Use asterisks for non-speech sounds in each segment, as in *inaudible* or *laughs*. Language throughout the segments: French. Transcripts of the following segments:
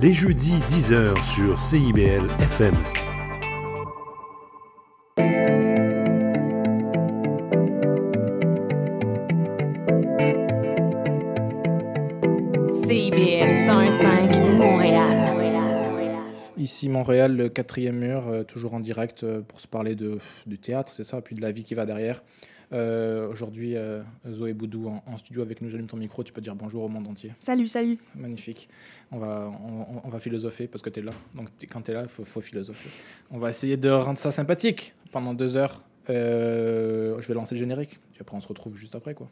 les jeudis 10h sur CIBL FM. CIBL 105 Montréal. Ici Montréal, le quatrième mur, euh, toujours en direct euh, pour se parler de, du théâtre, c'est ça, puis de la vie qui va derrière. Euh, Aujourd'hui, euh, Zoé Boudou en, en studio avec nous. J'allume ton micro, tu peux dire bonjour au monde entier. Salut, salut. Magnifique. On va, on, on va philosopher parce que tu es là. Donc quand tu es là, il faut, faut philosopher. On va essayer de rendre ça sympathique pendant deux heures. Euh, je vais lancer le générique. Puis après, on se retrouve juste après. quoi.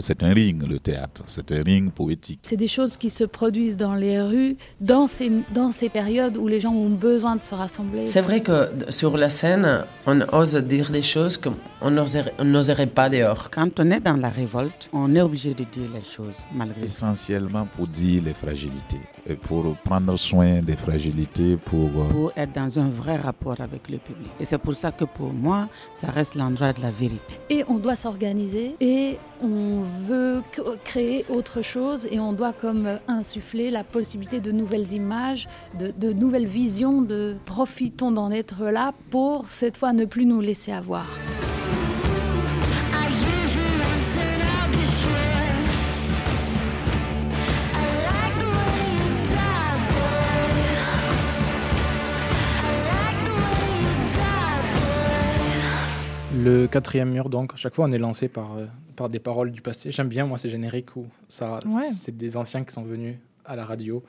C'est un ring, le théâtre. C'est un ring poétique. C'est des choses qui se produisent dans les rues, dans ces, dans ces périodes où les gens ont besoin de se rassembler. C'est vrai que sur la scène, on ose dire des choses qu'on n'oserait on n'oserait pas dehors. Quand on est dans la révolte, on est obligé de dire les choses malgré ça. Essentiellement pour dire les fragilités. Et pour prendre soin des fragilités, pour... euh, Pour être dans un vrai rapport avec le public. Et c'est pour ça que pour moi, ça reste l'endroit de la vérité. Et on doit s'organiser et on veut créer autre chose et on doit comme euh, insuffler la possibilité de nouvelles images, de, de nouvelles visions, de profitons d'en être là pour cette fois ne plus nous laisser avoir. Le quatrième mur, donc, à chaque fois, on est lancé par, euh, par des paroles du passé. J'aime bien, moi, ces génériques où ça, Ouais. c'est des anciens qui sont venus à la radio.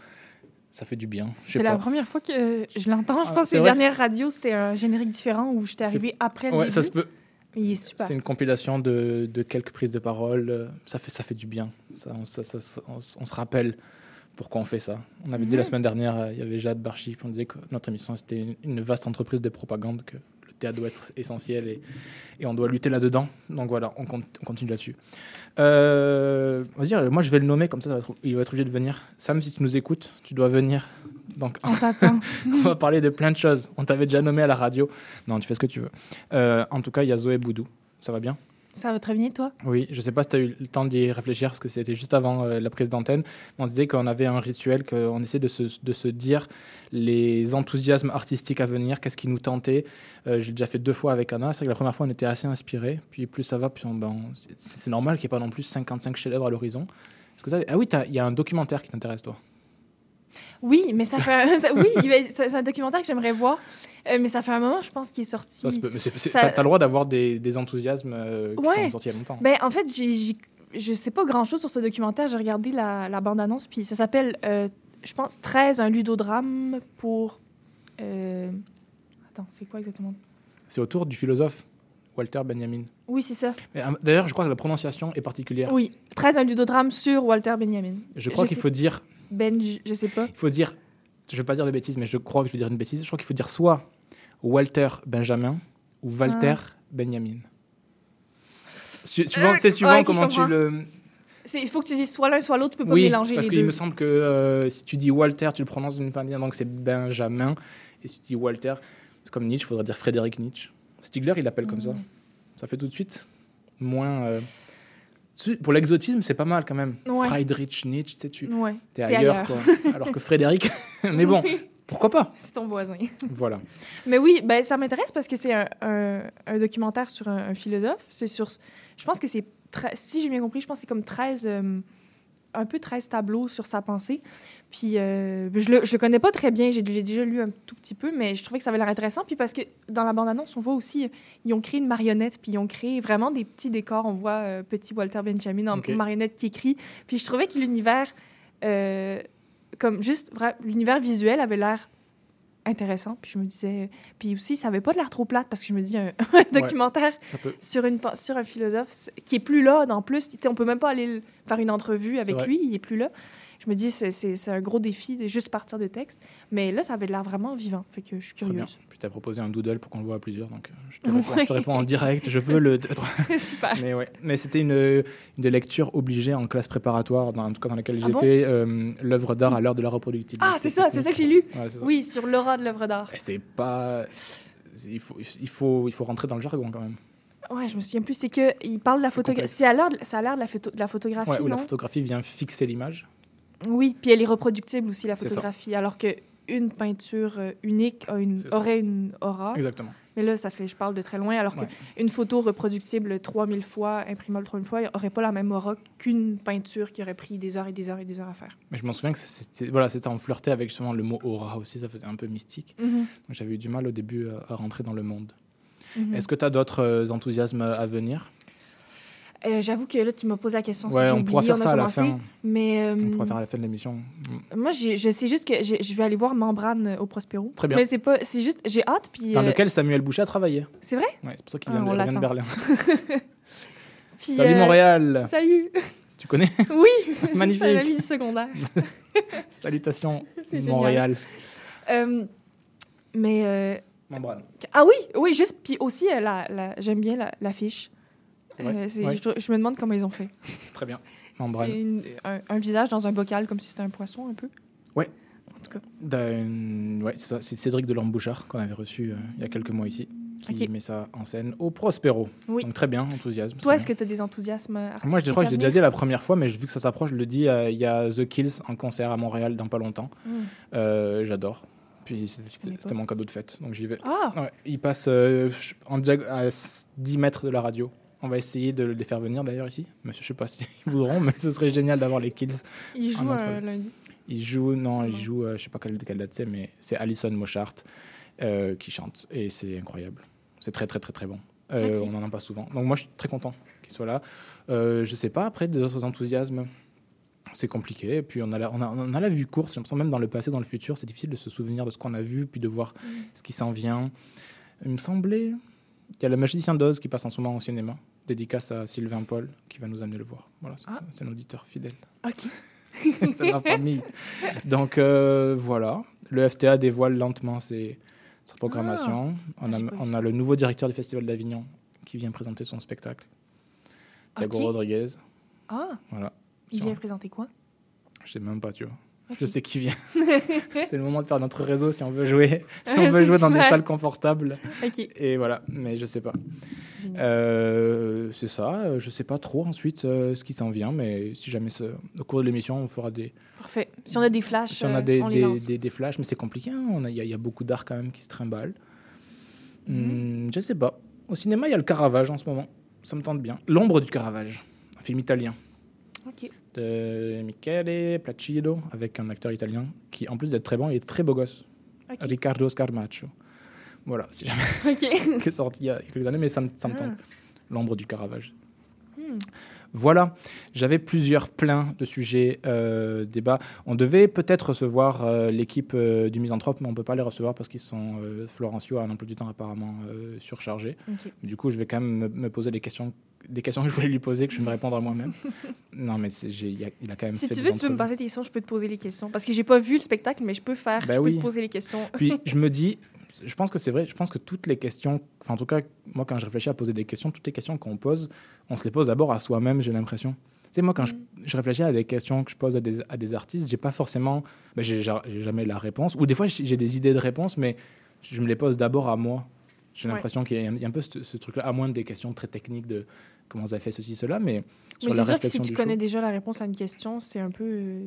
Ça fait du bien. C'est la première fois que euh, je l'entends. Je Ah, pense que les vrai? dernières radios, c'était un générique différent où j'étais arrivée après le Ouais, début. ça se peut. Mais il est super. C'est une compilation de, de quelques prises de parole. Ça fait, ça fait du bien. Ça, on, ça- ça- ça- on s- on se rappelle pourquoi on fait ça. On avait dit la semaine dernière, euh, il y avait Jade Barchi, on disait que notre émission, c'était une, une vaste entreprise de propagande, que théâtre doit être essentiel et, et on doit lutter là-dedans. Donc voilà, on, compte- on continue là-dessus. Euh, Vas-y, euh, moi je vais le nommer, comme ça, ça va être- il va être obligé de venir. Sam, si tu nous écoutes, tu dois venir. Donc, *laughs* on va parler de plein de choses. On t'avait déjà nommé à la radio. Non, tu fais ce que tu veux. Euh, en tout cas, il y a Zoé Boudou. Ça va bien? Ça va très bien, toi? Oui, je sais pas si tu as eu le temps d'y réfléchir, parce que c'était juste avant euh, la prise d'antenne. On disait qu'on avait un rituel, qu'on essaie de se, de se dire les enthousiasmes artistiques à venir, qu'est-ce qui nous tentait. Euh, J'ai déjà fait deux fois avec Anna. C'est vrai que la première fois, on était assez inspirés. Puis plus ça va, plus on, ben, c'est- normal qu'il n'y ait pas non plus 55 chefs-d'œuvre à l'horizon. Ah oui, il y a un documentaire qui t'intéresse, toi. Oui, mais ça fait un... *laughs* ça- Oui, c'est un documentaire que j'aimerais voir. Euh, mais ça fait un moment, je pense, qu'il est sorti. Ça se peut. Mais c'est- c'est- Ça- t'as t'as le droit d'avoir des, des enthousiasmes euh, qui Ouais. sont sortis il y a longtemps. Ben, en fait, j'ai, j'ai- je sais pas grand-chose sur ce documentaire. J'ai regardé la, la bande-annonce, puis ça s'appelle, euh, je pense, 13, un ludodrame pour... euh, Attends, c'est quoi exactement? C'est autour du philosophe Walter Benjamin. Oui, c'est ça. Mais, euh, D'ailleurs, je crois que la prononciation est particulière. Oui, 13, un ludodrame sur Walter Benjamin. Je crois qu'il sais- faut dire Ben, je, je sais pas. Il faut dire, je vais pas dire de bêtises, mais je crois que je vais dire une bêtise. Je crois qu'il faut dire soit Walter Benjamin ou Walter Benjamin. Su- suivant, Euh, c'est suivant ouais, comment tu le. Il faut que tu dises soit l'un, soit l'autre. Tu peux pas Oui, mélanger parce les qu'il deux. me semble que euh, si tu dis Walter, tu le prononces d'une manière, donc c'est Benjamin. Et si tu dis Walter, c'est comme Nietzsche, il faudrait dire Frédéric Nietzsche. Stigler, il l'appelle comme ça. Mm. Ça fait tout de suite moins. euh, Pour l'exotisme, c'est pas mal quand même. Ouais. Friedrich Nietzsche, tu sais, tu Ouais, es T'es ailleurs, ailleurs. quoi. Alors que Frédéric. *laughs* mais bon, pourquoi pas? C'est ton voisin. *laughs* Voilà. Mais oui, ben, ça m'intéresse parce que c'est un, un- un documentaire sur un, un philosophe. C'est sur, je pense que c'est, si j'ai bien compris, je pense que c'est comme 13, euh, un peu 13 tableaux sur sa pensée. Puis euh, je, le, je le connais pas très bien, j'ai, déjà lu un tout petit peu, mais je trouvais que ça avait l'air intéressant. Puis parce que dans la bande-annonce, on voit aussi, ils ont créé une marionnette, puis ils ont créé vraiment des petits décors. On voit euh, petit Walter Benjamin en marionnette qui écrit. Puis je trouvais que l'univers, euh, comme juste, l'univers visuel avait l'air intéressant. Puis je me disais, puis aussi, ça avait pas de l'air trop plate parce que je me dis, un, *laughs* un documentaire sur, une, sur un philosophe qui est plus là, en plus. On peut même pas aller le- faire une entrevue avec lui, il est plus là. Je me dis, c'est- un gros défi de juste partir de texte. Mais là, ça avait l'air vraiment vivant. Fait que je suis Très bien. curieuse. Puis tu as proposé un doodle pour qu'on le voit à plusieurs, donc euh, je te, réponds, je te réponds en direct. Je peux le. *laughs* Super. Mais ouais. Mais c'était une, une lecture obligée en classe préparatoire, dans, en tout cas dans laquelle Ah bon? j'étais, euh, l'œuvre d'art à l'heure de la reproductibilité. Ah, c'est ça, c'est ça que j'ai lu. Ouais. Oui, sur l'aura de l'œuvre d'art. C'est pas. Il faut, il, faut, il faut rentrer dans le jargon quand même. Ouais, je me souviens plus. C'est que il parle de la photographie. C'est à l'heure, de la, photo, de la photographie, Ouais, où la photographie vient fixer l'image. Oui, puis elle est reproductible aussi la photographie, alors que une peinture euh, unique a une, aurait une aura. Exactement. Mais là, ça fait, je parle de très loin, alors Ouais. qu'une photo reproductible 3000 fois, imprimable 3000 fois, aurait pas la même aura qu'une peinture qui aurait pris des heures et des heures et des heures à faire. Mais je m'en souviens que c'était voilà, c'était on flirtait avec justement le mot aura aussi, ça faisait un peu mystique. Donc j'avais eu du mal au début à, à rentrer dans le monde. Mhm. Est-ce que tu as d'autres euh, enthousiasmes à venir? Euh, J'avoue que là, tu m'as posé la question. Ouais, on pourra oublié, faire ça à la fin. Mais euh, On pourra faire à la fin de l'émission. Mm. moi, je sais juste que je vais aller voir Membrane euh, au Prospero. Très bien. Mais c'est pas, c'est juste, j'ai hâte. Puis Dans euh, lequel Samuel Boucher a travaillé. c'est vrai? Ouais, c'est pour ça qu'il Ah, vient, vient de. Berlin. *laughs* Puis, Salut Montréal Salut. Tu connais? *laughs* Oui. *laughs* Magnifique. C'est un ami du secondaire. Salutations. Montréal. Mais Membrane. ah oui, oui, juste puis aussi la, la- j'aime bien la- l'affiche. Ouais. je, je me demande comment ils ont fait. Très bien. *laughs* C'est un, un visage dans un bocal comme si c'était un poisson un peu. Ouais. En tout cas. D'un- Ouais, c'est ça. C'est Cédric Delorme Bouchard qu'on avait reçu euh, il y a quelques mois ici, qui met ça en scène au Prospero. Oui. Donc très bien, enthousiasme. Toi, est-ce que tu as des enthousiasmes artistiques Moi, je crois que l'ai déjà dit la première fois, mais vu que ça s'approche, je le dis, euh, il y a The Kills en concert à Montréal dans pas longtemps. Mm. Euh, J'adore. Puis c'était- mon cadeau de fête, donc j'y vais. Ah, Ouais, il passe euh, en à s- 10 mètres de la radio. On va essayer de les faire venir d'ailleurs ici. Mais je sais pas s'ils *laughs* voudront, mais ce serait génial d'avoir les Kills. il joue en un entrevue. lundi. Il joue, non, il Non. joue, euh, je sais pas quelle, quelle date c'est, mais c'est Alison Mochart euh, qui chante et c'est incroyable. C'est très très très très bon. Euh. On en a pas souvent. Donc moi je suis très content qu'il soit là. Euh, je sais pas après des autres enthousiasmes. C'est compliqué. Et puis on a, la, on, a, on a la vue courte. J'ai l'impression même dans le passé, dans le futur, c'est difficile de se souvenir de ce qu'on a vu, puis de voir Mm. ce qui s'en vient. Il me semblait. Il y a le magicien d'Oz qui passe en ce moment au cinéma. Dédicace à Sylvain Paul qui va nous amener le voir. Voilà, c'est Ah. un auditeur fidèle. Ok. *laughs* c'est la famille. Donc euh, voilà, le FTA dévoile lentement ses, sa programmation. on, a, j'ai pas on a le nouveau directeur du Festival d'Avignon qui vient présenter son spectacle. Thiago. Rodriguez. Ah, Voilà. il vient présenter quoi? Je sais même pas, tu vois. Je sais qui vient. *laughs* c'est le moment de faire notre réseau si on veut jouer. Si *laughs* on veut jouer dans des salles confortables. Et voilà, mais je sais pas. Euh, c'est ça. Euh, Je sais pas trop ensuite euh, ce qui s'en vient, mais si jamais au cours de l'émission, on fera des, Parfait. Si on a des flashs, si on euh, a des, on des, des- des flashs, mais c'est compliqué. hein. Il y, a- il y a beaucoup d'art quand même qui se trimballe. Mhm. Hmm, je sais pas. Au cinéma, il y a le Caravage en ce moment. Ça me tente bien. L'ombre du Caravage, un film italien Ok. De Michele Placido avec un acteur italien qui, en plus d'être très bon, il est très beau gosse. Ok. Riccardo Scarmaccio. Voilà, si jamais Ok. *laughs* qui est sorti il y a quelques années, mais ça me, ça me Ah. tente. L'ombre du Caravage. Hmm. Voilà, j'avais plusieurs pleins de sujets euh, débat. On devait peut-être recevoir euh, l'équipe euh, du Misanthrope, mais on ne peut pas les recevoir parce qu'ils sont. Euh, Florencio a un emploi du temps apparemment surchargé. Du coup, je vais quand même me, me poser des questions, des questions que je voulais lui poser, que je vais me répondre à moi-même. *laughs* non, mais il a, il a quand même Si fait tu des veux, tu peux me passer tes questions, je peux te poser les questions. Parce que j'ai pas vu le spectacle, mais je peux faire, Ben je peux te poser les questions. Puis je me dis, je pense que c'est vrai, je pense que toutes les questions, enfin en tout cas, moi quand je réfléchis à poser des questions, toutes les questions qu'on pose, on se les pose d'abord à soi-même, j'ai l'impression. Tu sais, moi quand je, je réfléchis à des questions que je pose à des, à des artistes, j'ai pas forcément, ben, j'ai ja- j'ai jamais la réponse, ou des fois j'ai des idées de réponse, mais je me les pose d'abord à moi. J'ai Ouais. l'impression qu'il y, a un- il y a un peu ce, ce truc-là, à moins des questions très techniques de comment vous avez fait ceci, cela, mais sur Mais la sûr que si tu connais show. déjà la réponse à une question, c'est un peu.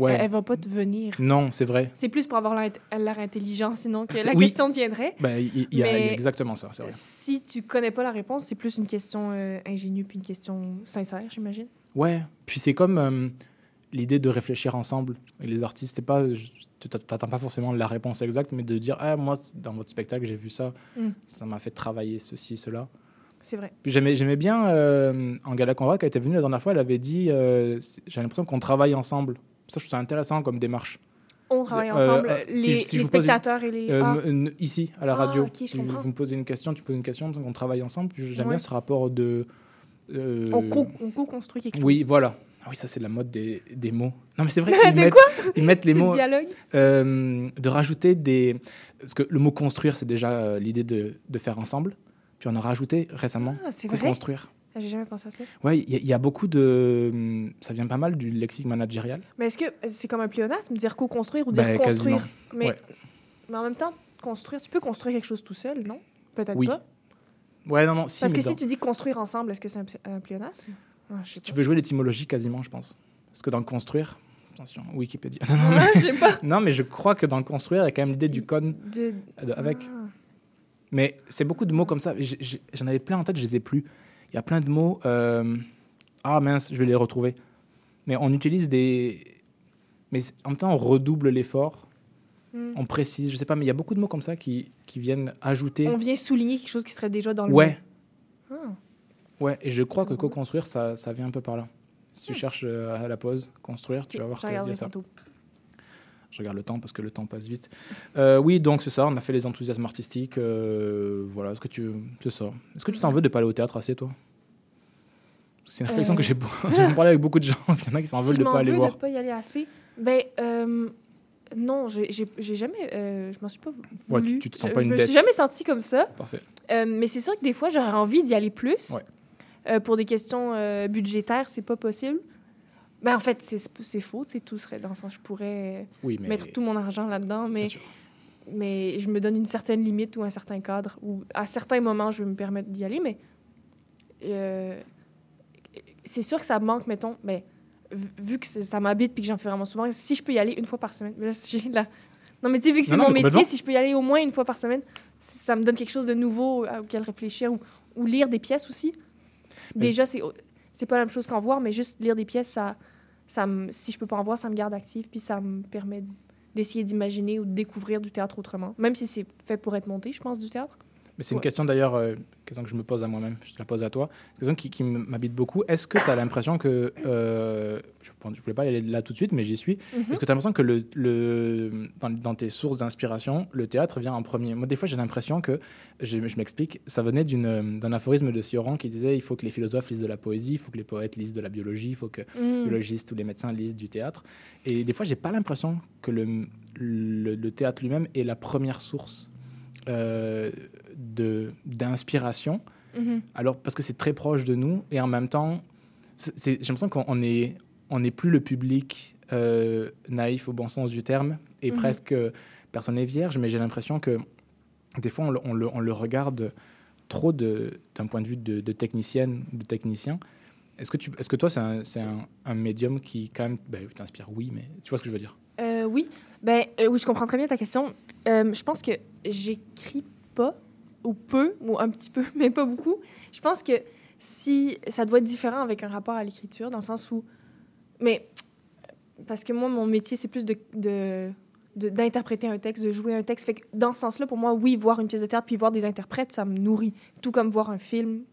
Ouais, Elle, elle va pas te venir. non, c'est vrai. C'est plus pour avoir l'air intelligent, sinon que la oui. question viendrait. Ben, il y, a y exactement ça, c'est vrai. Si tu connais pas la réponse, c'est plus une question euh, ingénue puis une question sincère, j'imagine. Ouais, puis c'est comme euh, l'idée de réfléchir ensemble avec les artistes. C'est pas, t'attends pas forcément la réponse exacte, mais de dire ah moi dans votre spectacle j'ai vu ça, Mm. ça m'a fait travailler ceci cela. C'est vrai. J'aimais bien euh, Angela Conrad qui était venue la dernière fois, elle avait dit euh, j'ai l'impression qu'on travaille ensemble. Ça je trouve ça intéressant comme démarche. On travaille Euh, ensemble, euh, les, si je- si je les une- spectateurs et les. Euh, Ah, ici à la Ah, radio, si vous, me posez une question, tu poses une question, on travaille ensemble. J'aime Ouais. bien ce rapport de. on co- on co-construit quelque oui, chose. voilà. Ah oui, ça c'est la mode des, des mots. Non mais c'est vrai *laughs* qu'ils mettent, ils mettent les mots. dialogue. Euh, de rajouter des. Parce que le mot construire, c'est déjà euh, l'idée de, de faire ensemble. Puis on a rajouté récemment Ah, c'est vrai. co-construire. Ah, J'ai jamais pensé à ça. Ouais, il y, a- il y a beaucoup de. hum, Ça vient pas mal du lexique managérial. Mais est-ce que c'est comme un pléonasme, dire co-construire ou dire Ben, construire? quasiment. Mais, Ouais. mais en même temps, construire, tu peux construire quelque chose tout seul, non? Peut-être Oui. pas. Ouais, non, non, si. Parce que dans- si tu dis construire ensemble, est-ce que c'est un, un pléonasme? Ah, tu veux jouer l'étymologie, quasiment, je pense. Parce que dans le construire, attention, Wikipédia. *laughs* Ah, pas. non, mais je crois que dans le construire, il y a quand même l'idée du code De- de- avec. Ah. Mais c'est beaucoup de mots comme ça. J'en avais plein en tête, je les ai plus. Il y a plein de mots. euh, Ah mince, je vais les retrouver. Mais on utilise des. Mais en même temps, on redouble l'effort, Hmm. on précise, je sais pas, mais il y a beaucoup de mots comme ça qui, qui viennent ajouter. On vient souligner quelque chose qui serait déjà dans le Ouais, mot. Ah. ouais, et je crois que co-construire, ça, ça vient un peu par là. Si tu Hmm. cherches euh, à la pause, construire, tu vas voir qu'il y a ça. tantôt. Je regarde le temps parce que le temps passe vite. Euh, oui, donc c'est ça, on a fait les enthousiasmes artistiques. euh, voilà, est-ce que tu. C'est ça. Est-ce que tu t'en veux de pas aller au théâtre assez, toi? C'est une réflexion Euh. que j'ai beau- *laughs* j'ai parlé avec beaucoup de gens. Il y en a qui s'en Si veulent je de m'en pas aller veux voir. de pas y aller assez, ben euh, non, j'ai jamais, euh, je m'en suis pas Ouais, voulu. tu- tu te sens Je- pas je une me dette. suis jamais sentie comme ça. Parfait. Euh, mais c'est sûr que des fois, j'aurais envie d'y aller plus. Ouais. Euh, pour des questions euh, budgétaires, c'est pas possible. Ben, en fait, c'est faux. tu sais, Tout serait dans le sens, je pourrais Oui, mais. mettre tout mon argent là-dedans, mais, mais je me donne une certaine limite ou un certain cadre où, à certains moments, je vais me permettre d'y aller. Mais euh, c'est sûr que ça manque, mettons, mais vu- que ça m'habite puis que j'en fais vraiment souvent, si je peux y aller une fois par semaine, mais là, j'ai la- Non, mais tu sais, vu que c'est mon métier, si je peux y aller au moins une fois par semaine, ça me donne quelque chose de nouveau auquel réfléchir ou, ou lire des pièces aussi. Mais- Déjà, c'est c'est pas la même chose qu'en voir, mais juste lire des pièces, ça, ça me, si je peux pas en voir, ça me garde active puis ça me permet d'essayer d'imaginer ou de découvrir du théâtre autrement. Même si c'est fait pour être monté, je pense, du théâtre. Mais c'est une Ouais. question d'ailleurs, euh, question que je me pose à moi-même, je te la pose à toi. C'est une question qui, qui m'habite beaucoup. Est-ce que tu as l'impression que. euh, je ne voulais pas aller là tout de suite, mais j'y suis. Mhm. Est-ce que tu as l'impression que le, le, dans, dans tes sources d'inspiration, le théâtre vient en premier? Moi, des fois, j'ai l'impression que, je, je m'explique, ça venait d'un aphorisme de Sioran qui disait il faut que les philosophes lisent de la poésie, il faut que les poètes lisent de la biologie, il faut que les Mm. biologistes ou les médecins lisent du théâtre. Et des fois, j'ai pas l'impression que le, le, le théâtre lui-même est la première source euh, d'inspiration. Mhm. Alors, parce que c'est très proche de nous et en même temps, j'ai l'impression qu'on on est, on n'est plus le public euh, naïf au bon sens du terme et Mhm. presque euh, personne n'est vierge, mais j'ai l'impression que des fois on le, on le- on le regarde trop d'un point de vue de, de technicienne, de technicien. Est-ce que, tu, est-ce que toi, c'est un, un, un médium qui, quand même, ben, t'inspire Oui, mais tu vois ce que je veux dire? Oui, ben euh, je comprends très bien ta question. Euh, je pense que j'écris pas ou peu ou un petit peu, *laughs* mais pas beaucoup. Je pense que si ça doit être différent avec un rapport à l'écriture, dans le sens où, mais parce que moi, mon métier, c'est plus de, d'interpréter un texte, de jouer un texte. Dans ce sens-là, pour moi, oui, voir une pièce de théâtre puis voir des interprètes, ça me nourrit. Tout comme voir un film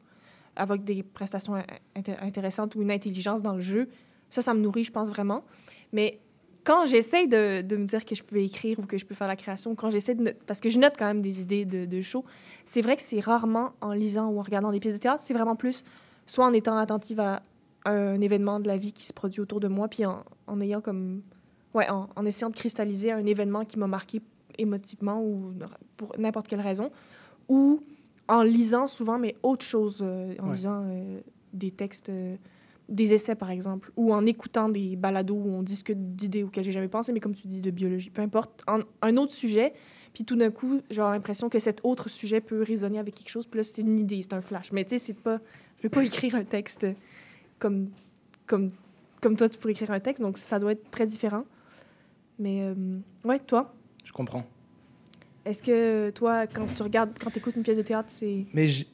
avec des prestations in- inté- intéressantes ou une intelligence dans le jeu. Ça, ça me nourrit, je pense vraiment. Mais quand j'essaie de, de me dire que je peux écrire ou que je peux faire la création, quand j'essaie de... Parce que je note quand même des idées de, de show, c'est vrai que c'est rarement en lisant ou en regardant des pièces de théâtre, c'est vraiment plus soit en étant attentive à un événement de la vie qui se produit autour de moi, puis en, en ayant comme... Ouais, en, en essayant de cristalliser un événement qui m'a marqué émotivement ou pour n'importe quelle raison, ou en lisant souvent, mais autre chose, euh, en Ouais. lisant euh, des textes... euh, des essais, par exemple, ou en écoutant des balados où on discute d'idées auxquelles j'ai jamais pensé, mais comme tu dis, de biologie, peu importe, un autre sujet, puis tout d'un coup, j'ai l'impression que cet autre sujet peut résonner avec quelque chose, puis là, c'est une idée, c'est un flash. Mais tu sais, c'est pas... Je vais pas écrire un texte comme, comme, comme toi, tu pourrais écrire un texte, donc ça doit être très différent. Mais, euh, ouais, toi, Je comprends. Est-ce que toi, quand tu regardes, quand tu écoutes une pièce de théâtre, c'est...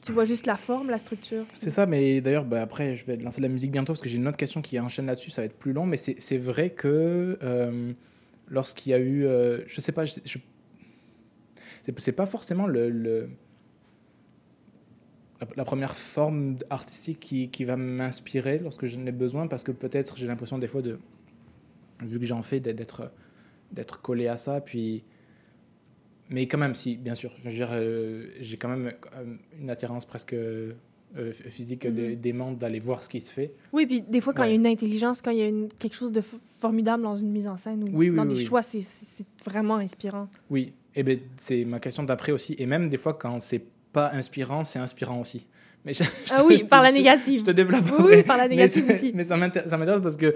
Tu vois juste la forme, la structure? C'est ça, mais d'ailleurs, bah, après, je vais lancer de la musique bientôt parce que j'ai une autre question qui enchaîne là-dessus, ça va être plus long, mais c'est vrai que euh, lorsqu'il y a eu. euh, je sais pas, je, je- c'est pas forcément le, le- la, la première forme artistique qui, qui va m'inspirer lorsque j'en ai besoin parce que peut-être j'ai l'impression des fois de. Vu que j'en fais, d'être d'être collé à ça, puis. Mais quand même, si, bien sûr, euh, j'ai quand même euh, une attirance presque euh, physique Mhm. des d'aimant d'aller voir ce qui se fait. Oui, puis des fois, quand il y a une intelligence, quand il y a une, quelque chose de formidable dans une mise en scène ou Oui, dans oui, des oui. choix, c'est- vraiment inspirant. Oui, et ben c'est ma question d'après aussi. Et même des fois, quand c'est pas inspirant, c'est inspirant aussi. Mais je- je Ah oui, je te- par la négative. Je te développe. Oui, par la *laughs* Mais négative c'est- aussi. Mais ça m'intér- ça m'intéresse parce que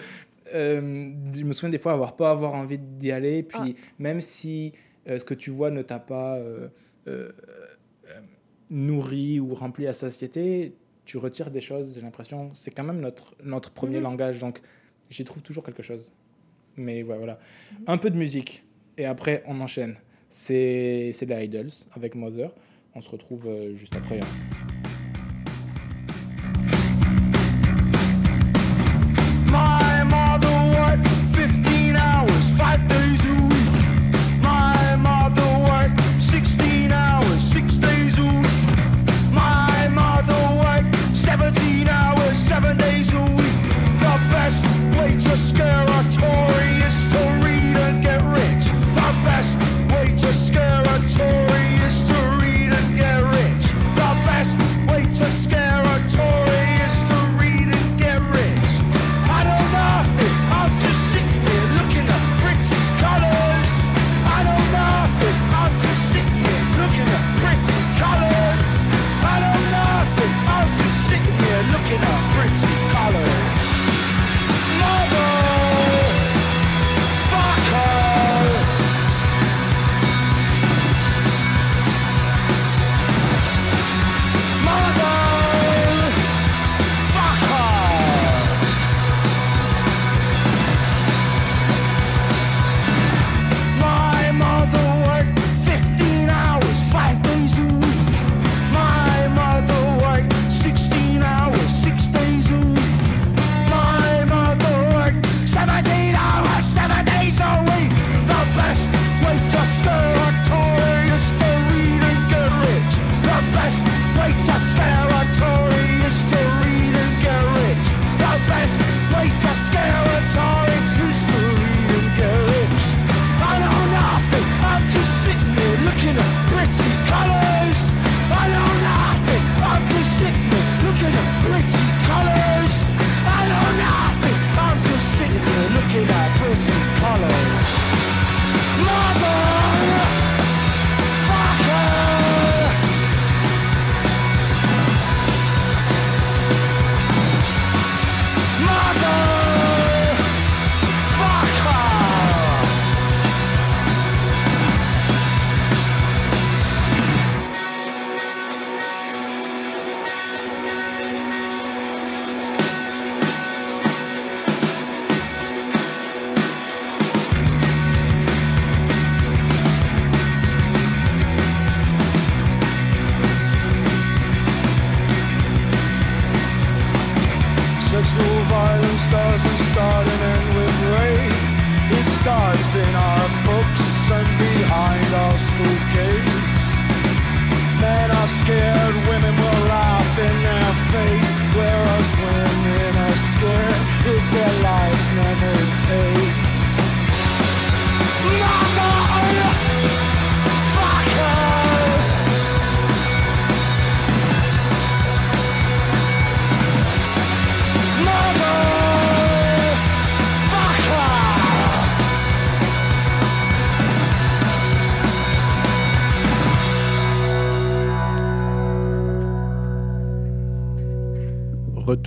euh, je me souviens des fois avoir pas avoir envie d'y aller. Puis Ah. même si ce que tu vois ne t'a pas euh, euh, euh, nourrit ou remplit à satiété, tu retires des choses, j'ai l'impression. C'est quand même notre, notre premier Mhm. langage, donc j'y trouve toujours quelque chose. Mais ouais, voilà. Un peu de musique, et après on enchaîne. C'est c'est les Idols avec Mother. On se retrouve euh, juste après. hein.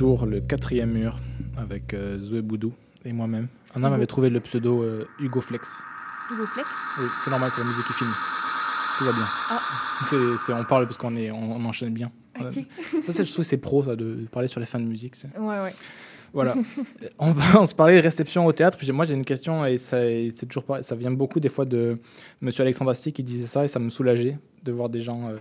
Retour le quatrième mur avec euh, Zoé Boudou et moi-même. Anna m'avait trouvé le pseudo euh, Hugo Flex. Hugo Flex? Oui, c'est normal, c'est la musique qui finit. Tout va bien. Ah. C'est, c'est- on parle parce qu'on est, on, on enchaîne bien. Ok. Ça, c'est, je trouve c'est pro, ça, de parler sur les fins de musique. c'est- Ouais, ouais. Voilà. *laughs* on, on se parlait de réception au théâtre. Puis moi, j'ai une question et ça, c'est toujours pareil, ça vient beaucoup des fois de Monsieur Alexandre Astier qui disait ça et ça me soulageait de voir des gens euh,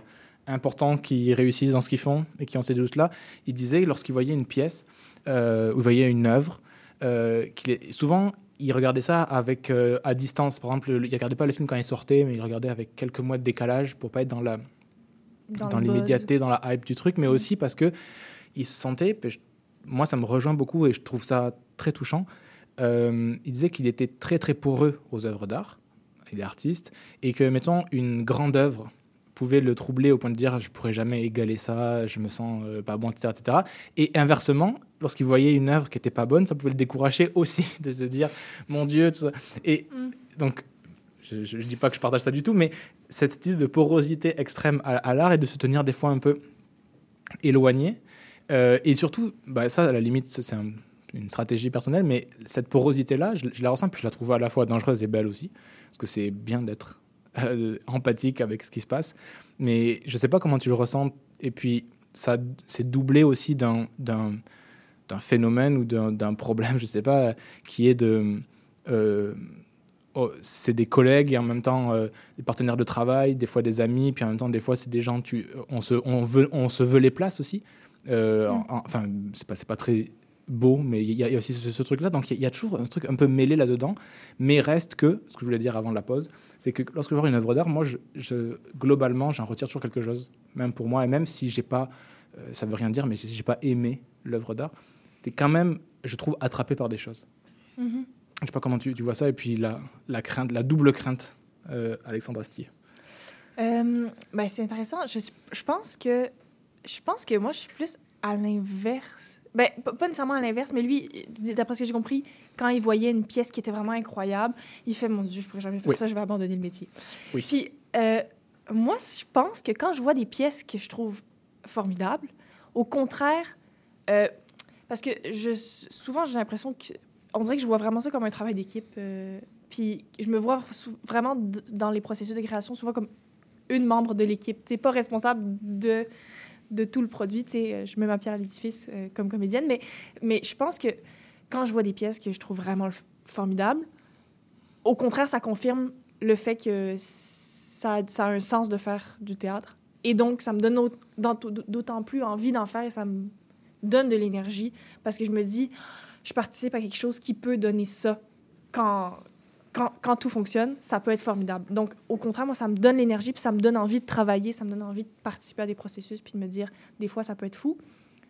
importants qui réussissent dans ce qu'ils font et qui ont ces doutes-là. Il disait lorsqu'il voyait une pièce euh, ou voyait une œuvre, euh, qu'il est, souvent il regardait ça avec euh, à distance. Par exemple, il regardait pas le film quand il sortait, mais il regardait avec quelques mois de décalage pour pas être dans la Dans, l'immédiateté, dans la hype du truc, mais aussi parce que il se sentait, je- moi ça me rejoint beaucoup et je trouve ça très touchant. euh, il disait qu'il était très très poreux aux œuvres d'art, il est artiste, et que mettons une grande œuvre pouvait le troubler au point de dire je pourrais jamais égaler ça, je me sens euh, pas bon, etc., etc. Et inversement, lorsqu'il voyait une œuvre qui était pas bonne, ça pouvait le décourager *laughs* aussi de se dire mon Dieu, tout ça. Et Mm. donc je, ne dis pas que je partage ça du tout, mais cette idée de porosité extrême à, à l'art et de se tenir des fois un peu éloigné. Euh, et surtout, bah, ça, à la limite, c'est un- une stratégie personnelle, mais cette porosité-là, je, je la ressens, puis je la trouve à la fois dangereuse et belle aussi, parce que c'est bien d'être euh, empathique avec ce qui se passe. Mais je sais pas comment tu le ressens. Et puis, ça c'est doublé aussi d'un d'un d'un phénomène ou d'un d'un problème, je sais pas, qui est de. euh, oh, c'est des collègues et en même temps euh, des partenaires de travail, des fois des amis, puis en même temps des fois c'est des gens tu on se on veut on se veut les places aussi. Euh, en- en- enfin c'est pas c'est pas très beau, mais il y, a il y a aussi ce, ce truc-là. Donc il y, a- il y a toujours un truc un peu mêlé là-dedans. Mais reste que, ce que je voulais dire avant la pause, c'est que lorsque je vois une œuvre d'art, moi, je, je- globalement, j'en retire toujours quelque chose, même pour moi. Et même si j'ai pas, euh, ça veut rien dire, mais si j'ai pas aimé l'œuvre d'art, t'es quand même, je trouve, attrapé par des choses. Mhm. Je sais pas comment tu, tu vois ça. Et puis la, la crainte, la double crainte, euh, Alexandre Astier. Euh, ben, c'est intéressant. Je, je pense que je pense que moi, je suis plus à l'inverse. Ben, pas nécessairement à l'inverse, mais lui, d'après ce que j'ai compris, quand il voyait une pièce qui était vraiment incroyable, il fait Mon Dieu, je pourrais jamais faire Oui. ça, je vais abandonner le métier. Oui. Puis, euh, moi, je pense que quand je vois des pièces que je trouve formidables, au contraire, euh, parce que je, souvent, j'ai l'impression que. On dirait que je vois vraiment ça comme un travail d'équipe. euh, puis, je me vois vraiment dans les processus de création, souvent comme une membre de l'équipe. Tu pas responsable de, de tout le produit. Tu sais, je mets ma pierre à l'édifice euh, comme comédienne, mais, mais je pense que quand je vois des pièces que je trouve vraiment formidables, au contraire, ça confirme le fait que ça, ça a un sens de faire du théâtre. Et donc, ça me donne d'autant plus envie d'en faire et ça me donne de l'énergie parce que je me dis, je participe à quelque chose qui peut donner ça quand, quand, quand tout fonctionne, ça peut être formidable. Donc, au contraire, moi, ça me donne l'énergie, puis ça me donne envie de travailler, ça me donne envie de participer à des processus, puis de me dire, des fois, ça peut être fou.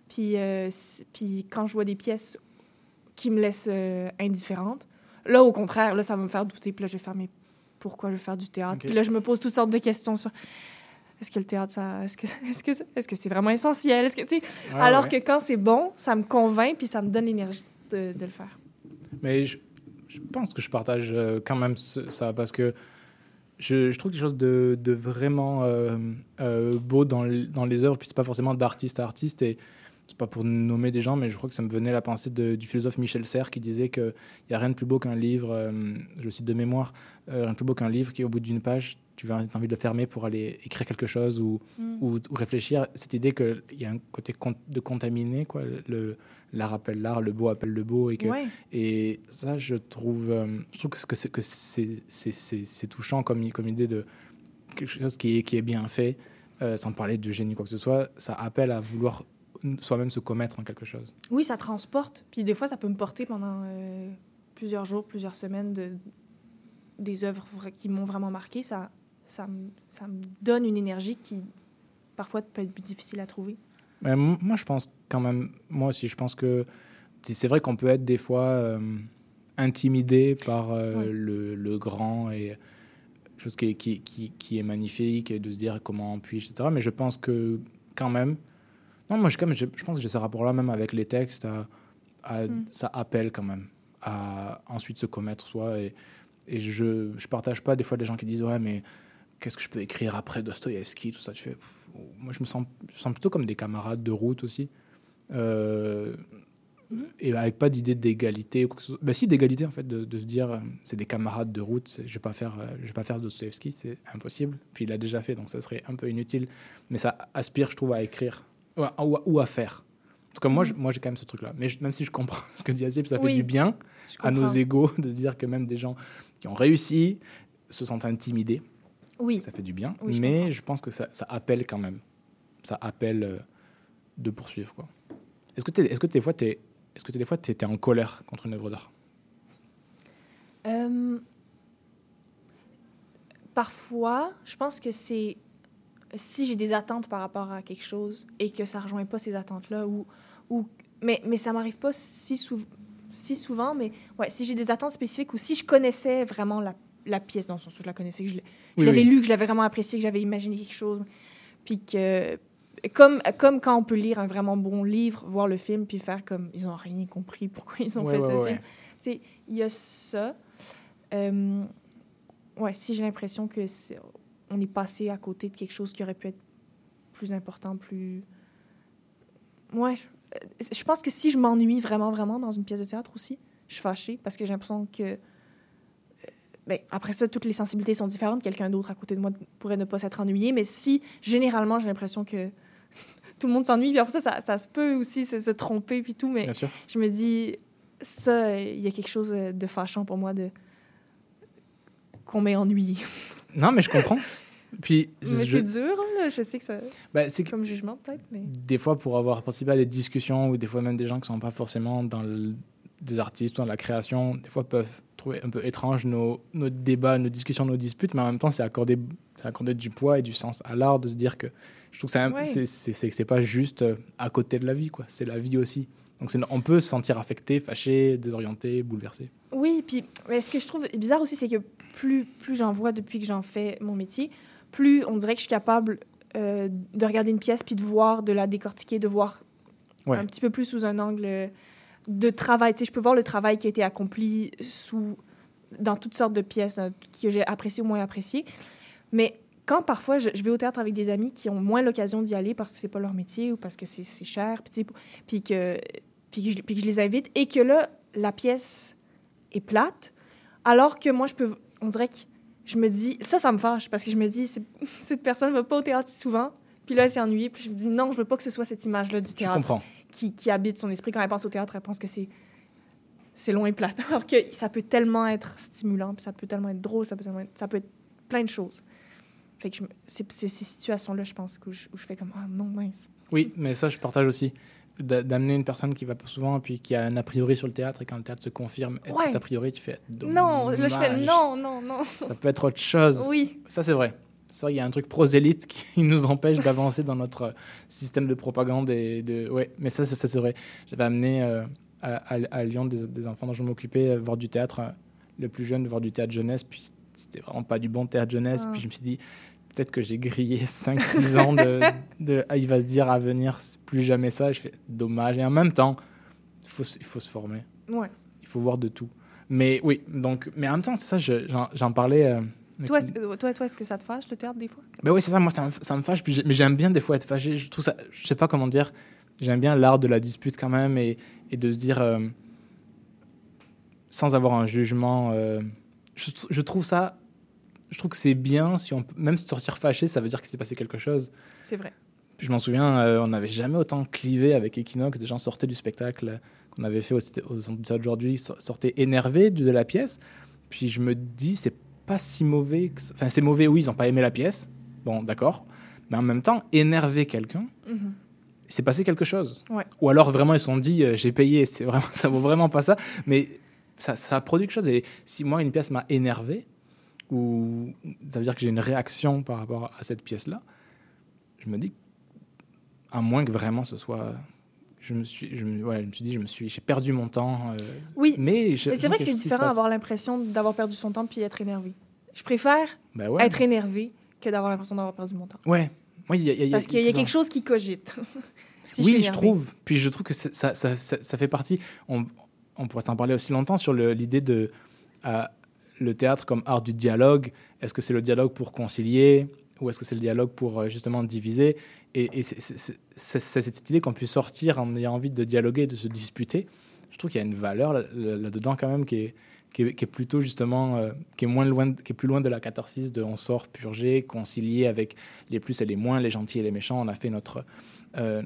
Puis, euh, puis quand je vois des pièces qui me laissent euh, indifférente, là, au contraire, là, ça va me faire douter, puis là, je vais faire, mais pourquoi je vais faire du théâtre? Puis là, je me pose toutes sortes de questions sur... Est-ce que le théâtre, ça, est-ce que, *laughs* est-ce que, est-ce que c'est vraiment essentiel? Est-ce que, tu sais, alors que quand c'est bon, ça me convainc, puis ça me donne l'énergie de, de le faire. Mais je, je pense que je partage euh, quand même ça parce que je, trouve quelque chose de, de vraiment euh, euh, beau dans, dans les œuvres, puis c'est pas forcément d'artiste à artiste. Et c'est pas pour nommer des gens, mais je crois que ça me venait la pensée de- du philosophe Michel Serres qui disait qu'il n'y a rien de plus beau qu'un livre, euh, je cite de mémoire, euh, rien de plus beau qu'un livre qui, au bout d'une page, tu as envie de le fermer pour aller écrire quelque chose ou, Mm. ou, ou réfléchir. Cette idée qu'il y a un côté de contaminer, quoi. Le, l'art appelle l'art, le beau appelle le beau, et que Ouais. et ça, je trouve, euh, je trouve que c'est, que c'est, c'est, c'est, c'est touchant comme, comme idée de quelque chose qui est, qui est bien fait, euh, sans parler de génie ou quoi que ce soit. Ça appelle à vouloir soi-même se commettre en quelque chose. Oui, ça transporte. Puis des fois, ça peut me porter pendant euh, plusieurs jours, plusieurs semaines de, des œuvres qui m'ont vraiment marqué. Ça, ça, me, ça me donne une énergie qui, parfois, peut être difficile à trouver. Mais moi, je pense quand même, moi aussi, je pense que c'est vrai qu'on peut être des fois euh, intimidé par euh, le, le grand et chose qui est, qui, qui, qui est magnifique et de se dire comment puis-je, etc. Mais je pense que quand même, non, moi, je, quand même, je, je pense que j'ai ce rapport-là même avec les textes, à, à- Mm. ça appelle quand même à ensuite se commettre soi. Et, et je je partage pas des fois des gens qui disent ouais, mais qu'est-ce que je peux écrire après Dostoïevski, tout ça. Tu fais, pff, moi, je me sens, je me sens plutôt comme des camarades de route aussi. Euh, Et avec pas d'idée d'égalité. Bah, si, d'égalité, en fait, de, de se dire, euh, c'est des camarades de route, je vais pas faire, euh, je vais pas faire Dostoïevski, c'est impossible. Puis il l'a déjà fait, donc ça serait un peu inutile. Mais ça aspire, je trouve, à écrire ou à, ou faire. En tout cas, moi, je- moi, j'ai quand même ce truc-là. Mais je- même si je comprends *laughs* ce que dit Azib, ça fait du bien à nos égaux de dire que même des gens qui ont réussi se sentent intimidés. Oui. Ça fait du bien. Oui, je mais comprends. je pense que ça, ça appelle quand même. Ça appelle euh, de poursuivre. quoi. Est-ce que, t'es- est-ce que des fois, tu es, est-ce que t'es- des fois, tu étais en colère contre une œuvre d'art? Euh, parfois, je pense que c'est si j'ai des attentes par rapport à quelque chose et que ça rejoint pas ces attentes-là ou, ou mais mais ça m'arrive pas si souvent si souvent mais ouais si j'ai des attentes spécifiques ou si je connaissais vraiment la, la pièce dans le sens où je la connaissais que je Oui, l'avais oui. lu que je l'avais vraiment apprécié que j'avais imaginé quelque chose puis que comme, comme quand on peut lire un vraiment bon livre, voir le film, puis faire comme ils ont rien compris, *laughs* pourquoi ils ont Ouais, fait ouais, ce ouais. film. Il y a ça. Euh, ouais, si j'ai l'impression que c'est- on est passé à côté de quelque chose qui aurait pu être plus important, plus. Ouais. euh, Je pense que si je m'ennuie vraiment, vraiment dans une pièce de théâtre aussi, je suis fâchée parce que j'ai l'impression que. euh, ben, après ça, toutes les sensibilités sont différentes. Quelqu'un d'autre à côté de moi pourrait ne pas s'être ennuyé. Mais si, généralement, j'ai l'impression que *laughs* tout le monde s'ennuie, puis après ça, ça, ça se peut aussi se, se tromper, puis tout. Mais je me dis, ça, il y a quelque chose euh, de fâchant pour moi de qu'on m'ait ennuyé. *laughs* Non, mais je comprends. Puis, Mais je- c'est dur, hein, je sais que ça, bah, c'est comme jugement peut-être, mais des fois, pour avoir participé à des discussions ou des fois même des gens qui sont pas forcément dans le- des artistes ou dans la création, des fois peuvent trouver un peu étrange nos, nos débats, nos discussions, nos disputes, mais en même temps, c'est accorder, accorder du poids et du sens à l'art de se dire que je trouve que c'est un- Ouais. c'est c'est- c'est- c'est pas juste euh, à côté de la vie, quoi. C'est la vie aussi. Donc, on peut se sentir affecté, fâché, désorienté, bouleversé. Oui, puis mais ce que je trouve bizarre aussi, c'est que plus, plus j'en vois depuis que j'en fais mon métier, plus on dirait que je suis capable euh, de regarder une pièce puis de voir, de la décortiquer, de voir Ouais. un petit peu plus sous un angle euh, de travail. Tu sais, je peux voir le travail qui a été accompli sous, dans toutes sortes de pièces euh, que j'ai appréciées ou moins appréciées. Mais quand parfois je, je vais au théâtre avec des amis qui ont moins l'occasion d'y aller parce que c'est pas leur métier ou parce que c'est cher, puis, que, puis, que puis que je les invite, et que là, la pièce est plate, alors que moi, je peux, on dirait que je me dis, ça, ça me fâche, parce que je me dis, *laughs* cette personne ne va pas au théâtre souvent, puis là, elle s'est ennuyée, puis je me dis, non, je veux pas que ce soit cette image-là du théâtre qui, qui habite son esprit. Quand elle pense au théâtre, elle pense que c'est c'est long et plate. *laughs* Alors que ça peut tellement être stimulant, puis ça peut tellement être drôle, ça peut, tellement être, ça peut être plein de choses. Fait que c'est ces situations-là, je pense, où je, où je fais comme, ah non, mince. Oui, mais ça, je partage aussi. D'a- D'amener une personne qui va pas souvent, puis qui a un a priori sur le théâtre, et quand le théâtre se confirme, Ouais. cet a priori, tu fais. Non, je fais non, non, non. Ça peut être autre chose. Oui, Ça, c'est vrai. Ça, il y a un truc prosélyte qui *laughs* nous empêche d'avancer dans notre système de propagande. Et de... Ouais, mais ça, c'est ça, c'est vrai. J'avais amené euh, à, à- à Lyon des, des enfants dont je m'occupais euh, voir du théâtre, euh, le plus jeune, voir du théâtre jeunesse. Puis c'était vraiment pas du bon théâtre jeunesse. Ah. Puis je me suis dit, peut-être que j'ai grillé 5-6 ans de, *laughs* de- ah, il va se dire à venir, c'est plus jamais ça. Je fais dommage. Et en même temps, il faut, se- il faut se former. ouais. Il faut voir de tout. Mais oui, donc, mais en même temps, c'est ça, je- j'en parlais. euh, Toi, est-ce que- toi, toi, est-ce que ça te fâche, le théâtre, des fois? ben oui, c'est ça, moi, ça me, ça me fâche. Mais j'aime bien des fois être fâché. Je trouve ça, je sais pas comment dire, j'aime bien l'art de la dispute quand même et, et de se dire, euh, sans avoir un jugement, euh, je, je trouve ça, je trouve que c'est bien si on peut, même se sortir fâché, ça veut dire qu'il s'est passé quelque chose. C'est vrai. Puis je m'en souviens, euh, on n'avait jamais autant clivé avec Equinox. Des gens sortaient du spectacle qu'on avait fait au, au Centre du Théâtre aujourd'hui, so- sortaient énervés de, de la pièce. Puis je me dis, c'est pas si mauvais. que ça- Enfin, c'est mauvais, oui, ils n'ont pas aimé la pièce. Bon, d'accord. Mais en même temps, énerver quelqu'un, Mhm. c'est passé quelque chose. Ouais. Ou alors vraiment, ils se sont dit, euh, j'ai payé, c'est vraiment, *laughs* ça vaut vraiment pas ça. Mais ça, ça a produit quelque chose. Et si moi, une pièce m'a énervé, ou ça veut dire que j'ai une réaction par rapport à cette pièce-là, je me dis, à moins que vraiment ce soit. Je me suis, je me, ouais, je me suis dit, je me suis, j'ai perdu mon temps. euh, Oui, mais je- mais je c'est vrai que c'est différent d'avoir l'impression d'avoir perdu son temps puis être énervé. Je préfère Ben ouais. être énervé que d'avoir l'impression d'avoir perdu mon temps. Ouais. Ouais, il y a- a- Parce qu'il y a quelque chose qui cogite. *laughs* Si oui, je, trouve. Puis je trouve que ça, ça, ça, ça fait partie. On, on pourrait s'en parler aussi longtemps sur l'idée de euh, le théâtre comme art du dialogue? Est-ce que c'est le dialogue pour concilier ou est-ce que c'est le dialogue pour euh, justement diviser? Et, c'est- cette idée qu'on puisse sortir en ayant envie de dialoguer, de se disputer. Je trouve qu'il y a une valeur là- là- là-dedans quand même qui est, plutôt justement euh, qui est moins loin, qui est plus loin de la catharsis de on sort purgé, concilier avec les plus et les moins, les gentils et les méchants. On a fait notre euh,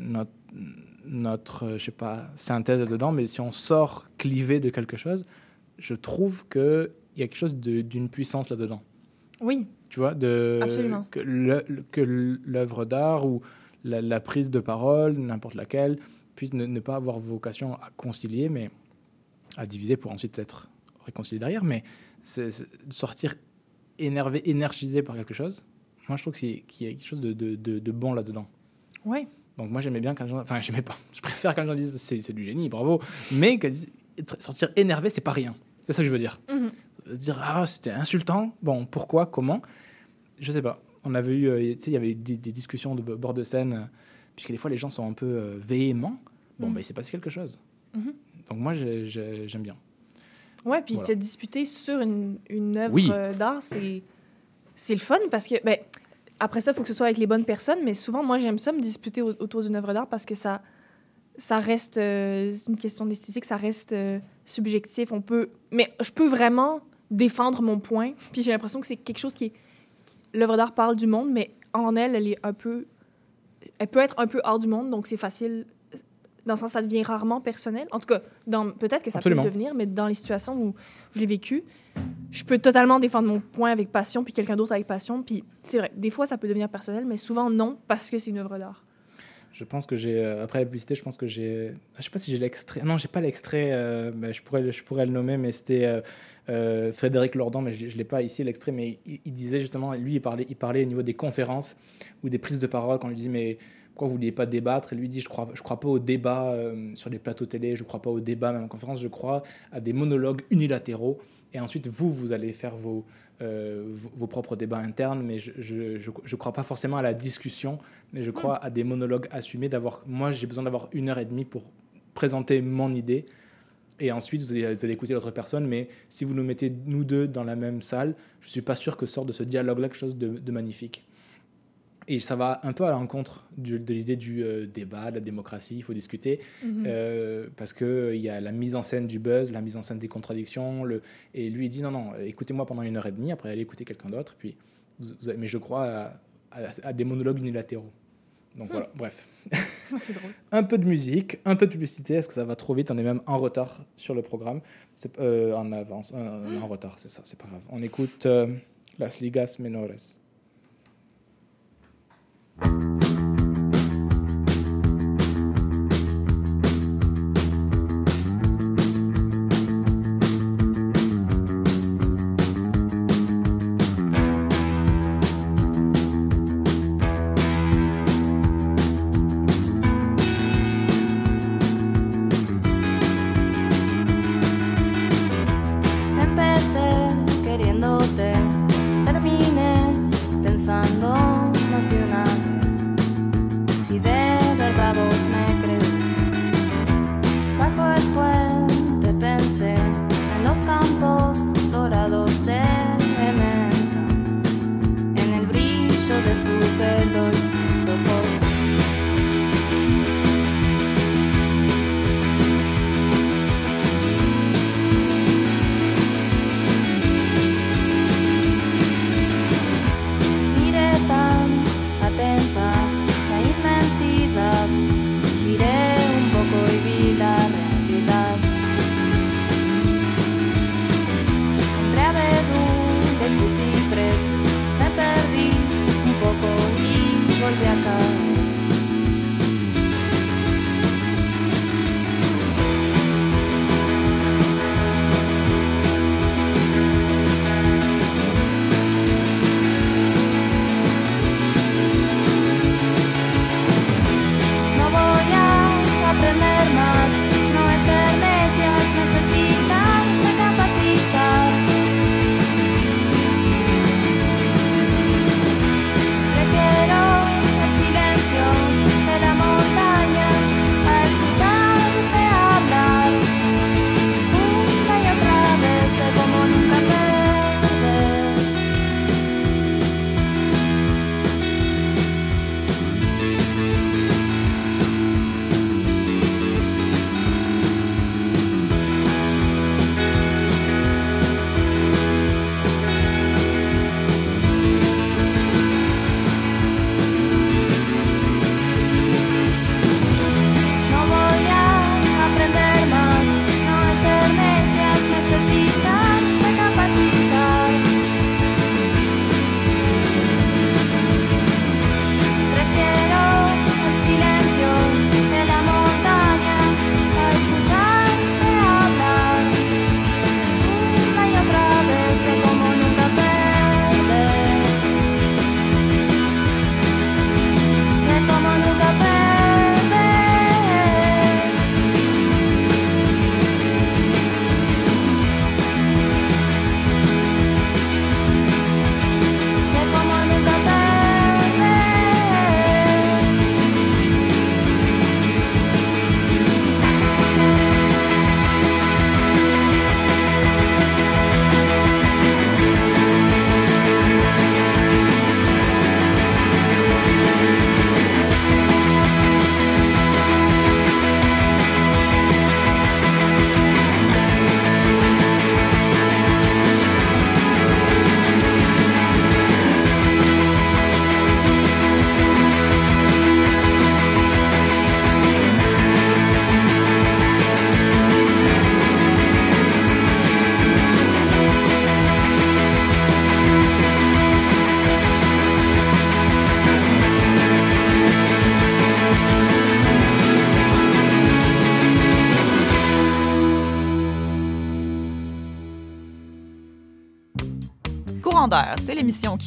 notre, je sais pas, synthèse dedans, mais si on sort clivé de quelque chose, je trouve qu'il y a quelque chose d'une puissance là-dedans. Oui, Tu vois, de, Absolument. que que l'œuvre d'art ou la, la prise de parole, n'importe laquelle, puisse ne, ne pas avoir vocation à concilier, mais à diviser pour ensuite peut-être réconcilier derrière. Mais c'est sortir énervé, énergisé par quelque chose, moi je trouve que qu'il y a quelque chose de, de- de- de bon là-dedans. oui. Donc moi j'aimais bien quand les gens... Enfin j'aimais pas. Je préfère quand les gens disent c'est du génie, bravo. Mais être- sortir énervé, c'est pas rien. C'est ça que je veux dire. Mhm. Euh, Dire ah c'était insultant. Bon pourquoi comment? Je sais pas. On avait eu, euh, tu sais, il y avait des, des discussions de bord de scène, euh, puisque des fois les gens sont un peu euh, véhéments. Bon Mhm. bah il s'est passé quelque chose. Mhm. Donc moi j'ai- j'ai- j'aime bien. Ouais, puis Voilà. se disputer sur une, une œuvre Oui. d'art, c'est c'est le fun parce que, ben, après ça, il faut que ce soit avec les bonnes personnes, mais souvent, moi, j'aime ça me disputer au- autour d'une œuvre d'art parce que ça, ça reste euh, une question d'esthétique, ça reste euh, subjectif. On peut, mais je peux vraiment défendre mon point. Puis j'ai l'impression que c'est quelque chose qui est. L'œuvre d'art parle du monde, mais en elle, elle est un peu. Elle peut être un peu hors du monde, donc c'est facile. Dans le sens, ça devient rarement personnel. En tout cas, peut-être que ça Absolument. peut le devenir, mais dans les situations où je l'ai vécu, je peux totalement défendre mon point avec passion, puis quelqu'un d'autre avec passion. Puis c'est vrai, des fois, ça peut devenir personnel, mais souvent non, parce que c'est une œuvre d'art. Je pense que j'ai, euh, après la publicité, je pense que j'ai. ah, Je sais pas si j'ai l'extrait. Non, j'ai pas l'extrait. euh, bah, je, pourrais, je pourrais le nommer, mais c'était euh, Frédéric Lordon, mais je ne l'ai pas ici l'extrait, mais il, disait justement, lui, il parlait, il parlait au niveau des conférences ou des prises de parole, quand on lui dit, mais pourquoi vous ne vouliez pas débattre? Et lui dit, je crois, je crois pas au débat sur les plateaux télé, je crois pas au débat, même en conférence, je crois à des monologues unilatéraux. Et ensuite, vous, vous allez faire vos, euh, vos, propres débats internes, mais je ne crois pas forcément à la discussion, mais je crois à des monologues assumés. Moi, j'ai besoin d'avoir une heure et demie pour présenter mon idée. Et ensuite, vous allez, écouter l'autre personne. Mais si vous nous mettez, nous deux, dans la même salle, je ne suis pas sûr que sort de ce dialogue-là quelque chose de, de magnifique. Et ça va un peu à l'encontre de l'idée du euh, débat, de la démocratie, il faut discuter. Mhm. Euh, parce qu'il y a la mise en scène du buzz, la mise en scène des contradictions. Le... Et lui, il dit non, non, écoutez-moi pendant une heure et demie, après allez écouter quelqu'un d'autre. Puis vous- vous avez- Mais je crois à, à- à des monologues unilatéraux. Donc voilà, bref. *laughs* c'est drôle. Un peu de musique, un peu de publicité, est-ce que ça va trop vite? On est même en retard sur le programme. Euh, en avance, euh, on est en retard, c'est ça, c'est pas grave. On écoute euh, Las Ligas Menores. Thank you.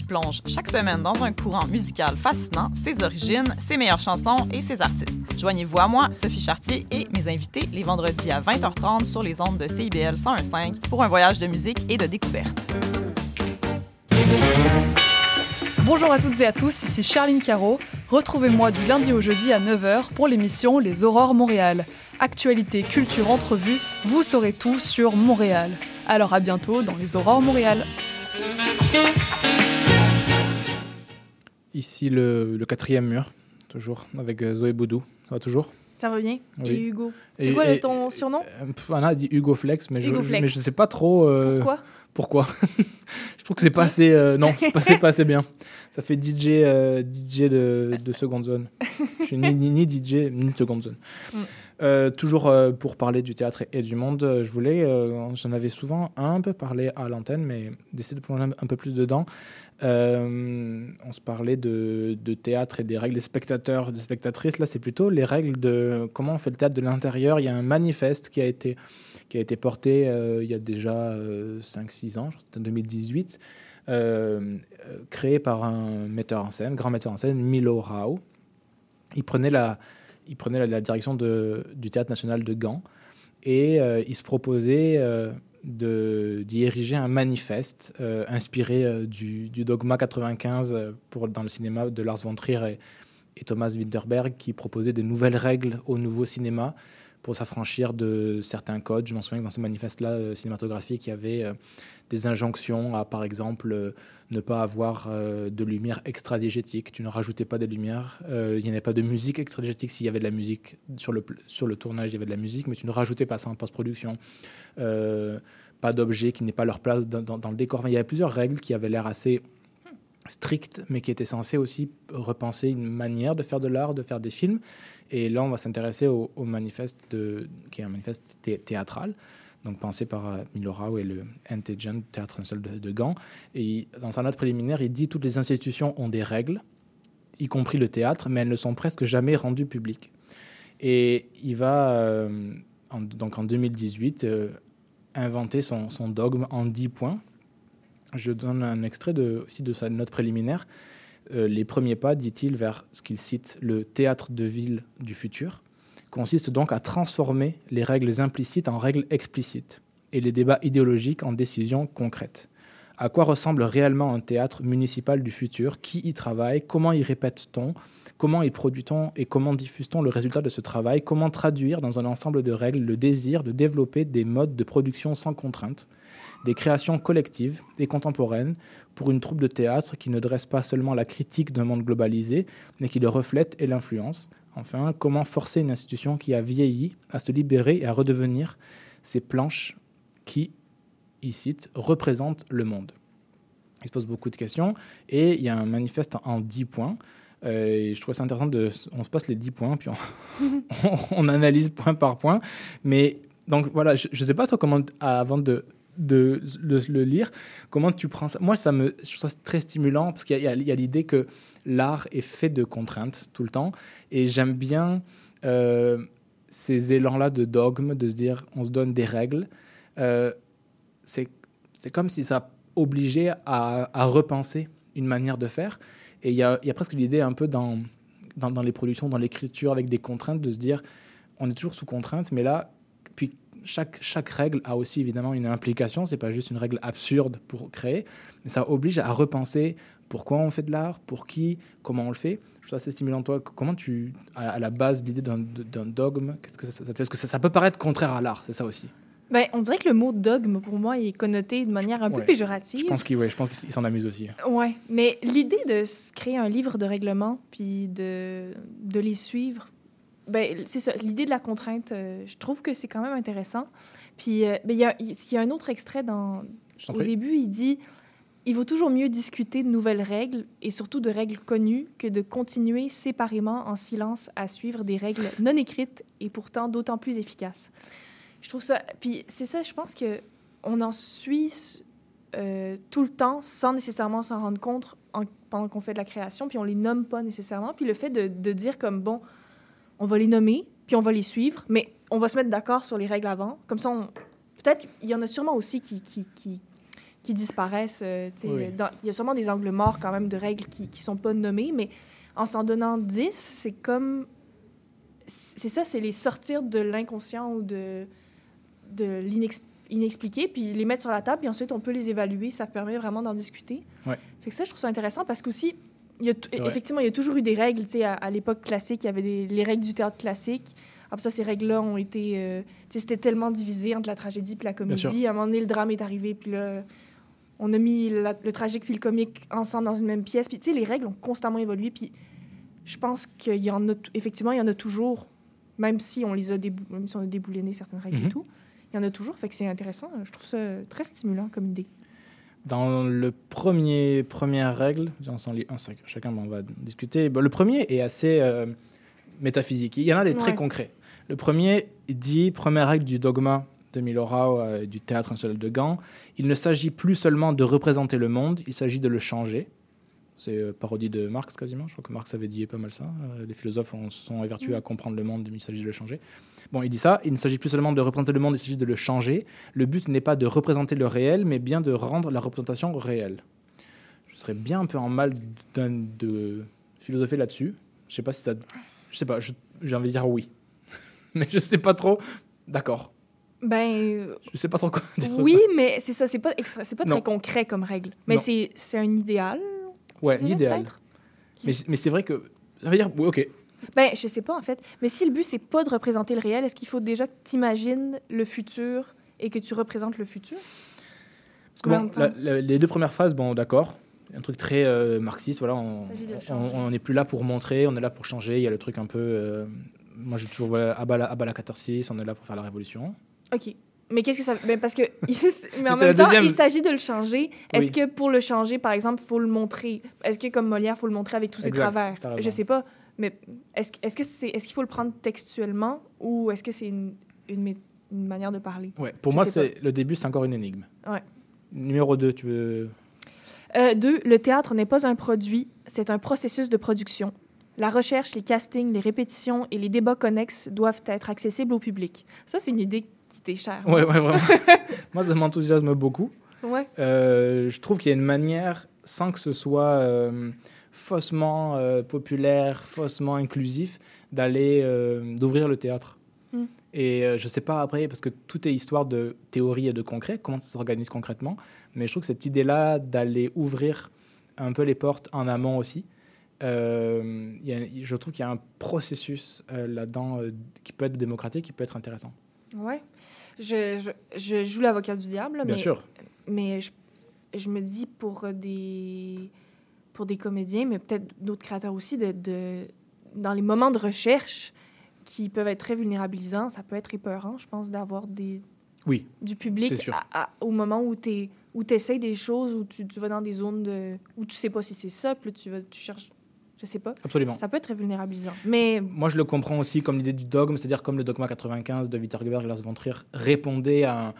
Plonge chaque semaine dans un courant musical fascinant, ses origines, ses meilleures chansons et ses artistes. Joignez-vous à moi, Sophie Chartier et mes invités les vendredis à 20h30 sur les ondes de CIBL 101.5 pour un voyage de musique et de découverte. Bonjour à toutes et à tous, ici Charline Caro. Retrouvez-moi du lundi au jeudi à 9h pour l'émission Les Aurores Montréal. Actualité, culture, entrevue, vous saurez tout sur Montréal. Alors à bientôt dans Les Aurores Montréal. Ici le, le quatrième mur, toujours, avec euh, Zoé Boudou. Ça va toujours? Ça va bien? Oui. Et Hugo. C'est quoi et- ton surnom? Euh, pff, Anna a dit Hugo Flex, mais, Hugo je, Flex. mais je sais pas trop euh, Pourquoi? pourquoi. *laughs* je trouve que c'est pas assez. euh, non, c'est pas, pas assez bien. Ça fait DJ, euh, DJ de, de seconde zone. Je suis ni, ni, ni DJ ni de seconde zone. Mm. Euh, toujours euh, pour parler du théâtre et, et du monde, je voulais, j'en avais souvent un peu parlé à l'antenne, mais d'essayer de plonger un, peu plus dedans. On se parlait de, de théâtre et des règles des spectateurs, des spectatrices. Là, c'est plutôt les règles de comment on fait le théâtre de l'intérieur. Il y a un manifeste qui a été, qui a été porté il y a déjà 5-6 ans, je crois que c'était en 2018, euh, euh, créé par un metteur en scène, grand metteur en scène, Milo Rao. Il prenait la, il prenait la, direction du Théâtre national de Gand et euh, il se proposait euh, d'y ériger un manifeste euh, inspiré euh, du, du Dogma 95 euh, pour, dans le cinéma de Lars von Trier et, et Thomas Winterberg qui proposait des nouvelles règles au nouveau cinéma pour s'affranchir de certains codes. Je m'en souviens que dans ce manifeste-là euh, cinématographique, il y avait euh, des injonctions à, par exemple, euh, ne pas avoir euh, de lumière extradigétique. Tu ne rajoutais pas des lumières. Euh, il n'y avait pas de musique extradigétique. S'il y avait de la musique sur le, sur le tournage, il y avait de la musique, mais tu ne rajoutais pas ça en post-production. Pas d'objets qui n'aient pas leur place dans, le décor. Il y avait plusieurs règles qui avaient l'air assez strictes, mais qui étaient censées aussi repenser une manière de faire de l'art, de faire des films. Et là, on va s'intéresser au, manifeste, de, qui est un manifeste thé- théâtral, pensé par euh, Milo Rao et le NTGen, Théâtre National de, de Gand. Et dans sa note préliminaire, il dit toutes les institutions ont des règles, y compris le théâtre, mais elles ne sont presque jamais rendues publiques. Et il va, euh, en- donc en 2018, euh, inventer son, dogme en 10 points. Je donne un extrait de, aussi de sa note préliminaire. Les premiers pas, dit-il, vers ce qu'il cite le théâtre de ville du futur, consiste donc à transformer les règles implicites en règles explicites et les débats idéologiques en décisions concrètes. À quoi ressemble réellement un théâtre municipal du futur? Qui y travaille? Comment y répète-t-on? Comment y produit-on? Et comment diffuse-t-on le résultat de ce travail? Comment traduire dans un ensemble de règles le désir de développer des modes de production sans contrainte? Des créations collectives et contemporaines pour une troupe de théâtre qui ne dresse pas seulement la critique d'un monde globalisé, mais qui le reflète et l'influence. Enfin, comment forcer une institution qui a vieilli à se libérer et à redevenir ces planches qui, il cite, représentent le monde Il se pose beaucoup de questions et il y a un manifeste en 10 points. Euh, et je trouve ça intéressant de. On se passe les 10 points, puis *laughs* on, on analyse point par point. Mais donc voilà, je ne sais pas toi comment, avant de, de le, lire, comment tu prends ça? Moi, ça me, je trouve ça très stimulant parce qu'il y a, l'idée que l'art est fait de contraintes tout le temps. Et j'aime bien euh, ces élans-là de dogme, de se dire on se donne des règles. Euh, c'est comme si ça obligeait à, repenser une manière de faire. Et il y a, y a presque l'idée un peu dans, dans, dans les productions, dans l'écriture, avec des contraintes, de se dire on est toujours sous contrainte, mais là, chaque, chaque règle a aussi évidemment une implication. C'est pas juste une règle absurde pour créer, mais ça oblige à repenser pourquoi on fait de l'art, pour qui, comment on le fait. Je trouve ça assez stimulant. Toi, comment tu, à, à la base, l'idée d'un dogme, qu'est-ce que ça, ça te fait? Parce que ça, ça peut paraître contraire à l'art, c'est ça aussi. Ben, on dirait que le mot dogme, pour moi, est connoté de manière un peu Ouais. péjorative. Je pense qu'il ouais, s'en amuse aussi. Ouais, mais l'idée de créer un livre de règlement puis de, de les suivre, ben c'est ça. L'idée de la contrainte, euh, je trouve que c'est quand même intéressant. Puis euh, ben, il y, a, il y a un autre extrait dans au prie. début, il dit il vaut toujours mieux discuter de nouvelles règles et surtout de règles connues que de continuer séparément en silence à suivre des règles non écrites et pourtant d'autant plus efficaces. Je trouve ça. Puis c'est ça, je pense que on en suit euh, tout le temps sans nécessairement s'en rendre compte en- pendant qu'on fait de la création, puis on les nomme pas nécessairement. Puis le fait de, de dire comme bon, on va les nommer, puis on va les suivre, mais on va se mettre d'accord sur les règles avant. Comme ça, on... peut-être il y en a sûrement aussi qui, qui, qui, qui disparaissent. euh, Oui. Il y a sûrement des angles morts quand même de règles qui ne sont pas nommées, mais en s'en donnant 10, c'est comme... C'est ça, c'est les sortir de l'inconscient ou de, de l'inex- inexpliqué, puis les mettre sur la table, puis ensuite on peut les évaluer. Ça permet vraiment d'en discuter. Ouais. Fait que ça, je trouve ça intéressant parce qu'aussi, y a effectivement, il y a toujours eu des règles. À, à l'époque classique, il y avait des, les règles du théâtre classique. Après ça, ces règles-là ont été... euh, c'était tellement divisé entre la tragédie puis la comédie. À un moment donné, le drame est arrivé, puis là, on a mis la- le tragique puis le comique ensemble dans une même pièce. Puis tu sais, les règles ont constamment évolué, puis je pense qu'il y en a... Effectivement, il y en a toujours, même si on les a, débou- même si on a débouliné certaines règles et Mhm. tout. Il y en a toujours, fait que c'est intéressant. Je trouve ça très stimulant comme idée. Dans le premier première règle, on lit un, chacun on va discuter. Bon, le premier est assez euh, métaphysique. Il y en a des très concrets. Le premier dit première règle du dogma de Milorau euh, du théâtre national de Gand. Il ne s'agit plus seulement de représenter le monde, il s'agit de le changer. C'est euh, parodie de Marx quasiment. Je crois que Marx avait dit pas mal ça. Euh, les philosophes ont- se sont évertués à comprendre le monde, mais il s'agit de le changer. Bon, il dit ça. Il ne s'agit plus seulement de représenter le monde, il s'agit de le changer. Le but n'est pas de représenter le réel, mais bien de rendre la représentation réelle. Je serais bien un peu en mal de philosopher là-dessus. Je sais pas si ça. Je sais pas. J'ai envie de dire oui, *laughs* mais je sais pas trop. D'accord. Ben, Je sais pas trop quoi dire. oui, ça. mais c'est ça, c'est pas, extra- pas Non. très concret comme règle. Mais c'est un idéal. Ouais, l'idéal. Mais, mais c'est vrai que. Ça veut dire. oui, ok. Ben, je sais pas, en fait. Mais si le but, c'est pas de représenter le réel, est-ce qu'il faut déjà que tu imagines le futur et que tu représentes le futur? Parce que Mais bon, en même temps- la- la- les deux premières phases, bon, d'accord. Un truc très euh, marxiste, voilà. On n'est plus là pour montrer, on est là pour changer. Il y a le truc un peu. euh, moi, j'ai toujours. Voilà, la, abat la catharsis, on est là pour faire la révolution. OK. Mais qu'est-ce que ça... Ben parce que... *laughs* mais en même temps, deuxième. il s'agit de le changer. Est-ce Oui. que pour le changer, par exemple, il faut le montrer? Est-ce que, comme Molière, il faut le montrer avec tous ses travers? Je sais pas. Mais est-ce est-ce que c'est est-ce qu'il faut le prendre textuellement ou est-ce que c'est une, une, manière de parler? Ouais, pour Je moi, c'est le début, c'est encore une énigme. Ouais. Numéro 2, tu veux? Euh, deux, le théâtre n'est pas un produit, c'est un processus de production. La recherche, les castings, les répétitions et les débats connexes doivent être accessibles au public. Ça, c'est une idée qui t'est chère. Ouais, ouais, vraiment. *laughs* moi, ça m'enthousiasme beaucoup. Ouais. Euh, je trouve qu'il y a une manière, sans que ce soit euh, faussement euh, populaire, faussement inclusif, d'aller d'ouvrir le théâtre. Mm. Et je sais pas après, parce que tout est histoire de théorie et de concret, comment ça s'organise concrètement. Mais je trouve que cette idée-là d'aller ouvrir un peu les portes en amont aussi, euh, il y a- je trouve qu'il y a un processus euh, là-dedans euh, qui peut être démocratique, qui peut être intéressant. Ouais. Je, je, je joue l'avocat du diable, Bien mais, sûr. mais je, je me dis pour des, pour des comédiens, mais peut-être d'autres créateurs aussi, de, de, dans les moments de recherche qui peuvent être très vulnérabilisants, ça peut être épeurant, je pense, d'avoir des, Oui, du public c'est sûr. à- à- au moment où tu où essaies des choses, où tu, tu vas dans des zones de, où tu sais pas si c'est ça, puis là, tu, vas, tu cherches, je sais pas. Absolument. Ça peut être très vulnérabilisant. Mais Moi, je le comprends aussi comme l'idée du dogme, c'est-à-dire comme le dogma 95 de Witterberg et Lars von Trier répondait à,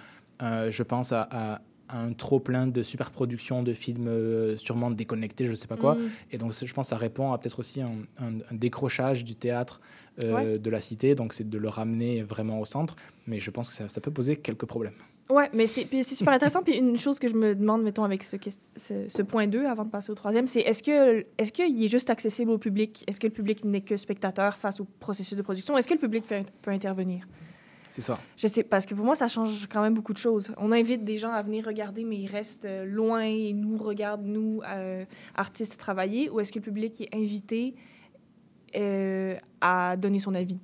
je pense, à, à un trop plein de superproductions de films euh, sûrement déconnectés, je sais pas quoi. Mm. Et donc, je pense que ça répond à peut-être aussi un, un- un décrochage du théâtre euh, Ouais. de la cité. Donc, c'est de le ramener vraiment au centre. Mais je pense que ça, ça peut poser quelques problèmes. Ouais, mais c'est super intéressant. Puis une chose que je me demande, mettons, avec ce, quest- ce, ce point 2, avant de passer au troisième, c'est est-ce que est-ce qu'il est juste accessible au public? Est-ce que le public n'est que spectateur face au processus de production? Est-ce que le public peut intervenir? C'est ça. Je sais, parce que pour moi, ça change quand même beaucoup de choses. On invite des gens à venir regarder, mais ils restent euh, loin et nous regardent, nous, euh, artistes, travailler. Ou est-ce que le public est invité euh, à donner son avis?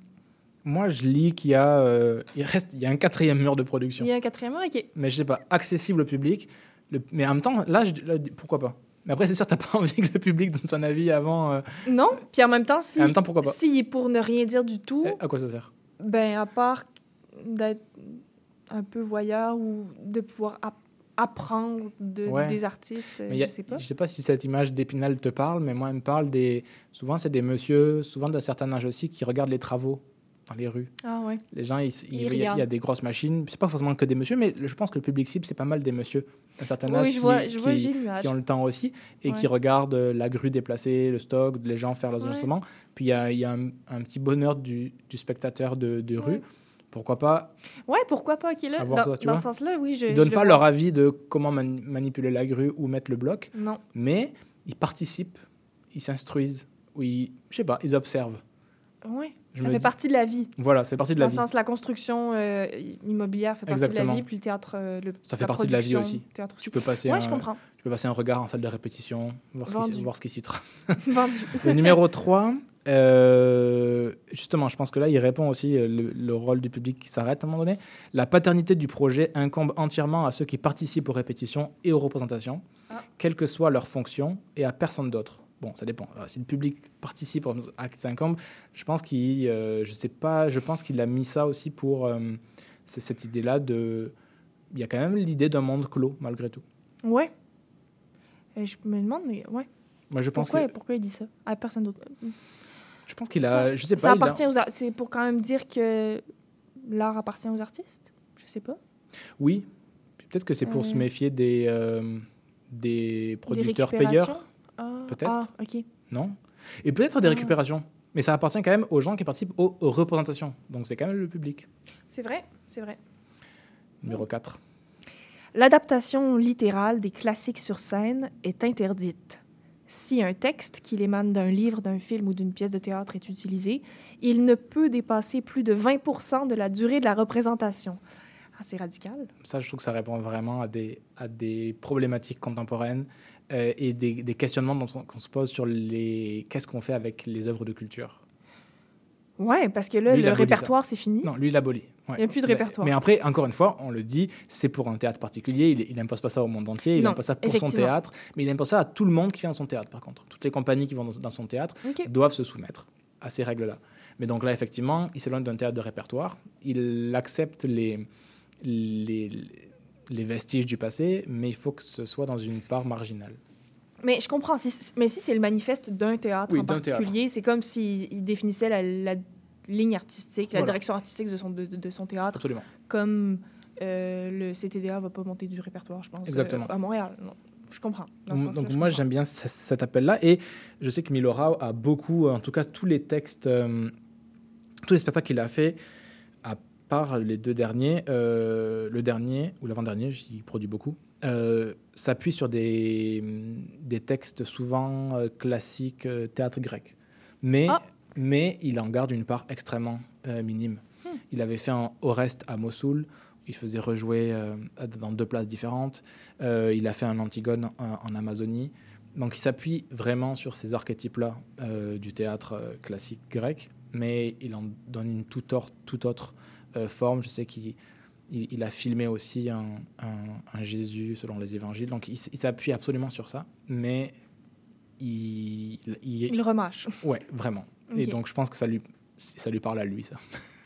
Moi, je lis qu'il y a, euh, il reste, il y a un quatrième mur de production. Il y a un quatrième OK. mais je sais pas, accessible au public. Le- mais en même temps, là, je- là, pourquoi pas? Mais après, c'est sûr, t'as pas *laughs* envie que le public donne son avis avant. euh, Non, puis en même temps, si, En même temps, pourquoi pas? est pour ne rien dire du tout, eh, à quoi ça sert? Ben, à part d'être un peu voyeur ou de pouvoir app- apprendre de, Ouais. des artistes, Mais y je a- sais pas. Je sais pas si cette image d'Épinal te parle, mais moi, elle me parle des. Souvent, c'est des messieurs, souvent d'un certain âge aussi, qui regardent les travaux dans les rues. Ah ouais. Les gens, ils- ils- Ils il y, a- des grosses machines. C'est pas forcément que des messieurs, mais je pense que le public cible, c'est pas mal des messieurs d'un certain Oui, âge je qui, vois- je vois, qui- qui ont le temps aussi et Ouais. qui regardent la grue déplacer, le stock, les gens faire leurs Ouais. instruments. Puis il y a, il y a un, un petit bonheur du, du spectateur de, de rue. Ouais. pourquoi pas Ouais, pourquoi pas, qui Dans, ça, dans ce sens-là, oui, je. Ils donnent pas leur avis de comment mani- manipuler la grue ou mettre le bloc, Non. mais ils participent, ils s'instruisent, ou ils, je sais pas, ils observent. Je Ça fait dis- partie de la vie. Voilà, c'est partie de Dans la le vie. sens, la construction euh, immobilière fait partie de Exactement. la vie, puis le théâtre. euh, le- Ça fait partie de la vie production, aussi. théâtre Tu peux passer Ouais, un, je comprends. Tu peux passer un regard en salle de répétition, voir ce qui, Vendu. voir ce qui s'y *laughs* *laughs* Vendu. Le numéro 3, euh, justement, je pense que là, il répond aussi euh, le, le rôle du public qui s'arrête à un moment donné. La paternité du projet incombe entièrement à ceux qui participent aux répétitions et aux représentations, Ah. quelle que soit leur fonction, et à personne d'autre. Bon, ça dépend. Euh, Si le public participe à qui ça incombe, je pense qu'il, euh, je sais pas, je pense qu'il a mis ça aussi pour euh, cette idée-là de, il y a quand même l'idée d'un monde clos malgré tout. Ouais. Je me demande, mais ouais. Moi, je pense pourquoi, que, pourquoi il dit ça à personne d'autre? Je pense qu'il Ça- a, je sais Ça pas, il a- appartient aux ar- C'est pour quand même dire que l'art appartient aux artistes? Je sais pas. Oui. Peut-être que c'est pour Euh. se méfier des, euh, des producteurs des payeurs, peut-être. Ah, ok. non Et peut-être des Ah. récupérations. Mais ça appartient quand même aux gens qui participent aux, aux représentations. Donc c'est quand même le public. C'est vrai, c'est vrai. Numéro 4. L'adaptation littérale des classiques sur scène est interdite. Si un texte qui émane d'un livre, d'un film ou d'une pièce de théâtre est utilisé, il ne peut dépasser plus de 20% de la durée de la représentation. Ah, c'est radical. Ça, je trouve que ça répond vraiment à des, à des problématiques contemporaines euh, et des, des questionnements qu'on se pose sur les qu'est-ce qu'on fait avec les œuvres de culture. Ouais, parce que là, Lui, le répertoire, c'est fini. Non, lui, il abolit. Ouais. Il y a plus de répertoire. Mais après, encore une fois, on le dit, c'est pour un théâtre particulier. Il, n'impose pas ça au monde entier. Il Non, impose ça pour son théâtre. Mais il impose ça à tout le monde qui vient dans son théâtre, par contre. Toutes les compagnies qui vont dans, dans son théâtre doivent se soumettre à ces règles-là. Mais donc là, effectivement, il s'éloigne d'un théâtre de répertoire. Il accepte les, les, les vestiges du passé, mais il faut que ce soit dans une part marginale. Mais je comprends. Si, mais si c'est le manifeste d'un théâtre Oui, en particulier, c'est comme s'il il définissait la, la ligne artistique, la Voilà. direction artistique de son, de, de son théâtre, Absolument. comme euh, le CTDA va pas monter du répertoire, je pense, euh, Exactement. à Montréal. Non, je comprends. Dans Donc, sens-là, donc je moi j'aime bien ce- cet appel-là et je sais que Milo Rao a beaucoup, en tout cas tous les textes, euh, tous les spectacles qu'il a fait, à part les deux derniers, euh, le dernier ou l'avant-dernier, il produit beaucoup, euh, s'appuie sur des, des textes souvent euh, classiques théâtre grec. Mais, Ah. mais il en garde une part extrêmement minime. Hmm. Il avait fait un Oreste à Mossoul, il faisait rejouer dans deux places différentes. Il a fait un Antigone en, en Amazonie. Donc il s'appuie vraiment sur ces archétypes-là du théâtre classique grec, mais il en donne une toute, or- toute autre forme. Je sais qu'il il, il a filmé aussi un, un- un Jésus selon les évangiles, donc il, s'appuie absolument sur ça, mais il... il- Il remâche. Ouais, vraiment. Et donc je pense que ça lui, ça lui parle à lui, ça.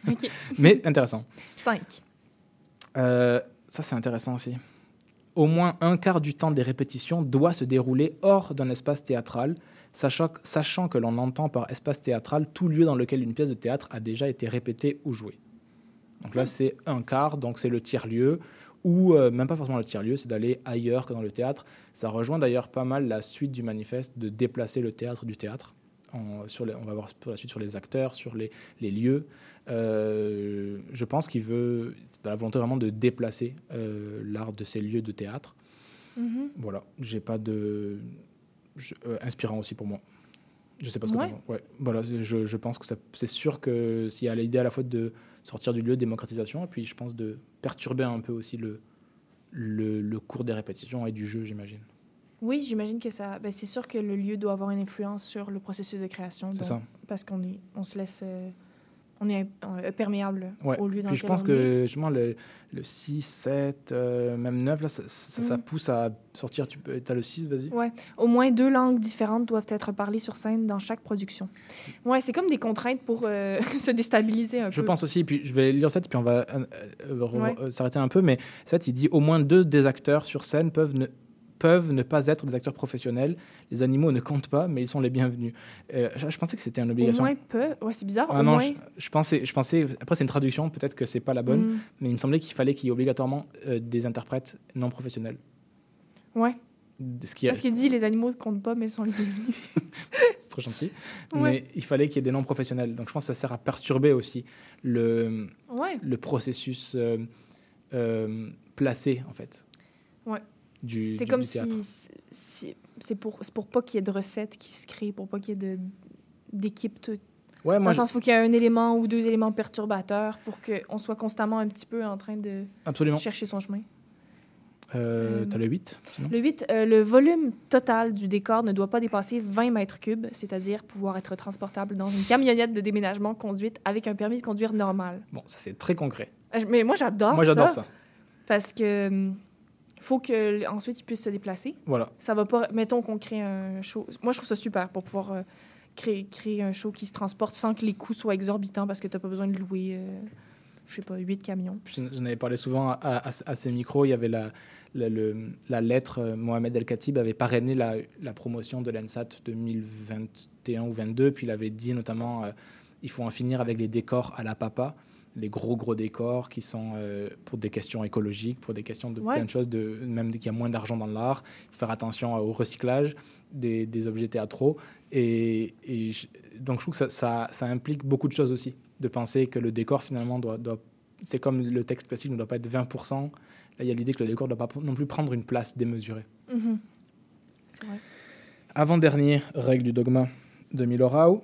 *laughs* *laughs* Mais intéressant. 5. Euh, ça, c'est intéressant aussi. Au moins un quart du temps des répétitions doit se dérouler hors d'un espace théâtral, sachant, sachant que l'on entend par espace théâtral tout lieu dans lequel une pièce de théâtre a déjà été répétée ou jouée. Donc là, c'est un quart, donc c'est le tiers-lieu, ou euh, même pas forcément le tiers-lieu, c'est d'aller ailleurs que dans le théâtre. Ça rejoint d'ailleurs pas mal la suite du manifeste de déplacer le théâtre du théâtre. En- sur les- on va voir pour la suite sur les acteurs, sur les, les lieux. Euh, je pense qu'il veut, c'est la volonté vraiment de déplacer euh, l'art de ces lieux de théâtre. Mhm. Voilà, j'ai pas de. je- inspirant aussi pour moi. Je sais pas ce que Ouais. ouais. Voilà, je, je pense que c'est sûr que s'il y a l'idée à la fois de sortir du lieu de démocratisation, et puis je pense de perturber un peu aussi le, le, le cours des répétitions et du jeu, j'imagine. Oui, j'imagine que ça. Ben, c'est sûr que le lieu doit avoir une influence sur le processus de création. C'est ça. Parce qu'on on se laisse, euh, on est euh, perméable Ouais. au lieu dans Puis je pense que justement le, le 6, 7, euh, même 9, là, ça, ça, ça Mhm. pousse à sortir. Tu as le 6, vas-y. Ouais. Au moins deux langues différentes doivent être parlées sur scène dans chaque production. Ouais, c'est comme des contraintes pour euh, *laughs* se déstabiliser un Je peu. pense aussi, puis je vais lire 7, puis on va euh, Ouais. s'arrêter un peu, mais 7, il dit au moins deux des acteurs sur scène peuvent ne, peuvent ne pas être des acteurs professionnels. Les animaux ne comptent pas, mais ils sont les bienvenus. Euh, je, je pensais que c'était une Au obligation. moins peu. Ouais, c'est bizarre. Ah au non, moins. je, je pensais, je pensais, après c'est une traduction, peut-être que c'est pas la bonne, Mm. mais il me semblait qu'il fallait qu'il y ait obligatoirement euh, des interprètes non professionnels. Ouais. Ce qui Parce qu'il dit les animaux ne comptent pas, mais sont les bienvenus. *laughs* c'est trop gentil. Ouais. Mais il fallait qu'il y ait des noms professionnels. Donc je pense que ça sert à perturber aussi le, Ouais. le processus euh, placé, en fait. Ouais. Du, C'est comme du si c'est pour pour pas qu'il y ait de recettes qui se créent, pour pas qu'il y ait d'équipe tout. Ouais, Dans moi, le sens, il faut qu'il y ait un élément ou deux éléments perturbateurs pour qu'on soit constamment un petit peu en train de Absolument. chercher son chemin. Euh, Euh, T'as le 8 sinon? Le 8, euh, le volume total du décor ne doit pas dépasser 20 mètres cubes, c'est-à-dire pouvoir être transportable dans une camionnette de déménagement conduite avec un permis de conduire normal. Bon, ça c'est très concret. Euh, Mais moi, j'adore ça. moi j'adore ça. Parce que hum, faut que ensuite il puisse se déplacer. Voilà. Ça va pas. Mettons qu'on crée un show. Moi, je trouve ça super pour pouvoir euh, créer, créer un show qui se transporte sans que les coûts soient exorbitants parce que tu n'as pas besoin de louer, euh, je sais pas, 8 camions. Je- J'en avais parlé souvent à, à- à ces micros. Il y avait la, la, le- la lettre, euh, Mohamed El Khatib avait parrainé la, la promotion de l'ENSAT 2021 ou 22. Puis il avait dit notamment euh, il faut en finir avec les décors à la papa, les gros gros décors qui sont euh, pour des questions écologiques, pour des questions de Ouais. plein de choses, de, même qu'il y a moins d'argent dans l'art. Faire attention au recyclage des, des objets théâtraux. Et, et je- donc je trouve que ça, ça, ça implique beaucoup de choses aussi, de penser que le décor finalement doit, doit c'est comme le texte classique ne doit pas être 20%. Là, il y a l'idée que le décor ne doit pas non plus prendre une place démesurée. Mhm. C'est vrai. Avant-dernière règle du dogma de Milorau,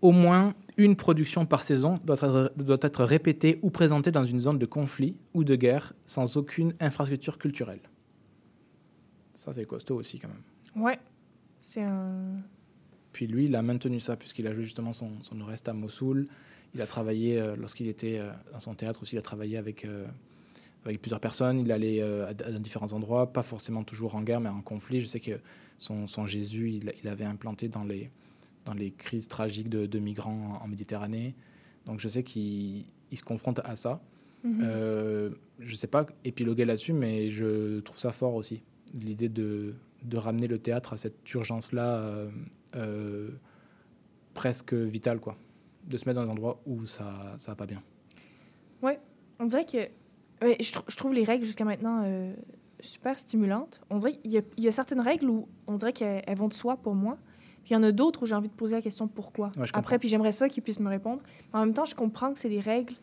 au moins une production par saison doit être, doit être répétée ou présentée dans une zone de conflit ou de guerre sans aucune infrastructure culturelle. Ça, c'est costaud aussi quand même. Ouais. C'est un. Puis lui, il a maintenu ça puisqu'il a joué justement son, son reste à Mossoul. Il a travaillé, euh, lorsqu'il était euh, dans son théâtre aussi, il a travaillé avec, euh, avec plusieurs personnes. Il allait à, à différents endroits, pas forcément toujours en guerre, mais en conflit. Je sais que son, son Jésus, il, il avait implanté dans les, dans les crises tragiques de, de migrants en, en Méditerranée. Donc je sais qu'il il se confronte à ça. Mhm. Euh, je ne sais pas épiloguer là-dessus, mais je trouve ça fort aussi. L'idée de, de ramener le théâtre à cette urgence-là euh, euh, presque vitale, quoi. De se mettre dans un endroit où ça ça va pas bien. Ouais. On dirait que. ouais, je, trou- je trouve les règles jusqu'à maintenant super stimulantes. On dirait qu'il y, a- il y a certaines règles où on dirait qu'elles elles vont de soi pour moi. Puis il y en a d'autres où j'ai envie de poser la question pourquoi? Ouais, Après, puis j'aimerais ça qu'ils puissent me répondre. Mais en même temps, je comprends que c'est des règles.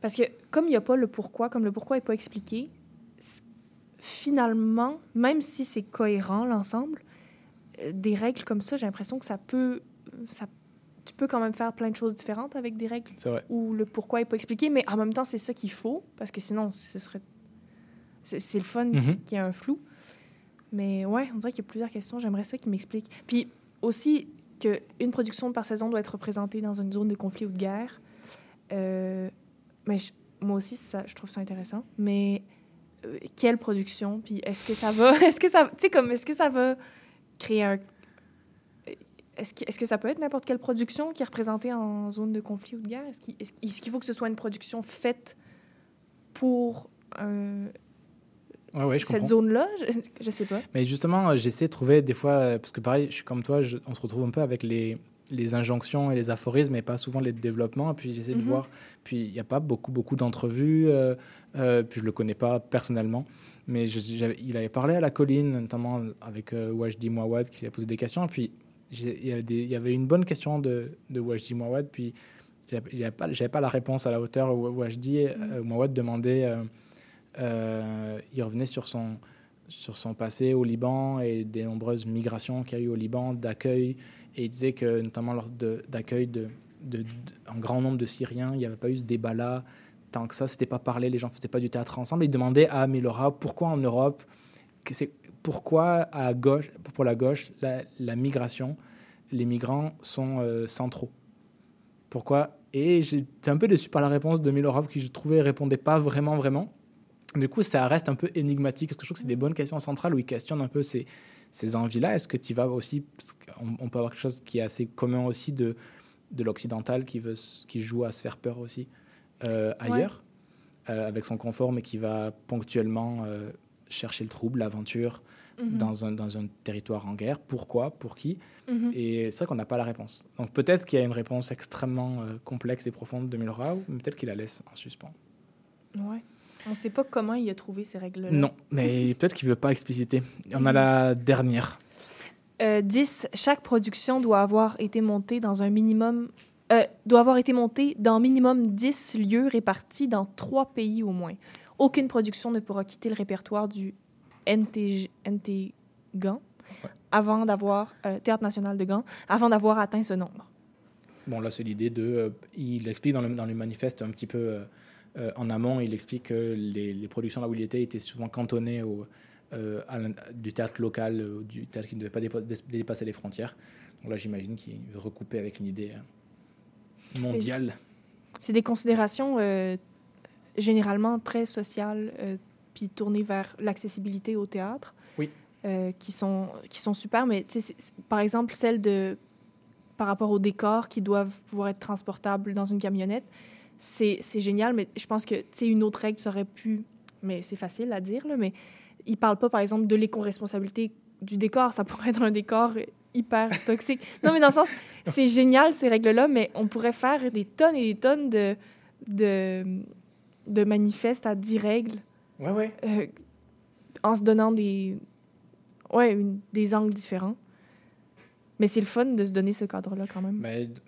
Parce que comme il n'y a pas le pourquoi, comme le pourquoi n'est pas expliqué, finalement, même si c'est cohérent l'ensemble, euh, des règles comme ça, j'ai l'impression que ça peut. Ça, tu peux quand même faire plein de choses différentes avec des règles où le pourquoi n'est pas expliqué, mais en même temps, c'est ça qu'il faut, parce que sinon, ce serait. C'est le fun Mhm. qu'il y ait un flou. Mais ouais, on dirait qu'il y a plusieurs questions. J'aimerais ça qu'ils m'expliquent. Puis aussi, qu'une production par saison doit être représentée dans une zone de conflit ou de guerre. Euh, mais moi aussi, ça, je trouve ça intéressant. Mais euh, quelle production? Puis est-ce que ça va? *laughs* Est-ce que ça. Tu sais, comme. Est-ce que ça va créer un. Est-ce que, est-ce que ça peut être n'importe quelle production qui est représentée en zone de conflit ou de guerre? Est-ce qu'il, est-ce qu'il faut que ce soit une production faite pour Ouais, ouais, je cette zone-là? Je, *laughs* je sais pas. Mais justement, euh, j'essaie de trouver des fois, euh, parce que pareil, je suis comme toi, je- on se retrouve un peu avec les, les injonctions et les aphorismes, mais pas souvent les développements. Et puis j'essaie de Mhm. voir. Puis il n'y a pas beaucoup, beaucoup d'entrevues. euh, euh, puis je le connais pas personnellement. Mais il avait parlé à la colline, notamment avec euh, Wajdi Mouawad, qui a posé des questions. Et puis il y, avait une bonne question de, de Wajdi Mouawad. Puis j'avais pas, pas la réponse à la hauteur. où Wajdi euh, Mouawad demandait. Euh, il revenait sur son, sur son passé au Liban et des nombreuses migrations qu'il y a eu au Liban, d'accueil. Et il disait que, notamment lors d'accueil de, de, de- grand nombre de Syriens, il n'y avait pas eu ce débat-là. Tant que ça, c'était pas parlé, les gens ne faisaient pas du théâtre ensemble. Il demandait à Milora pourquoi en Europe, pourquoi à gauche, pour la gauche, la, migration, les migrants sont euh, centraux? Pourquoi? Et j'étais un peu déçu par la réponse de Milorov qui, je trouvais, répondait pas vraiment, vraiment. Du coup, ça reste un peu énigmatique parce que je trouve que c'est des bonnes questions centrales où il questionne un peu ces, ces envies-là. Est-ce que tu vas aussi. on, peut avoir quelque chose qui est assez commun aussi de, de l'occidental qui, veut, qui joue à se faire peur aussi euh, ailleurs, euh, avec son confort, mais qui va ponctuellement euh, chercher le trouble, l'aventure Mhm. dans, un, dans un territoire en guerre? Pourquoi? Pour qui? Mhm. Et c'est vrai qu'on n'a pas la réponse. Donc peut-être qu'il y a une réponse extrêmement complexe et profonde de Milrao, mais peut-être qu'il la laisse en suspens. Ouais. On sait pas comment il a trouvé ces règles-là. Non, mais *laughs* peut-être qu'il veut pas expliciter. On a la dernière. Euh, 10, chaque production doit avoir été montée dans un minimum... euh, doit avoir été montée dans minimum 10 lieux répartis dans trois pays au moins. Aucune production ne pourra quitter le répertoire du NTG, NT Gand avant d'avoir... euh, Théâtre national de Gand, avant d'avoir atteint ce nombre. Bon, là, c'est l'idée de. euh, il explique dans le, dans le manifeste un petit peu euh, en amont, il explique que les, les productions là où il était étaient souvent cantonnées au, euh, à du théâtre local, euh, du théâtre qui ne devait pas dépa- dé- dépasser les frontières. Donc là, j'imagine qu'il veut recouper avec une idée mondiale. C'est des considérations euh, généralement très sociales, puis tournées vers l'accessibilité au théâtre, Oui. qui, sont, qui sont super. Mais par exemple, celle de par rapport aux décors qui doivent pouvoir être transportables dans une camionnette, c'est c'est génial. Mais je pense que tu sais, une autre règle serait pu, mais c'est facile à dire là, mais il parle pas par exemple de l'éco-responsabilité du décor. Ça pourrait être un décor hyper toxique. *laughs* Non, mais dans le sens, c'est génial ces règles-là, mais on pourrait faire des tonnes et des tonnes de, de, de manifestes à 10 règles Ouais, ouais. euh, en se donnant des, ouais, une- des angles différents. Mais c'est le fun de se donner ce cadre-là quand même.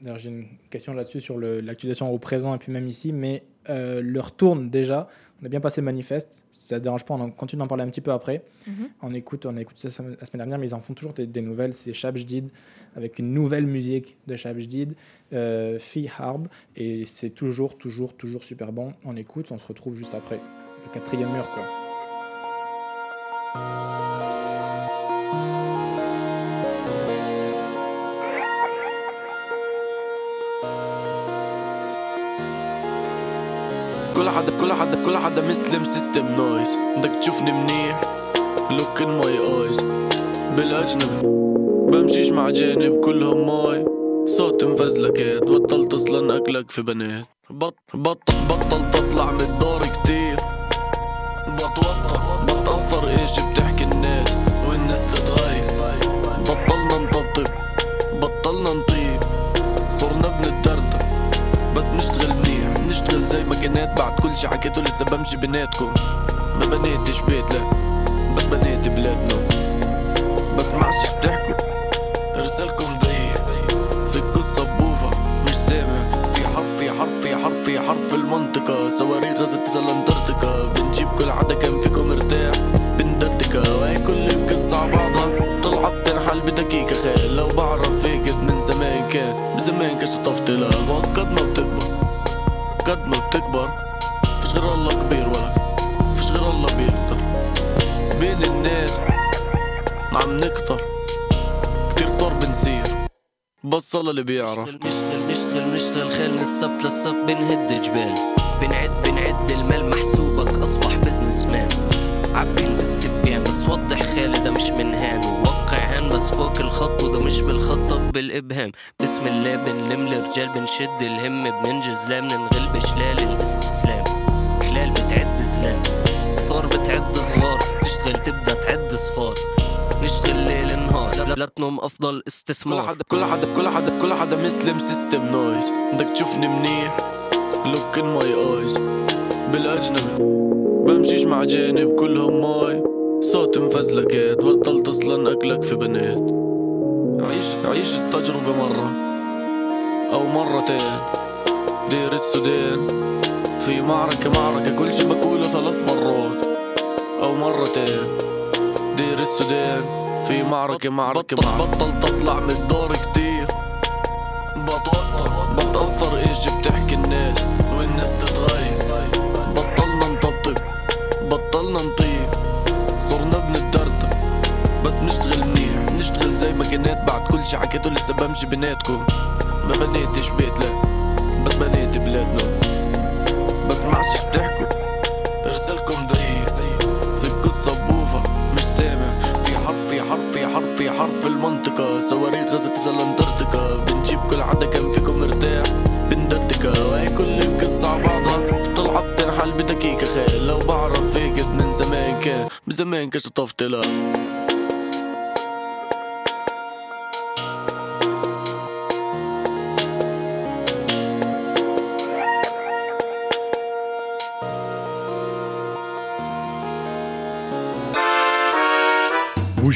D'ailleurs, j'ai une question là-dessus sur le- l'actualisation au présent et puis même ici, mais euh, leur tourne déjà. On a bien passé le manifeste. Si ça ne dérange pas, on en- continue d'en parler un petit peu après. Mhm. On écoute, on a écouté ça la semaine dernière, mais ils en font toujours des, des nouvelles. C'est Shab Jdid avec une nouvelle musique de Shab Jdid, euh, Fee Harb, et c'est toujours, toujours, toujours super bon. On écoute, on se retrouve juste après. Le quatrième mur, quoi. كل حدا كل حدا مسلم سيستم نويز بدك تشوفني منيح. لوك ان ماي ايز بالأجنبي. بمشيش مع جانب كلهم ماي صوت مفزلكات بطلت أصلا أكلك في بنات بط بطل بطل تطلع من الدار كتير. بتوتر. بتأثر إيش بتحكي. كانت بعد كل شي حكيته لسه بمشي بيناتكم ما بنيتش بيت لا. بس بنيت بلادنا. بس ما بتحكوا ارسلكم ضيق. في قصة بوفا مش سامع. في حرب في حرب في حرب في حرب في المنطقة. صواريخ غزت تسال انتاركتيكا بنجيب كل حدا كان فيكم مرتاح. بندردكا وهي كل القصة بعضها. طلعت تنحل بدقيقة خيال لو بعرف فيك من زمان كان بزمان كان شطفت لها. ما بتكبر. قد ما بتكبر فيش غير الله كبير ولا فيش غير الله بيقدر. بين الناس عم نكتر كتير طار بنسير بس الله اللي بيعرف. نشتغل نشتغل نشتغل من السبت للسبت. بنهد جبال بنعد بنعد المال محسوبك. أصبح بزنس مان عبي الأستبيان بس وضح خالي ده مش من هان ووقع هان بس فوق الخط وده مش بالخط. بالإبهام. بسم الله بنلم رجال بنشد الهم. بننجز لا بننغل بشلال الاستسلام. خلال بتعد سلام ثور بتعد صغار. تشتغل تبدأ تعد صفار. نشتغل ليل نهار. لا, لا تنوم أفضل كل استثمار حدا كل حدا كل حدا كل حدا مسلم سيستم نويز بدك تشوفني منيح؟ لوك ان ماي ايز بالأجنبي. بمشيش مع جانب كلهم ماي صوت مفزلكات بطلت أصلا أكلك في بنات عيش عيش التجربة مرة أو مرتين. دير السودان في معركة معركة كل شي بقوله ثلاث مرات أو مرتين. دير السودان في معركة معركة بطل, بطل تطلع من الدار كتير. بتوتر بتأثر إيش بتحكي الناس؟ والناس تتغير. بطلنا نطبطب بطلنا نطيب زي ما كانت بعد كل شي حكيته لسه بمشي بيناتكم. ما بنيتش بيت لا بس بنيت بلادنا. بس ما عادش بتحكوا. ارسلكم ضيق في القصة بوفا مش سامع. في حرب في حرب في حرب في حرب في المنطقة. صواريخ غزت تسأل أنتاركتيكا. بنجيب كل حدا كان فيكم مرتاح. بندردكا وهي كل القصة ع بعضها. طلعت تنحل بدقيقة خيال لو بعرف فيك من زمان كان بزمان كان شطفت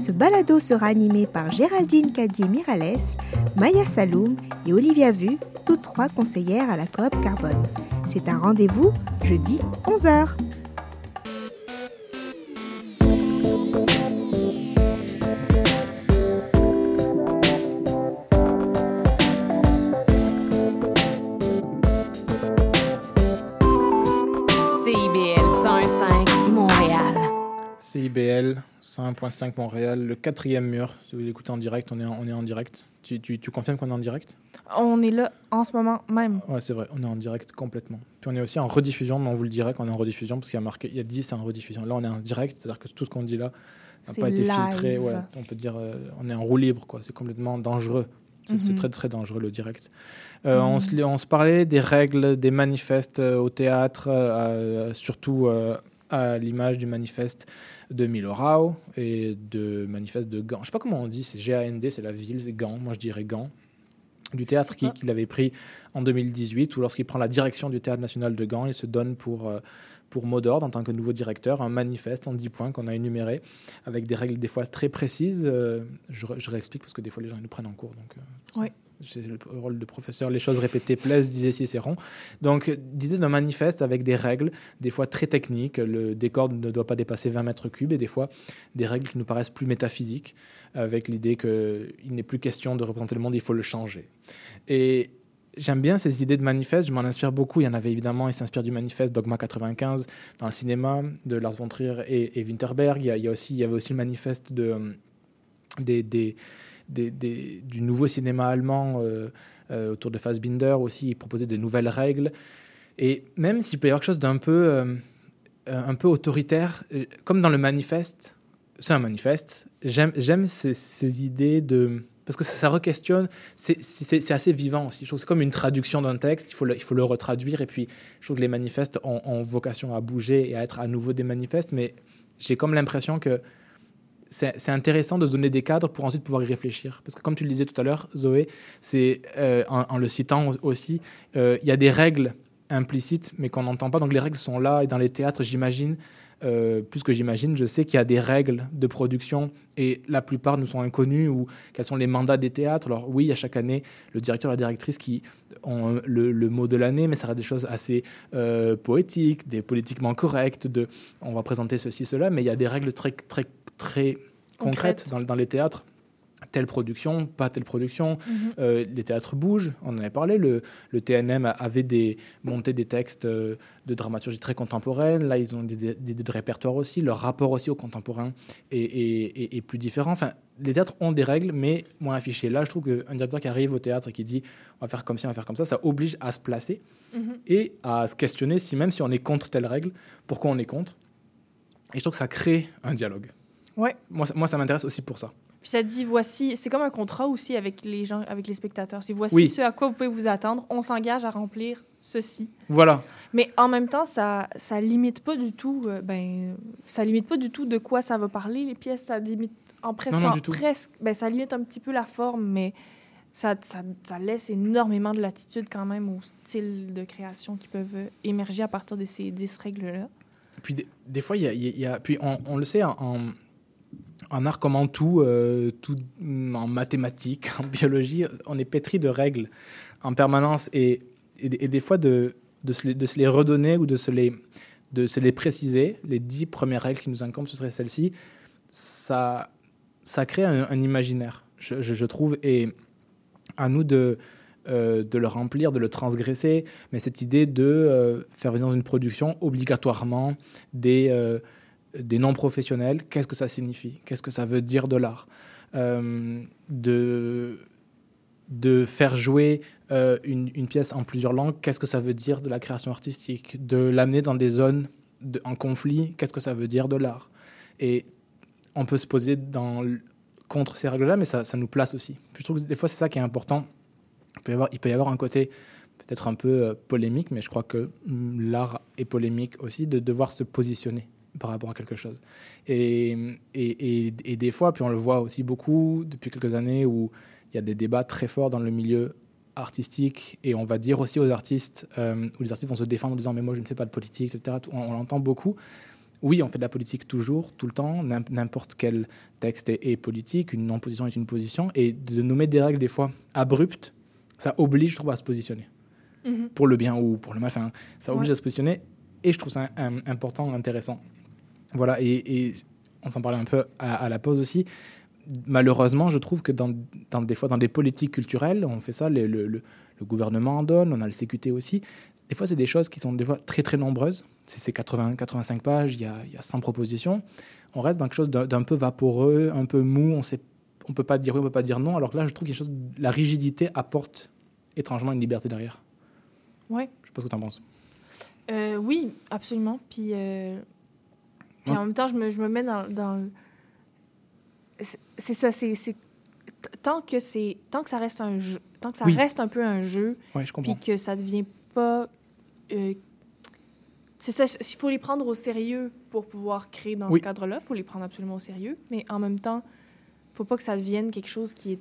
Ce balado sera animé par Géraldine Cadier-Mirales, Maya Saloum et Olivia Vu, toutes trois conseillères à la coop Carbone. C'est un rendez-vous jeudi 11h. CIBL 101.5 Montréal, le quatrième mur. Si vous l'écoutez en direct, on est en, on est en direct. Tu, tu, tu confirmes qu'on est en direct? On est là en ce moment même. Ouais, c'est vrai, on est en direct complètement. Puis on est aussi en rediffusion, mais on vous le dirait qu'on est en rediffusion parce qu'il y a marqué, il y a 10 en rediffusion. Là, on est en direct, c'est-à-dire que tout ce qu'on dit là n'a pas été live. filtré. Ouais, on peut dire, euh, on est en roue libre, quoi. C'est complètement dangereux. C'est Mhm. très très dangereux le direct. Euh, on, Mhm. se, on se parlait des règles, des manifestes euh, au théâtre, euh, surtout à l'image du manifeste de Milorao et de manifeste de Gand. Je sais pas comment on dit, c'est G-A-N-D, c'est la ville, c'est Gand. Moi je dirais Gand. Du théâtre qui- qu'il avait pris en 2018, où lorsqu'il prend la direction du théâtre national de Gand, il se donne pour, euh, pour mot d'ordre en tant que nouveau directeur un manifeste en 10 points qu'on a énuméré avec des règles des fois très précises. Euh, je, ré- je réexplique parce que des fois les gens ils nous prennent en cours. Donc, euh, Oui. C'est le rôle de professeur, les choses répétées plaisent, disait Cicéron. Donc, l'idée d'un manifeste avec des règles, des fois très techniques, le décor ne doit pas dépasser 20 mètres cubes, et des fois des règles qui nous paraissent plus métaphysiques, avec l'idée qu'il n'est plus question de représenter le monde, il faut le changer. Et j'aime bien ces idées de manifeste, je m'en inspire beaucoup. Il y en avait évidemment, il s'inspire du manifeste Dogma 95 dans le cinéma de Lars von Trier et, Winterberg. Il y, avait aussi le manifeste de, des, des- des- du nouveau cinéma allemand euh, euh, autour de Fassbinder aussi. Il proposait de nouvelles règles. Et même s'il peut y avoir quelque chose d'un peu, euh, un peu autoritaire, comme dans le manifeste, c'est un manifeste, j'aime ces, ces idées de... Parce que ça, ça re-questionne, c'est- assez vivant aussi. Je trouve c'est comme une traduction d'un texte, il faut, le, il faut le retraduire. Et puis, je trouve que les manifestes ont, ont vocation à bouger et à être à nouveau des manifestes. Mais j'ai comme l'impression que c'est intéressant de se donner des cadres pour ensuite pouvoir y réfléchir. Parce que comme tu le disais tout à l'heure, Zoé, c'est euh, en, en le citant aussi, euh, il y a des règles implicites, mais qu'on n'entend pas. Donc les règles sont là. Et dans les théâtres, j'imagine, euh, plus que j'imagine, je sais qu'il y a des règles de production et la plupart nous sont inconnues ou quels sont les mandats des théâtres. Alors oui, il y a chaque année le directeur, la directrice qui ont le, le mot de l'année, mais ça reste des choses assez euh, poétiques, des politiquement correctes, de on va présenter ceci, cela, mais il y a des règles très, très, très concrètes dans, dans les théâtres. Telle production, pas telle production. Mhm. Euh, les théâtres bougent, on en avait parlé. Le, le TNM avait des, monté des textes euh, de dramaturgie très contemporaine. Là, ils ont des, des- des idées de répertoire aussi. Leur rapport aussi au contemporain est, est- est- est plus différent. Enfin, les théâtres ont des règles, mais moins affichées. Là, je trouve qu'un directeur qui arrive au théâtre et qui dit on va faire comme ci, on va faire comme ça, ça oblige à se placer Mhm. et à se questionner si même si on est contre telle règle, pourquoi on est contre. Et je trouve que ça crée un dialogue. Ouais. Moi, ça- moi ça m'intéresse aussi pour ça. Puis ça dit, voici, c'est comme un contrat aussi avec les gens, avec les spectateurs. C'est voici Oui. ce à quoi vous pouvez vous attendre. On s'engage à remplir ceci. Voilà. Mais en même temps, ça, ça limite pas du tout, euh, ben, ça limite pas du tout de quoi ça va parler. Les pièces, ça limite en presque, Non, non, en du tout. presque, ben, ça limite un petit peu la forme, mais ça, ça, ça laisse énormément de latitude quand même au style de création qui peuvent euh, émerger à partir de ces 10 règles-là. Puis des, des fois, il y a, y y puis on, on le sait en, en, en art comme en tout, euh, tout, en mathématiques, *laughs* en biologie, on est pétri de règles en permanence et, des fois de, se les, redonner ou de se les, préciser, les dix premières règles qui nous incombent, ce serait celle-ci, ça, crée un, imaginaire. je, trouve, et à nous de, euh, de le remplir, de le transgresser, mais cette idée de euh, faire venir dans une production obligatoirement des, des non-professionnels, qu'est-ce que ça signifie Qu'est-ce que ça veut dire de l'art Euh, de, de faire jouer euh, une, une pièce en plusieurs langues, qu'est-ce que ça veut dire de la création artistique De l'amener dans des zones en conflit, qu'est-ce que ça veut dire de l'art Et on peut se poser dans, contre ces règles-là, mais ça, ça nous place aussi. Je trouve que des fois, c'est ça qui est important. Il peut y avoir, il peut y avoir un côté peut-être un peu euh, polémique, mais je crois que hum, l'art est polémique aussi, de devoir se positionner par rapport à quelque chose. Et, et, et, et des fois, puis on le voit aussi beaucoup depuis quelques années, où il y a des débats très forts dans le milieu artistique, et on va dire aussi aux artistes, euh, où les artistes vont se défendre en disant mais moi je ne fais pas de politique, etc. On, on l'entend beaucoup. Oui, on fait de la politique toujours, tout le temps. N'im- N'importe quel texte est, est politique, une non-position est une position, et de nommer des règles des fois abruptes, ça oblige, je trouve, à se positionner Mhm. pour le bien ou pour le mal. Enfin, ça oblige Ouais. à se positionner et je trouve ça un- important, intéressant. Voilà, et, et on s'en parlait un peu à, à la pause aussi. Malheureusement, je trouve que dans, dans des fois, dans des politiques culturelles, on fait ça, le, le- le- le gouvernement en donne, on a le CQT aussi. Des fois, c'est des choses qui sont des fois très très nombreuses. C'est c'est 80, 85 pages, il y, a, il y a 100 propositions. On reste dans quelque chose d'un peu vaporeux, un peu mou, on sait on peut pas dire oui, on peut pas dire non. Alors que là, je trouve que quelque chose, la rigidité apporte étrangement une liberté derrière. Ouais. Je sais pas ce que tu en penses. Euh, oui, absolument. Puis, euh, puis Ouais. en même temps, je me, je me mets dans. dans le- c'est ça, c'est. Tant que, c'est, tant que ça reste un jeu, tant que ça Oui. reste un peu un jeu, Ouais, je puis que ça devient pas. euh, c'est ça, il faut les prendre au sérieux pour pouvoir créer dans Oui. ce cadre-là. Il faut les prendre absolument au sérieux. Mais en même temps, faut pas que ça devienne quelque chose qui est,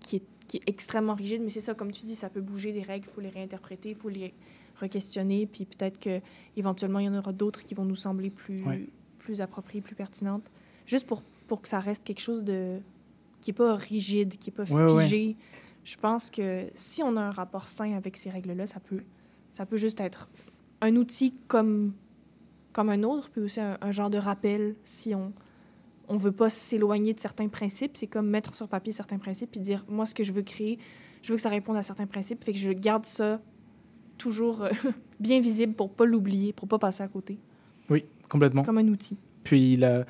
qui est, qui est extrêmement rigide. Mais c'est ça, comme tu dis, ça peut bouger des règles, il faut les réinterpréter, il faut les re-questionner. Puis peut-être qu'éventuellement, il y en aura d'autres qui vont nous sembler plus, plus appropriées, plus pertinentes. Juste pour, pour que ça reste quelque chose de qui n'est pas rigide, qui n'est pas figé. Je pense que si on a un rapport sain avec ces règles-là, ça peut, ça peut juste être un outil comme, comme un autre, puis aussi un, un genre de rappel si on on veut pas s'éloigner de certains principes. C'est comme mettre sur papier certains principes puis dire, moi, ce que je veux créer, je veux que ça réponde à certains principes, fait que je garde ça toujours euh, *laughs* bien visible pour pas l'oublier, pour pas passer à côté, Oui, complètement. comme un outil. Puis la-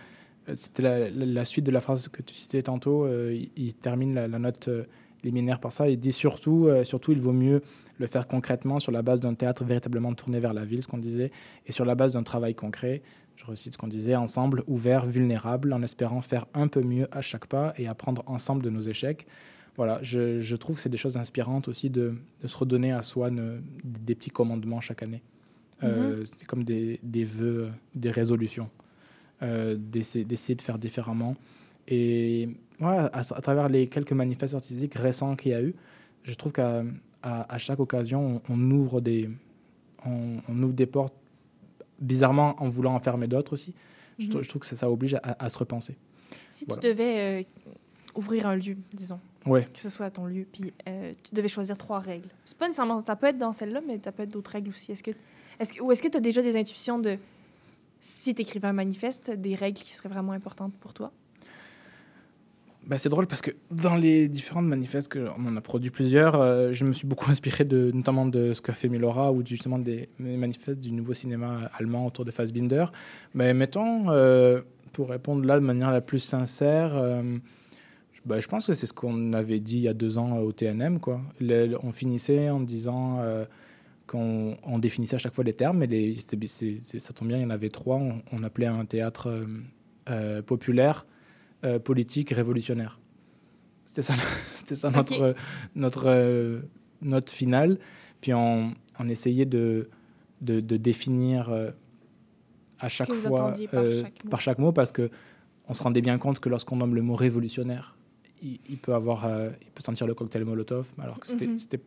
c'était la, la- la suite de la phrase que tu citais tantôt. euh, il, il termine la, la note euh, liminaire par ça. Il dit surtout, euh, surtout, il vaut mieux le faire concrètement sur la base d'un théâtre véritablement tourné vers la ville, ce qu'on disait, et sur la base d'un travail concret. Je recite ce qu'on disait ensemble, ouvert, vulnérable, en espérant faire un peu mieux à chaque pas et apprendre ensemble de nos échecs. Voilà, je, je trouve que c'est des choses inspirantes aussi de, de se redonner à soi ne- des petits commandements chaque année. Euh, C'est comme des, des vœux, euh, des résolutions euh, d'essayer de faire différemment. Et voilà, à, à travers les quelques manifestes artistiques récents qu'il y a eu, je trouve qu'à à, à chaque occasion, on, on ouvre des, on, on ouvre des portes, bizarrement en voulant en fermer d'autres aussi. Je, Mhm. trouve, je trouve que ça, ça oblige à, à se repenser. Si Voilà. tu devais euh, ouvrir un lieu, disons, Ouais. que ce soit ton lieu, puis euh, tu devais choisir trois règles. C'est pas nécessairement, ça peut être dans celle-là, mais ça peut être d'autres règles aussi. Est-ce que, est-ce que, ou est-ce que tu as déjà des intuitions de, si tu écrivais un manifeste, des règles qui seraient vraiment importantes pour toi? Bah, c'est drôle parce que dans les différentes manifestes, que, on en a produit plusieurs, euh, je me suis beaucoup *laughs* inspiré de, notamment de ce qu'a fait Milora ou justement des, des manifestes du nouveau cinéma allemand autour de Fassbinder. Mais mettons, euh, pour répondre là de manière la plus sincère, bah, je pense que c'est ce qu'on avait dit il y a deux ans au TNM. Quoi. Le- on finissait en disant euh, qu'on on définissait à chaque fois les termes, mais les, ça tombe bien, il y en avait trois. On, on appelait un théâtre euh, euh, populaire euh, politique révolutionnaire. C'était ça, *laughs* ça notre, euh, notre euh, note finale. Puis on, on essayait de, de, de définir euh, à chaque fois par euh, chaque mot. par chaque mot parce que on se rendait bien compte que lorsqu'on nomme le mot révolutionnaire, il, il peut avoir, euh, il peut sentir le cocktail Molotov, alors que c'était Mhm. c'était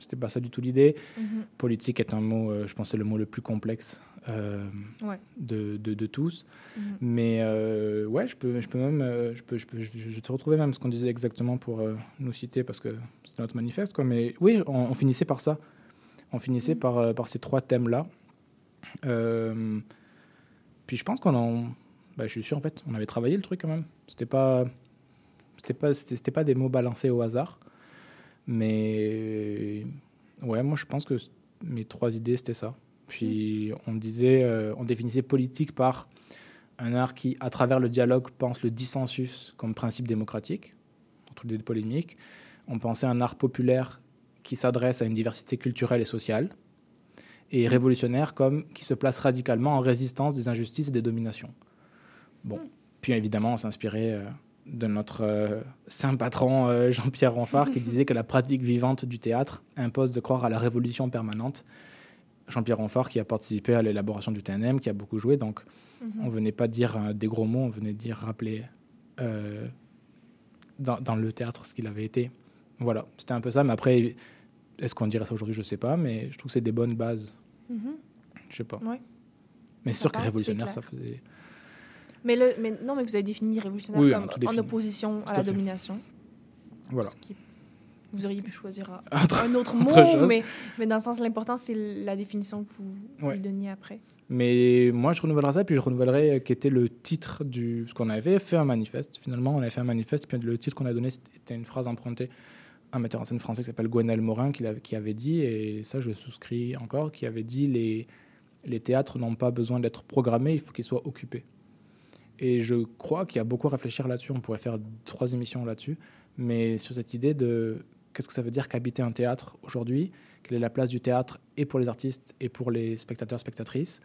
c'était pas ça du tout l'idée. Mhm. Politique est un mot, euh, je pense, c'est le mot le plus complexe euh, Ouais. de, de, de tous. Mhm. Mais ouais, je peux, je peux même, je peux, je peux, je, je te retrouvais même ce qu'on disait exactement pour nous citer parce que c'est notre manifeste, quoi. Mais oui, on, on finissait par ça. On finissait par, euh, par ces trois thèmes-là. Euh, puis je pense qu'on en, bah, je suis sûr en fait, on avait travaillé le truc quand même. C'était pas, C'était pas, c'était c'était pas des mots balancés au hasard. Mais ouais, moi je pense que c- mes trois idées c'était ça. Puis on disait, euh, on définissait politique par un art qui, à travers le dialogue, pense le dissensus comme principe démocratique, entre les deux polémiques. On pensait un art populaire qui s'adresse à une diversité culturelle et sociale, et révolutionnaire comme qui se place radicalement en résistance des injustices et des dominations. Bon, puis évidemment, on s'inspirait euh, de notre euh, saint patron euh, Jean-Pierre Ronfard qui *laughs* disait que la pratique vivante du théâtre impose de croire à la révolution permanente. Jean-Pierre Ronfard qui a participé à l'élaboration du TNM, qui a beaucoup joué, donc Mhm. on venait pas dire euh, des gros mots, on venait dire rappeler dans, dans le théâtre ce qu'il avait été. Voilà, c'était un peu ça, mais après, est-ce qu'on dirait ça aujourd'hui? Je sais pas, mais je trouve que c'est des bonnes bases. Mhm. Je sais pas. Ouais. Mais sûr que révolutionnaire, ça faisait. Mais, le, mais non, mais vous avez défini révolutionnaire Oui, comme tout en opposition à à la fait. domination. Voilà. Vous auriez pu choisir un, *laughs* Autre- un autre autre mot, mais, mais dans le sens, l'important, c'est la définition que vous Ouais. lui donniez après. Mais moi, je renouvellerai ça, puis je renouvellerai euh, qui était le titre du. Parce qu'on avait fait un manifeste, finalement, on avait fait un manifeste, puis le titre qu'on a donné, c'était une phrase empruntée à un metteur en scène français qui s'appelle Gwenel Morin, qui, qui avait dit, et ça, je souscris encore, qui avait dit les, les théâtres n'ont pas besoin d'être programmés, il faut qu'ils soient occupés. Et je crois qu'il y a beaucoup à réfléchir là-dessus. On pourrait faire trois émissions là-dessus. Mais sur cette idée de qu'est-ce que ça veut dire qu'habiter un théâtre aujourd'hui Quelle est la place du théâtre et pour les artistes et pour les spectateurs, spectatrices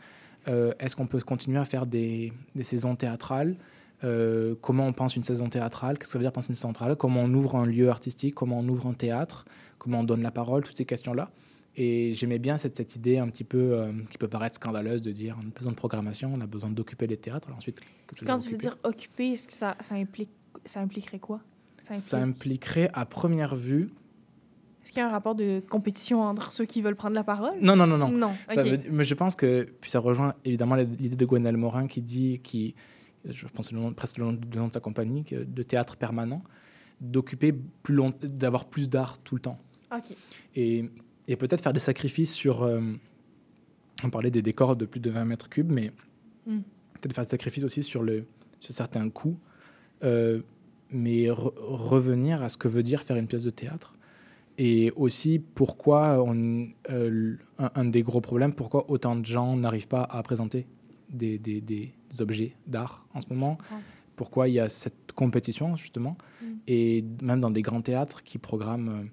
Euh, Est-ce qu'on peut continuer à faire des, saisons théâtrales Euh, Comment on pense une saison théâtrale Qu'est-ce que ça veut dire penser une saison théâtrale Comment on ouvre un lieu artistique Comment on ouvre un théâtre Comment on donne la parole Toutes ces questions-là. Et j'aimais bien cette, cette idée un petit peu euh, qui peut paraître scandaleuse de dire on a besoin de programmation, on a besoin d'occuper les théâtres. Alors ensuite, que Quand tu veux dire occuper, est-ce que ça, ça, implique, ça impliquerait quoi? Ça ça implique- impliquerait à première vue. Est-ce qu'il y a un rapport de compétition entre ceux qui veulent prendre la parole? Non, non, non, non. Non, Ça ok. veut dire- mais je pense que puis ça rejoint évidemment l'idée de Gwenelle Morin qui dit, qui, je pense le nom, presque le nom, le nom de sa compagnie, de théâtre permanent, d'occuper plus long, d'avoir plus d'art tout le temps. Ok. Et, et peut-être faire des sacrifices sur. euh, on parlait des décors de plus de 20 mètres cubes, mais Mm. peut-être faire des sacrifices aussi sur, le, sur certains coûts, euh, mais re- revenir à ce que veut dire faire une pièce de théâtre. Et aussi pourquoi on, euh, un, un des gros problèmes, pourquoi autant de gens n'arrivent pas à présenter des, des- des objets d'art en ce moment. Pourquoi il y a cette compétition justement. Mm. Et même dans des grands théâtres qui programment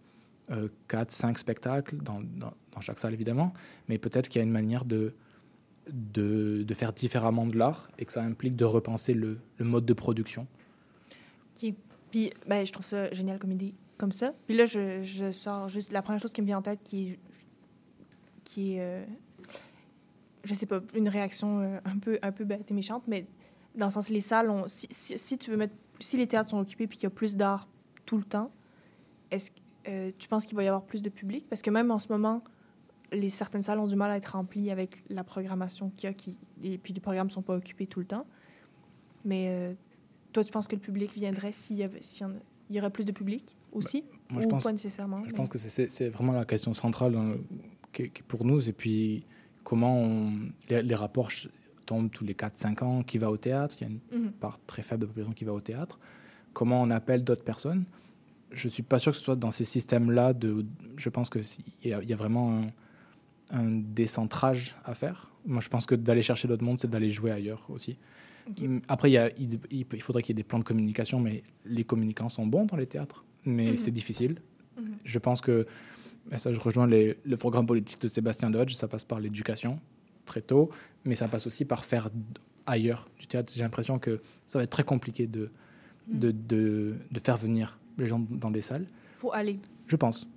4, 5 spectacles, dans, dans- chaque salle évidemment, mais peut-être qu'il y a une manière de, de, faire différemment de l'art et que ça implique de repenser le, mode de production. OK. Puis, ben, je trouve ça génial comme idée, comme ça. Puis là, je, je sors juste la première chose qui me vient en tête, qui est, qui est euh, je sais pas, une réaction euh, un peu, un peu bête et méchante, mais dans le sens, les salles, si, si, si tu veux mettre, si les théâtres sont occupés puis qu'il y a plus d'art tout le temps, est-ce que euh, tu penses qu'il va y avoir plus de public? Parce que même en ce moment, les certaines salles ont du mal à être remplies avec la programmation qu'il y a, qui, et puis les programmes sont pas occupés tout le temps. Mais euh, toi, tu penses que le public viendrait s'il y, avait, s'il y, en a- il y aurait plus de public aussi? Moi, je Ou pense- pas nécessairement? Je mais- pense que c'est- vraiment la question centrale dans le- qui- qui- pour nous. Et puis, comment on- les, les rapports tombent tous les 4-5 ans, qui va au théâtre, il y a une Mhm. part très faible de population qui va au théâtre. Comment on appelle d'autres personnes? Je suis pas sûr que ce soit dans ces systèmes-là. De, je pense qu'il y, a- y a vraiment un, un décentrage à faire. Moi, je pense que d'aller chercher d'autres mondes, c'est d'aller jouer ailleurs aussi. Mm, Après, il, y a- il, il- il faudrait qu'il y ait des plans de communication, mais les communicants sont bons dans les théâtres, mais Mhm. c'est difficile. Mhm. Je pense que, et ça je rejoins les- le programme politique de Sébastien Dodge, ça passe par l'éducation très tôt, mais ça passe aussi par faire ailleurs du théâtre. J'ai l'impression que ça va être très compliqué de, Mhm. de, de, de faire venir les gens dans des salles. faut aller. Je pense.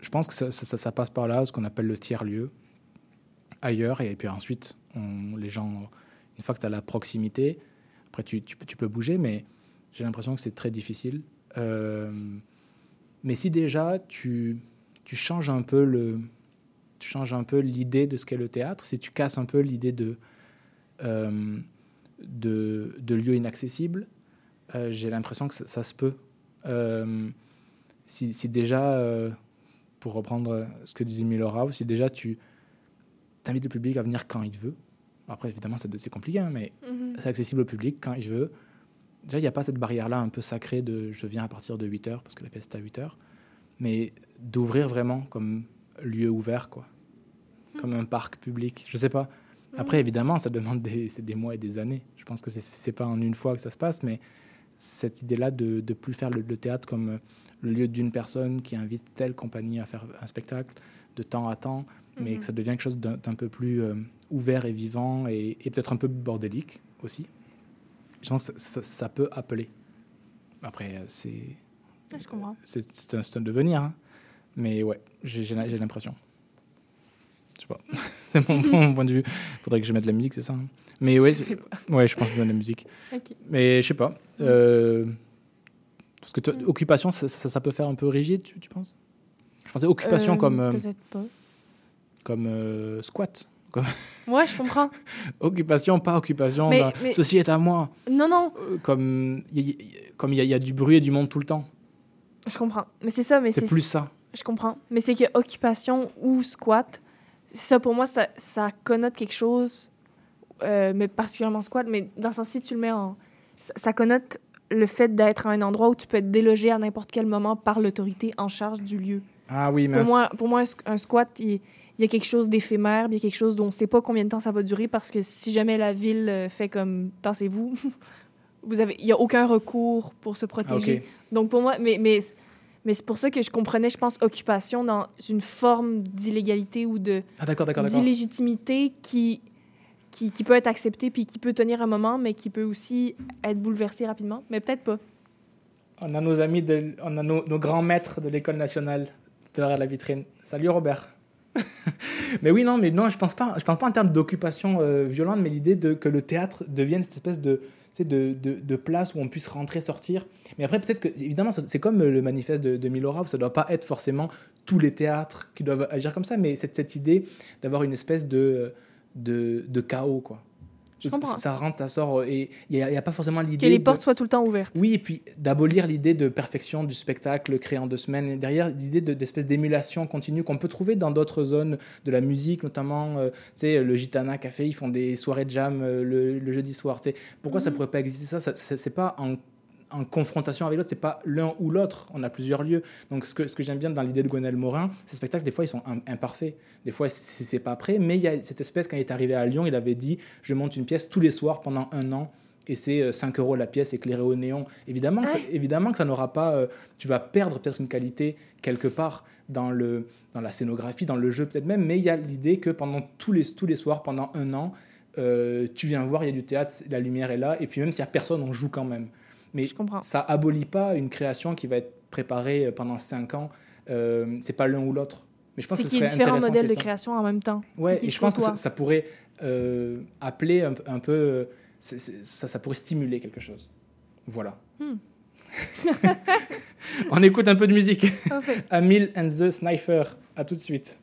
Je pense que ça, ça- ça- ça passe par là, ce qu'on appelle le tiers-lieu, ailleurs. Et puis ensuite, on- les gens, une fois que tu as la proximité, après tu, tu peux, tu peux bouger, mais j'ai l'impression que c'est très difficile. Euh, mais si déjà tu, tu changes un peu le, tu changes un peu l'idée de ce qu'est le théâtre, si tu casses un peu l'idée de, euh, de, de lieu inaccessible, euh, j'ai l'impression que ça, ça se peut. Euh, si, si déjà, euh, pour reprendre ce que disait Milorao, si déjà tu invites le public à venir quand il veut, après évidemment c'est compliqué, hein, mais Mhm. c'est accessible au public quand il veut, déjà, il n'y a pas cette barrière-là un peu sacrée de je viens à partir de 8 heures, parce que la pièce est à 8 heures, mais d'ouvrir vraiment comme lieu ouvert, quoi. Comme un parc public, je sais pas. Après, évidemment, ça demande des, des mois et des années. Je pense que c'est pas en une fois que ça se passe, mais cette idée-là de ne plus faire le, le théâtre comme euh, le lieu d'une personne qui invite telle compagnie à faire un spectacle de temps à temps, mais Mhm. que ça devient quelque chose d'un peu plus euh, ouvert et vivant et, et peut-être un peu bordélique aussi. Je pense que ça, ça peut appeler. Après, euh, c'est c'est un, un devenir, hein. mais ouais, j'ai l'impression. Je sais pas, *laughs* c'est mon, mon point de vue. Faudrait que je mette la musique, c'est ça. hein. Mais ouais, Je c'est- ouais, je pense que de la musique. Mais je sais pas. euh, parce que toi, occupation, ça, ça, ça peut faire un peu rigide, tu, tu penses? Je pensais occupation Euh, comme euh, Peut-être pas. comme euh, squat. Comme *laughs* Ouais, je comprends. occupation, pas occupation. Mais- mais- Ceci est à moi. Non, non, comme il y, a- comme il y, a- il y a du bruit et du monde tout le temps. je comprends. Mais c'est ça, mais C'est plus ça. Je comprends. Mais c'est que occupation ou squat, ça pour moi, ça, ça connote quelque chose, euh, mais particulièrement squat, mais dans le sens si tu le mets en. Ça, ça connote le fait d'être à un endroit où tu peux être délogé à n'importe quel moment par l'autorité en charge du lieu. Ah oui, mais Pour moi, pour moi un, squ- un squat, il, il y a quelque chose d'éphémère, il y a quelque chose dont on ne sait pas combien de temps ça va durer parce que si jamais la ville euh, fait comme tassez-vous, *laughs* vous avez, il n'y a aucun recours pour se protéger. ok. Donc pour moi, mais, mais, mais c'est pour ça que je comprenais, je pense, occupation dans une forme d'illégalité ou de Ah qui, qui, peut être acceptée puis qui peut tenir un moment, mais qui peut aussi être bouleversée rapidement. Mais peut-être pas. On a nos amis, de, on a nos, grands maîtres de l'école nationale derrière la vitrine. Salut Robert. *laughs* mais oui, non, mais non, je pense pas. Je pense pas en termes d'occupation euh, violente, mais l'idée de que le théâtre devienne cette espèce de, de, de, place où on puisse rentrer, sortir. Mais après, peut-être que, évidemment, c'est comme le manifeste de, de Milorov, ça doit pas être forcément tous les théâtres qui doivent agir comme ça, mais cette, cette idée d'avoir une espèce de, de, de chaos, quoi. Ça, ça rentre, ça sort, et il n'y a, pas forcément l'idée. Que les de- portes soient tout le temps ouvertes. oui, et puis d'abolir l'idée de perfection du spectacle créé en deux semaines. Et derrière, l'idée de- d'espèce d'émulation continue qu'on peut trouver dans d'autres zones de la musique, notamment, euh, sais, le Gitana Café, ils font des soirées de jam euh, le, le jeudi soir. tu sais. Pourquoi ça Mhm. pourrait pas exister ça, ça C'est pas en, en confrontation avec l'autre, c'est pas l'un ou l'autre. On a plusieurs lieux. Donc, ce que, ce que j'aime bien dans l'idée de Gwenel Morin, ces spectacles, des fois, ils sont im- imparfaits. Des fois, c'est pas prêt. Mais il y a cette espèce, quand il est arrivé à Lyon, il avait dit Je monte une pièce tous les soirs pendant un an et c'est euh, 5 euros la pièce éclairée au néon. Évidemment que, ça, évidemment que ça n'aura pas. euh, tu vas perdre peut-être une qualité quelque part dans, le, dans la scénographie, dans le jeu peut-être même, mais il y a l'idée que pendant tous les, tous les soirs, pendant un an, euh, tu viens voir, il y a du théâtre, la lumière est là, et puis même s'il n'y a personne, on joue quand même. Mais ça abolit pas une création qui va être préparée euh, pendant 5 ans. Euh, c'est pas l'un ou l'autre. Mais je pense que ce qu'il y serait différents modèles de création en même temps. Ouais, et je pense que ça, pourrait euh, appeler un, un peu. euh, ça, ça pourrait stimuler quelque chose. Voilà. Hmm. *laughs* On écoute un peu de musique. *laughs* Amil and the Sniper. À tout de suite.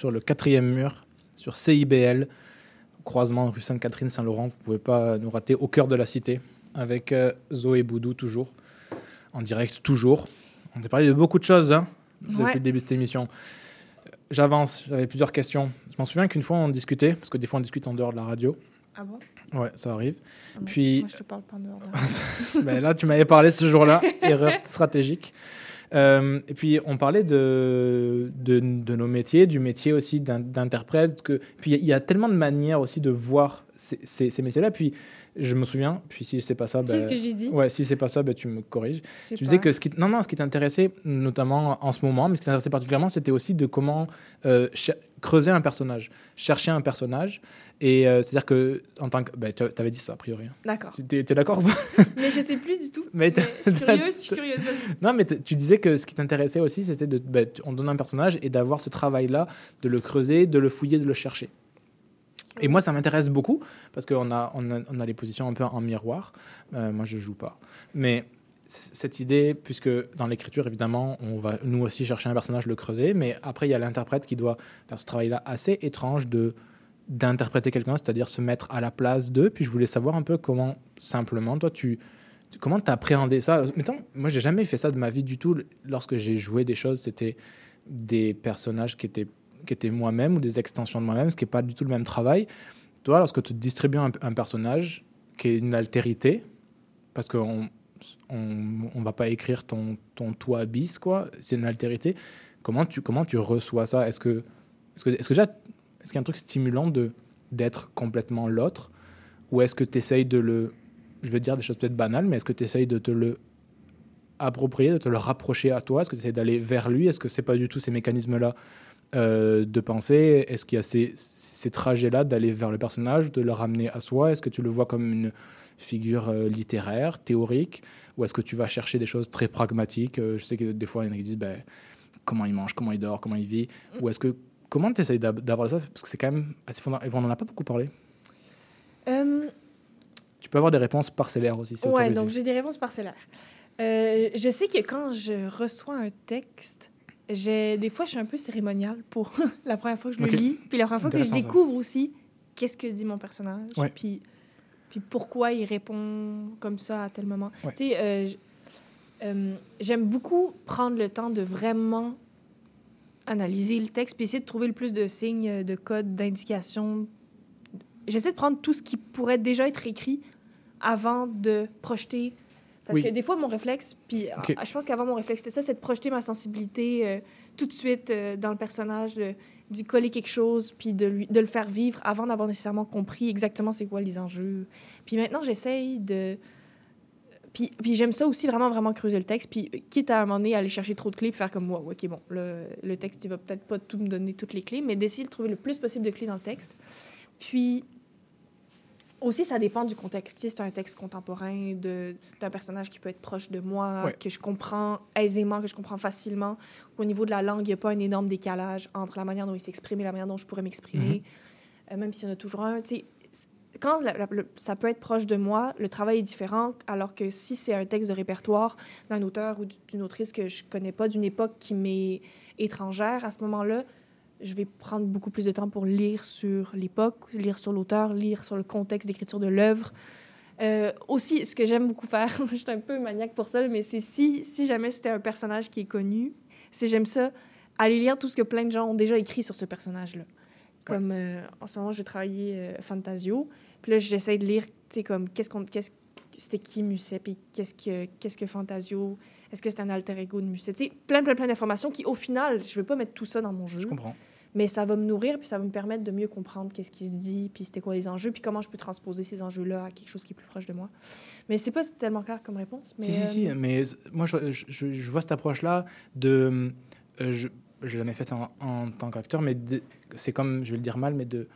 Sur le quatrième mur, sur CIBL, croisement rue Sainte-Catherine, Saint-Laurent. Vous ne pouvez pas nous rater au cœur de la cité, avec euh, Zoé Boudou, toujours, en direct, toujours. On a parlé de beaucoup de choses hein, depuis Ouais. le début de cette émission. J'avance, j'avais plusieurs questions. Je m'en souviens qu'une fois, on discutait, parce que des fois, on discute en dehors de la radio. Ah bon? Ouais, ça arrive. Ah non, Puis, Moi, je te parle pas en dehors. là. *laughs* ben là, tu m'avais parlé ce jour-là, *laughs* erreur stratégique. Euh, et puis, on parlait de, de, de nos métiers, du métier aussi d'in- d'interprète. Que, puis, il y, a tellement de manières aussi de voir ces, ces- ces métiers-là. Puis, je me souviens, puis si c'est pas ça, ben, Qu'est-ce que j'ai dit? Ouais, si c'est pas ça, ben, tu me corriges. Tu disais que ce qui, non, non, ce qui t'intéressait, notamment en ce moment, mais ce qui t'intéressait particulièrement, c'était aussi de comment euh, creuser un personnage, chercher un personnage. Et euh, c'est-à-dire que, en tant que. Ben, tu avais dit ça, a priori. hein. D'accord. T'es t'es d'accord ou pas? Mais je sais plus du tout. Mais je suis curieuse, je suis curieuse. Non, mais tu disais que ce qui t'intéressait aussi, c'était de. tu- on donne un personnage et d'avoir ce travail-là, de le creuser, de le fouiller, de le chercher. Et moi, ça m'intéresse beaucoup parce qu'on a, on a, on a les positions un peu en miroir. Euh, moi, je joue pas. Mais cette idée, puisque dans l'écriture, évidemment, on va nous aussi chercher un personnage, le creuser, mais après, il y a l'interprète qui doit faire ce travail-là assez étrange de d'interpréter quelqu'un, c'est-à-dire se mettre à la place d'eux. Puis je voulais savoir un peu comment, simplement, toi, tu, comment tu appréhendé ça? Mettons, moi, j'ai jamais fait ça de ma vie du tout. Lorsque j'ai joué des choses, c'était des personnages qui étaient, qui étaient moi-même ou des extensions de moi-même, ce qui n'est pas du tout le même travail. Toi, lorsque tu distribues un, un personnage qui est une altérité, parce qu'on on, on va pas écrire ton, ton toi bis, quoi, c'est une altérité, comment tu, comment tu reçois ça? Est-ce que, est-ce que, est-ce que déjà, est-ce qu'il y a un truc stimulant de, d'être complètement l'autre? Ou est-ce que tu essayes de le. Je vais dire des choses peut-être banales, mais est-ce que tu essayes de te le approprier, de te le rapprocher à toi? Est-ce que tu essaies d'aller vers lui? Est-ce que c'est pas du tout ces mécanismes-là euh, de pensée? Est-ce qu'il y a ces, ces trajets-là d'aller vers le personnage, de le ramener à soi? Est-ce que tu le vois comme une figure euh, littéraire, théorique Ou est-ce que tu vas chercher des choses très pragmatiques Euh, Je sais que des fois, il y en a qui disent ben, comment il mange, comment il dort, comment il vit Ou est-ce que. Comment tu essayes d'avoir ça? Parce que c'est quand même assez fondamental. On n'en a pas beaucoup parlé. Euh, Tu peux avoir des réponses parcellaires aussi, c'est ouais, donc j'ai des réponses parcellaires. Euh, je sais que quand je reçois un texte, j'ai des fois je suis un peu cérémoniale pour *laughs* la première fois que je le lis, puis la première fois que je ça. découvre aussi qu'est-ce que dit mon personnage, Ouais. puis puis pourquoi il répond comme ça à tel moment? Ouais. Tu sais, euh, euh, j'aime beaucoup prendre le temps de vraiment analyser le texte, puis essayer de trouver le plus de signes, de codes, d'indications. J'essaie de prendre tout ce qui pourrait déjà être écrit avant de projeter. Parce Oui. que des fois, mon réflexe, puis ah, je pense qu'avant, mon réflexe, c'était ça, c'est de projeter ma sensibilité euh, tout de suite euh, dans le personnage, de, d'y coller quelque chose, puis de, lui, de le faire vivre avant d'avoir nécessairement compris exactement c'est quoi les enjeux. Puis maintenant, j'essaye de... Puis, puis j'aime ça aussi, vraiment, vraiment creuser le texte. Puis quitte à un moment donné, aller chercher trop de clés, puis faire comme moi, OK, bon, le, le texte, il va peut-être pas tout me donner toutes les clés, mais d'essayer de trouver le plus possible de clés dans le texte. Puis aussi, ça dépend du contexte. Si c'est un texte contemporain d'un personnage qui peut être proche de moi, Ouais. que je comprends aisément, que je comprends facilement, au niveau de la langue, il n'y a pas un énorme décalage entre la manière dont il s'exprime et la manière dont je pourrais m'exprimer, Euh, même s'il y en a toujours un. Quand la- la- le- ça peut être proche de moi, le travail est différent, alors que si c'est un texte de répertoire d'un auteur ou d'une autrice que je connais pas, d'une époque qui m'est étrangère, à ce moment-là, je vais prendre beaucoup plus de temps pour lire sur l'époque, lire sur l'auteur, lire sur le contexte d'écriture de l'œuvre. Euh, aussi, ce que j'aime beaucoup faire, *laughs* je suis un peu maniaque pour ça, mais c'est si, si jamais c'était un personnage qui est connu, c'est j'aime ça, aller lire tout ce que plein de gens ont déjà écrit sur ce personnage-là. Comme euh, en ce moment, j'ai travaillé euh, Fantasio, puis là, j'essaie de lire, tu sais, comme qu'est-ce qu'on. Qu'est-ce, c'était qui Musset, puis qu'est-ce que, qu'est-ce que Fantasio, est-ce que c'est un alter ego de Musset, tu sais, plein, plein, plein d'informations qui, au final, je ne veux pas mettre tout ça dans mon jeu. Je comprends. Mais ça va me nourrir, puis ça va me permettre de mieux comprendre qu'est-ce qui se dit, puis c'était quoi les enjeux, puis comment je peux transposer ces enjeux-là à quelque chose qui est plus proche de moi. Mais c'est pas tellement clair comme réponse. Mais Si, si, si, euh, mais moi, je, je- je vois cette approche-là de. euh, je je l'ai jamais faite en, en tant qu'acteur, mais c'est comme, je vais le dire mal, mais de.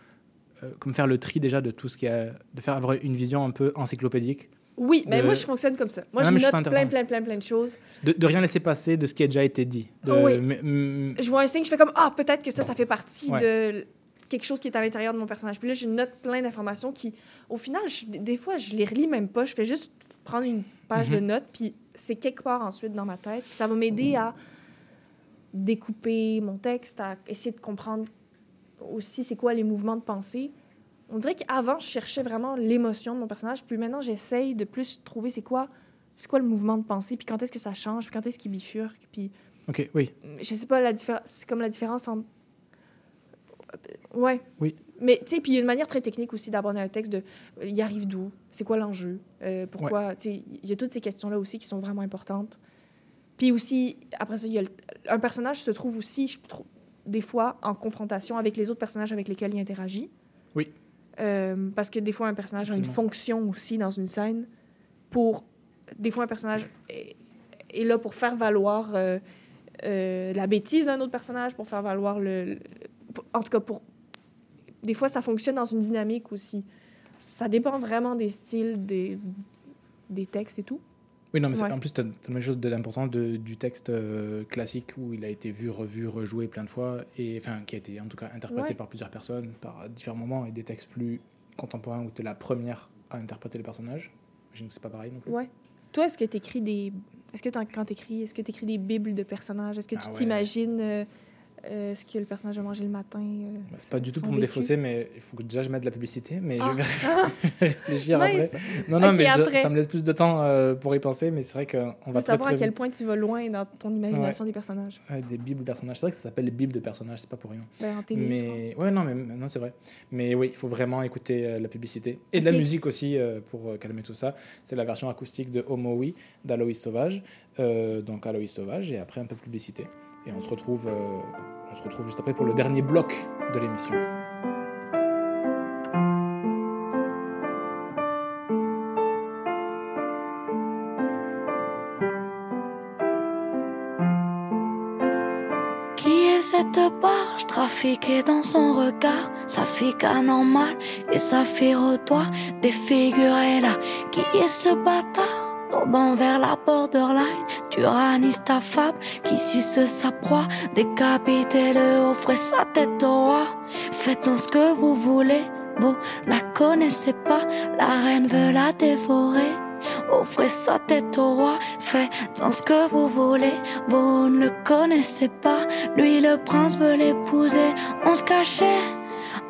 euh, comme faire le tri déjà de tout ce qui a. de faire avoir une vision un peu encyclopédique. Oui, mais de- moi, je fonctionne comme ça. Moi, Ah, je note plein, plein, plein, plein de choses. De, de rien laisser passer de ce qui a déjà été dit. De, Oui. mais- mm, Je vois un signe, je fais comme Ah, peut-être que ça, ça fait partie Ouais. de quelque chose qui est à l'intérieur de mon personnage. Puis là, je note plein d'informations qui, au final, je- des fois, je les relis même pas. Je fais juste prendre une page Mhm. de notes, puis c'est quelque part ensuite dans ma tête. Puis ça va m'aider à découper mon texte, à essayer de comprendre aussi c'est quoi les mouvements de pensée. On dirait qu'avant, je cherchais vraiment l'émotion de mon personnage, puis maintenant, j'essaye de plus trouver c'est quoi, c'est quoi le mouvement de pensée, puis quand est-ce que ça change, puis quand est-ce qu'il bifurque, puis Ok, oui. je sais pas, la différence, c'est comme la différence entre... Ouais. Oui. Mais, tu sais, puis il y a une manière très technique aussi d'aborder un texte de... euh, Il arrive d'où? C'est quoi l'enjeu? Euh, pourquoi? Tu sais, il y a toutes ces questions-là aussi qui sont vraiment importantes. Puis aussi, après ça, il y a le- un personnage se trouve aussi, je trouve, des fois, en confrontation avec les autres personnages avec lesquels il interagit. Oui. Euh, parce que des fois, un personnage a une fonction aussi dans une scène pour... Des fois, un personnage est, est là pour faire valoir euh, euh, la bêtise d'un autre personnage, pour faire valoir le... le- pour- en tout cas, pour... Des fois, ça fonctionne dans une dynamique aussi. Ça dépend vraiment des styles, des, des textes et tout. Oui, non, mais Ouais. en plus, tu as quelque chose d'important du texte euh, classique où il a été vu, revu, rejoué plein de fois, et enfin, qui a été en tout cas interprété Ouais. par plusieurs personnes, par différents moments, et des textes plus contemporains où tu es la première à interpréter le personnage. J'imagine que c'est pas pareil non plus. Ouais. Toi, est-ce que tu écris des. Est-ce que quand tu écris, est-ce que tu écris des bibles de personnages? Est-ce que tu Ah ouais. t'imagines euh, euh, ce que le personnage a mangé le matin? euh, Bah, c'est pas du tout pour me défausser, mais il faut que déjà je mette de la publicité, mais Ah. je vais *laughs* réfléchir Nice. après. Non, non, mais je- ça me laisse plus de temps euh, pour y penser, mais c'est vrai qu'on On va va très savoir très à quel vite. point tu vas loin dans ton imagination Ouais. des personnages. Ouais, des bibles de personnages. C'est vrai que ça s'appelle les bibles de personnages, c'est pas pour rien. Ben, en télé, mais ouais, non, mais non, c'est vrai. Mais oui, il faut vraiment écouter euh, la publicité et de la musique aussi euh, pour calmer tout ça. C'est la version acoustique de Homo Oui d'Aloïs Sauvage. Donc Aloïs Sauvage et après un peu de publicité. Et on se retrouve, euh, on se retrouve juste après pour le dernier bloc de l'émission. Qui est cette barge trafiquée dans son regard? Sa fille anormale et sa fille toi défigurée là. Qui est ce bâtard? Vers la borderline Tyranniste affable qui suce sa proie Décapitez-le, offrez sa tête au roi Faites-en ce que vous voulez Vous la connaissez pas La reine veut la dévorer Offrez sa tête au roi, faites-en ce que vous voulez. Vous ne le connaissez pas, lui le prince veut l'épouser. On se cachait,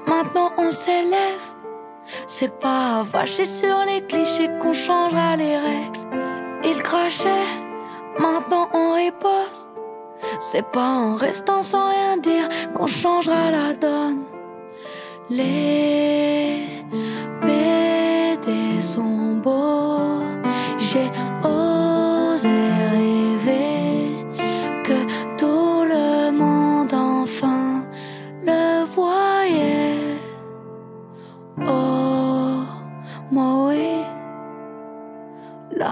maintenant on s'élève. C'est pas vacher sur les clichés qu'on changera les règles. Il crachait, maintenant on riposte. C'est pas en restant sans rien dire qu'on changera la donne. Les PD sont beaux.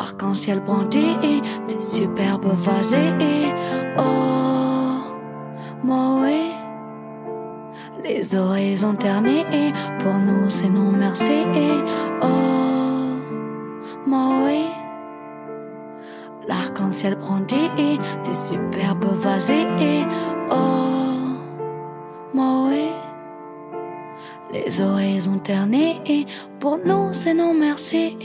L'arc-en-ciel brandit des superbes vasées. Oh, oui. Les horizons ternis, pour nous c'est non merci. Oh, moi oui. L'arc-en-ciel brandit des superbes vasées. Oh, oui. Les horizons ternis, pour nous c'est non merci.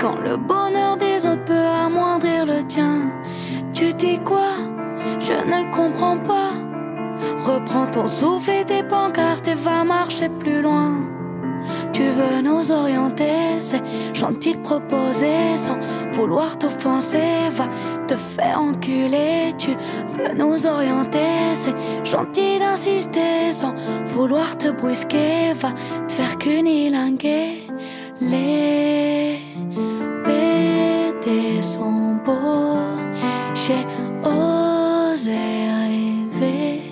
Quand le bonheur des autres peut amoindrir le tien Tu dis quoi? Je ne comprends pas. Reprends ton souffle et tes pancartes et va marcher plus loin. Tu veux nous orienter, c'est gentil de proposer sans vouloir t'offenser. Va te faire enculer, tu veux nous orienter, c'est gentil d'insister sans vouloir te brusquer. Va te faire cunilinguer. Les j'ai osé rêver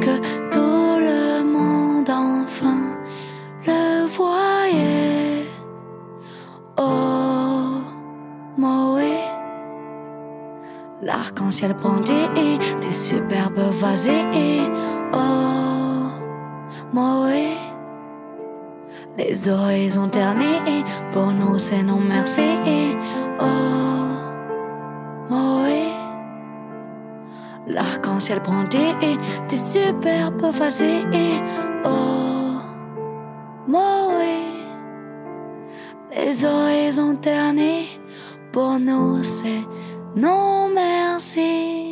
que tout le monde enfin le voyait. Oh, oui. L'arc-en-ciel brandit des superbes vasées. Oh, oui. Les horizons ternis, pour nous c'est non merci. Oh, Moé. L'arc-en-ciel brandé et tes superbes vasés. Oh, Moé. Les horizons ternés, pour nous c'est non merci.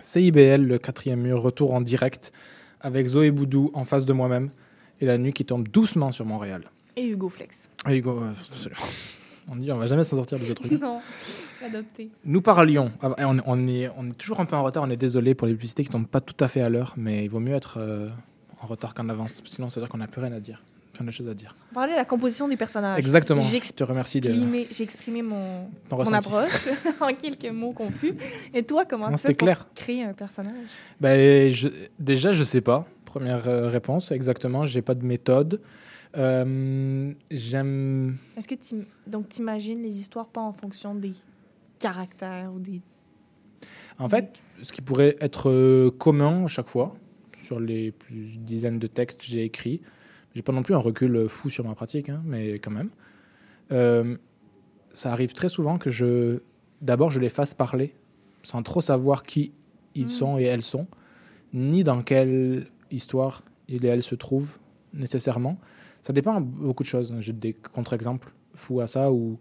CIBL, le quatrième mur, retour en direct avec Zoé Boudou en face de moi-même et la nuit qui tombe doucement sur Montréal. Et Hugo Flex. Et Hugo, euh, on dit on va jamais s'en sortir de ce truc. non, c'est adopté. Nous parlions, ah, et on, on est, on est toujours un peu en retard, on est désolé pour les publicités qui tombent pas tout à fait à l'heure, mais il vaut mieux être euh, en retard qu'en avance, sinon c'est-à-dire qu'on n'a plus rien à dire, plein de choses à dire. On parlait de la composition des personnages. Exactement, je te remercie de... j'ai exprimé mon, mon approche *laughs* en quelques mots confus. Et toi, comment Non, tu fais pour clair. créer un personnage? Ben, je- déjà, je sais pas. Première euh, réponse, exactement. J'ai pas de méthode. Euh, J'aime. Est-ce que tu donc t'imagines les histoires pas en fonction des caractères ou des En fait, ce qui pourrait être euh, commun à chaque fois, sur les plus dizaines de textes que j'ai écrits, j'ai pas non plus un recul fou sur ma pratique, hein, mais quand même. Euh, ça arrive très souvent que je. D'abord, je les fasse parler, sans trop savoir qui ils Mm. sont et elles sont, ni dans quelle histoire ils et elles se trouvent nécessairement. Ça dépend de beaucoup de choses. J'ai des contre-exemples fous à ça où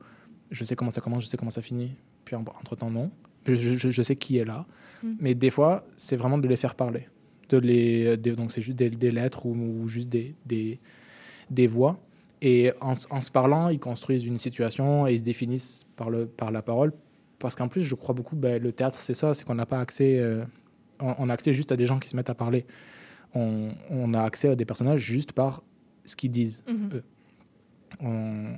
je sais comment ça commence, je sais comment ça finit, puis en- entre-temps, non. Je, je- je sais qui est là. Mm. Mais des fois, c'est vraiment de les faire parler. De les, donc, c'est juste des, des lettres ou, ou juste des, des, des voix. Et en, en se parlant, ils construisent une situation et ils se définissent par, le, par la parole. Parce qu'en plus, je crois beaucoup, ben, le théâtre, c'est ça, c'est qu'on n'a pas accès, euh, on, on a accès juste à des gens qui se mettent à parler. On, on a accès à des personnages juste par ce qu'ils disent. Mhm. eux. On-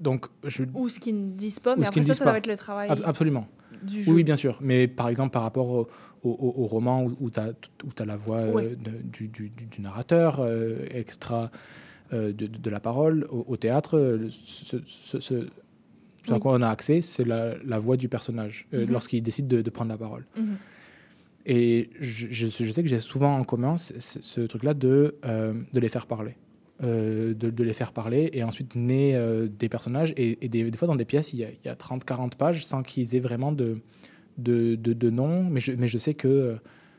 donc, je, ou ce qu'ils ne disent pas, mais après ça, ça pas. va être le travail Ab- absolument. du Oui, jeu. Oui, bien sûr. Mais par exemple, par rapport au, au- au- au roman où, où tu as, la voix euh, Ouais. du, du- du- du narrateur, euh, extra euh, de, de la parole, au, au théâtre, ce, ce- ce- ce à quoi on a accès, c'est la, la voix du personnage Mhm. lorsqu'il décide de, de prendre la parole. Mhm. Et je, je- je sais que j'ai souvent en commun ce, truc-là de, de les faire parler. Euh, de, de les faire parler et ensuite naît euh, des personnages. Et, et des, des fois, dans des pièces, il y a, a 30-40 pages sans qu'ils aient vraiment de, de, de, de nom. Mais je, mais je sais que, euh,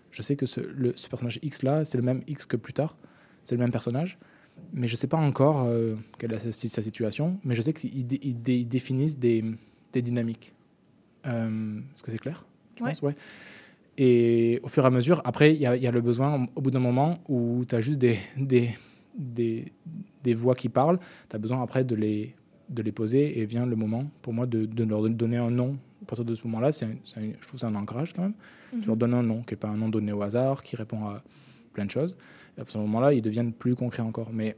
je sais que ce, le, ce personnage X-là, c'est le même X que plus tard. C'est le même personnage. Mais je ne sais pas encore euh, quelle est sa, sa situation. Mais je sais qu'ils dé- définissent des, des dynamiques. Est-ce que c'est clair? Ouais. pense Ouais. Et au fur et à mesure, après, il y, a- il y a le besoin, au bout d'un moment, où tu as juste des, des, des, des voix qui parlent, tu as besoin après de les, de les poser, et vient le moment, pour moi, de, de leur donner un nom. À partir de ce moment-là, c'est je trouve c'est un ancrage quand même. Mhm. Tu leur donnes un nom, qui n'est pas un nom donné au hasard, qui répond à plein de choses. Et à ce moment-là, ils deviennent plus concrets encore. Mais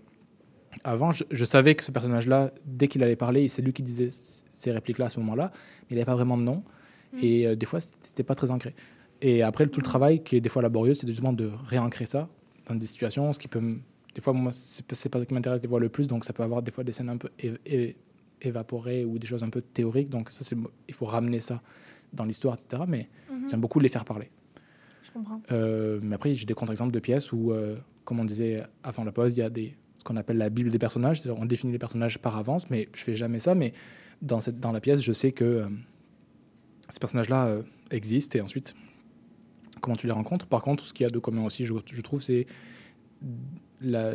avant, je, je savais que ce personnage-là, dès qu'il allait parler, c'est lui qui disait ces répliques-là à ce moment-là, mais il n'avait pas vraiment de nom. Et euh, des fois, c'était pas très ancré. Et après, tout le travail qui est des fois laborieux, c'est justement de réancrer ça dans des situations, ce qui peut. Des fois, moi, c'est pas- ce qui m'intéresse des fois le plus, donc ça peut avoir des fois des scènes un peu évaporées ou des choses un peu théoriques. Donc, ça, c'est- il faut ramener ça dans l'histoire, etc. Mais Mhm. j'aime beaucoup les faire parler. Je comprends. Euh, mais après, j'ai des contre-exemples de pièces où, euh, comme on disait avant la pause, il y a des, ce qu'on appelle la Bible des personnages. On définit les personnages par avance, mais je fais jamais ça. Mais dans, cette, dans la pièce, je sais que euh, ces personnages-là existent et ensuite, comment tu les rencontres. Par contre, ce qu'il y a de commun aussi, je, je trouve, c'est la,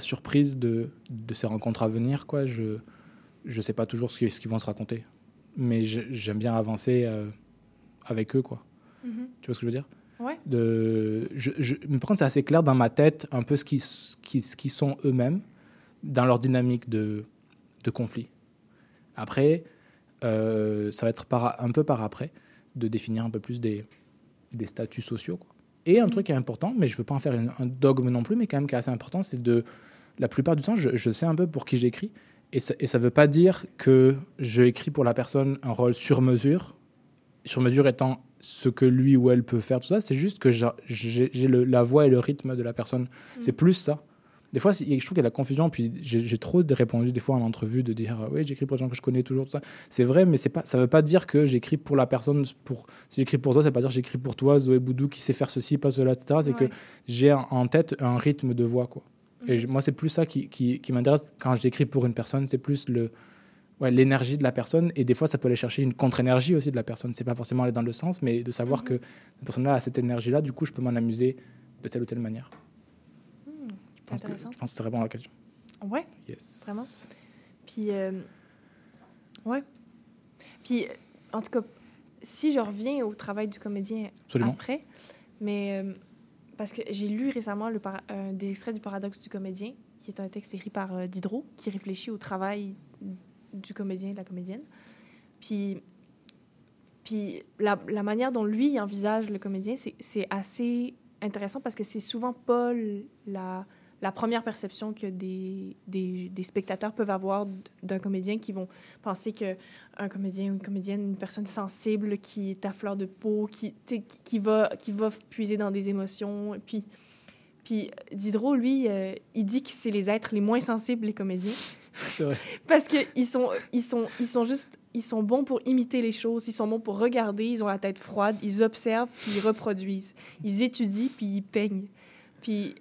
surprise de, de ces rencontres à venir, quoi. Je je sais pas toujours ce qu'ils ce qu'ils vont se raconter, mais j'aime bien avancer euh, avec eux, quoi. Mhm. Tu vois ce que je veux dire? Ouais. de, je, je- mais par contre, c'est assez clair dans ma tête un peu ce qu'ils ce qui, ce qui sont eux-mêmes dans leur dynamique de, de conflit. Après, euh, ça va être par, un peu par après de définir un peu plus des, des statuts sociaux. quoi. Et un truc qui est important, mais je veux pas en faire une- un dogme non plus, mais quand même qui est assez important, c'est de la plupart du temps, je, je sais un peu pour qui j'écris. Et ça ne veut pas dire que je écris pour la personne un rôle sur mesure, sur mesure étant ce que lui ou elle peut faire, tout ça. C'est juste que j'a- j'ai la voix et le rythme de la personne. C'est plus ça. Des fois, je trouve qu'il y a de la confusion, puis j'ai trop répondu des fois en entrevue de dire euh, oui, j'écris pour des gens que je connais toujours, tout ça. C'est vrai, mais pas, ça veut pas dire que j'écris pour la personne. Pour, si j'écris pour toi, ça veut pas dire que j'écris pour toi, Zoé Boudou, qui sait faire ceci, pas cela, etc. C'est Ouais. que j'ai en, tête un rythme de voix, quoi. Et moi, c'est plus ça qui, qui, qui m'intéresse quand j'écris pour une personne, c'est plus le ouais, l'énergie de la personne. Et des fois, ça peut aller chercher une contre-énergie aussi de la personne. C'est pas forcément aller dans le sens, mais de savoir que cette personne-là a cette énergie-là, du coup, je peux m'en amuser de telle ou telle manière. Je pense, que, je pense que ça répond à la question. Ouais. Yes. Vraiment. Puis, euh, ouais. Puis, en tout cas, si je reviens au travail du comédien Absolument. après, mais euh, parce que j'ai lu récemment le euh, des extraits du Paradoxe du comédien, qui est un texte écrit par Diderot, qui réfléchit au travail du comédien et de la comédienne. Puis, puis la, la manière dont lui envisage le comédien, c'est- assez intéressant parce que c'est souvent pas la, la première perception que des, des, des spectateurs peuvent avoir d'un comédien qui vont penser que un comédien ou une comédienne, une personne sensible qui est à fleur de peau, qui, qui, va, qui va puiser dans des émotions. Et Puis, puis Diderot, lui, euh, il dit que c'est les êtres les moins sensibles, les comédiens. Vrai. *laughs* Parce qu'ils sont, ils sont, ils sont juste, ils sont bons pour imiter les choses, ils sont bons pour regarder, ils ont la tête froide, ils observent, puis ils reproduisent. Ils étudient, puis ils peignent. Puis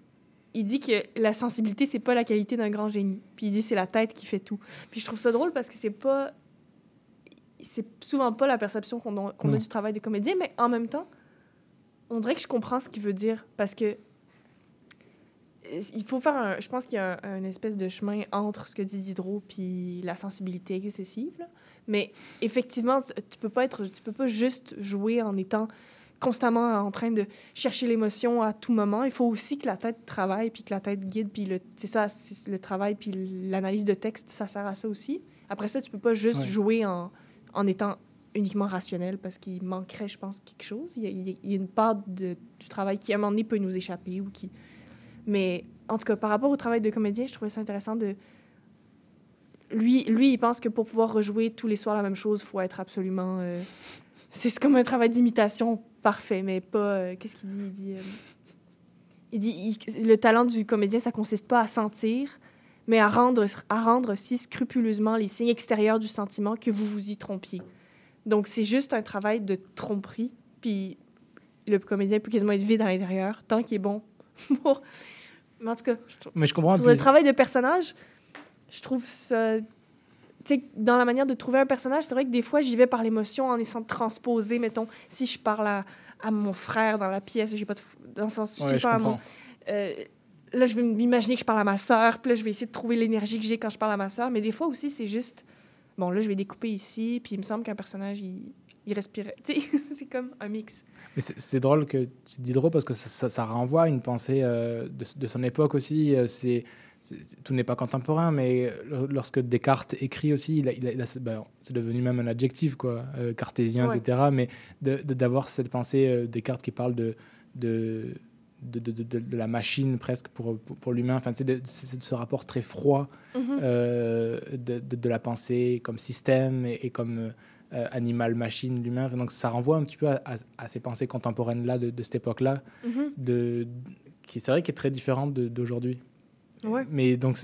il dit que la sensibilité, c'est pas la qualité d'un grand génie. Puis il dit c'est la tête qui fait tout. Puis je trouve ça drôle parce que c'est pas... C'est souvent pas la perception qu'on a, du travail de comédien, mais en même temps, on dirait que je comprends ce qu'il veut dire parce que euh, il faut faire un, je pense qu'il y a un, un espèce de chemin entre ce que dit Diderot puis la sensibilité excessive là. mais effectivement tu peux pas être tu peux pas juste jouer en étant constamment en train de chercher l'émotion à tout moment il faut aussi que la tête travaille puis que la tête guide puis le c'est ça le travail puis l'analyse de texte ça sert à ça aussi après ça tu peux pas juste Ouais. jouer en, en étant uniquement rationnel parce qu'il manquerait je pense quelque chose y a- il y a une part de, du travail qui à un moment donné peut nous échapper ou qui mais en tout cas, par rapport au travail de comédien, je trouvais ça intéressant de. Lui, lui, il pense que pour pouvoir rejouer tous les soirs la même chose, il faut être absolument. euh, C'est comme un travail d'imitation parfait, mais pas. euh, Qu'est-ce qu'il dit? Il dit. euh, il dit il- le talent du comédien, ça consiste pas à sentir, mais à rendre, à rendre si scrupuleusement les signes extérieurs du sentiment que vous vous y trompiez. Donc, c'est juste un travail de tromperie, puis le comédien peut quasiment être vide à l'intérieur, tant qu'il est bon. *laughs* Mais en tout cas, je Mais je comprends. pour le travail de personnage, je trouve ça. Dans la manière de trouver un personnage, c'est vrai que des fois, j'y vais par l'émotion en essayant de transposer. Mettons, si je parle à, à mon frère dans la pièce, j'ai pas de, dans le sens, Ouais, je je parle à mon- comprends. euh, là, je vais m'imaginer que je parle à ma sœur, puis là, je vais essayer de trouver l'énergie que j'ai quand je parle à ma sœur. Mais des fois aussi, c'est juste. Bon, là, je vais découper ici, puis il me semble qu'un personnage, il, il *laughs* sais, c'est comme un mix. Mais c'est drôle que tu dis Diderot parce que ça, ça- ça renvoie à une pensée euh, de, de son époque aussi. euh, c'est- tout n'est pas contemporain, mais euh, lorsque Descartes écrit aussi, il a- il ben, c'est devenu même un adjectif, quoi, euh, cartésien, Ouais. etc. Mais d'avoir cette pensée euh, Descartes qui parle de, de, de, de, de- de la machine presque pour, pour, pour l'humain. Enfin, c'est de, ce rapport très froid Mhm. euh, de, la pensée comme système et, et comme euh, animal-machine, l'humain. Donc ça renvoie un petit peu à, à- à ces pensées contemporaines-là de, de cette époque-là, Mhm. de, qui c'est vrai qui est très différente d'aujourd'hui. Ouais. Mais donc,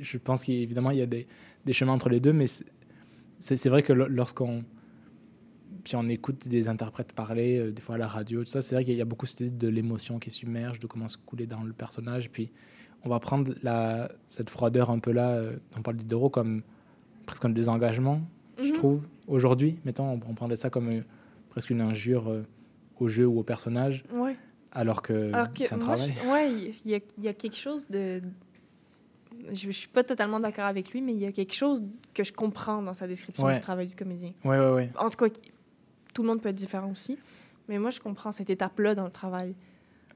je pense qu'évidemment, il y a des, des chemins entre les deux, mais c'est- vrai que lo- lorsqu'on si on écoute des interprètes parler, euh, des fois à la radio, tout ça, c'est vrai qu'il y a beaucoup cette idée de l'émotion qui submerge, de comment se couler dans le personnage. Puis on va prendre la, cette froideur un peu là, euh, on parle d'Hydro comme presque un désengagement, je Mhm. trouve, aujourd'hui. Mettons, on, on prendrait ça comme euh, presque une injure euh, au jeu ou au personnage. Ouais. alors que, que c'est un moi, travail. je- ouais, y, il y a quelque chose de. Je, je suis pas totalement d'accord avec lui, mais il y a quelque chose que je comprends dans sa description Ouais. du travail du comédien. Ouais, ouais, ouais. En tout cas, tout le monde peut être différent aussi, mais moi, je comprends cette étape-là dans le travail.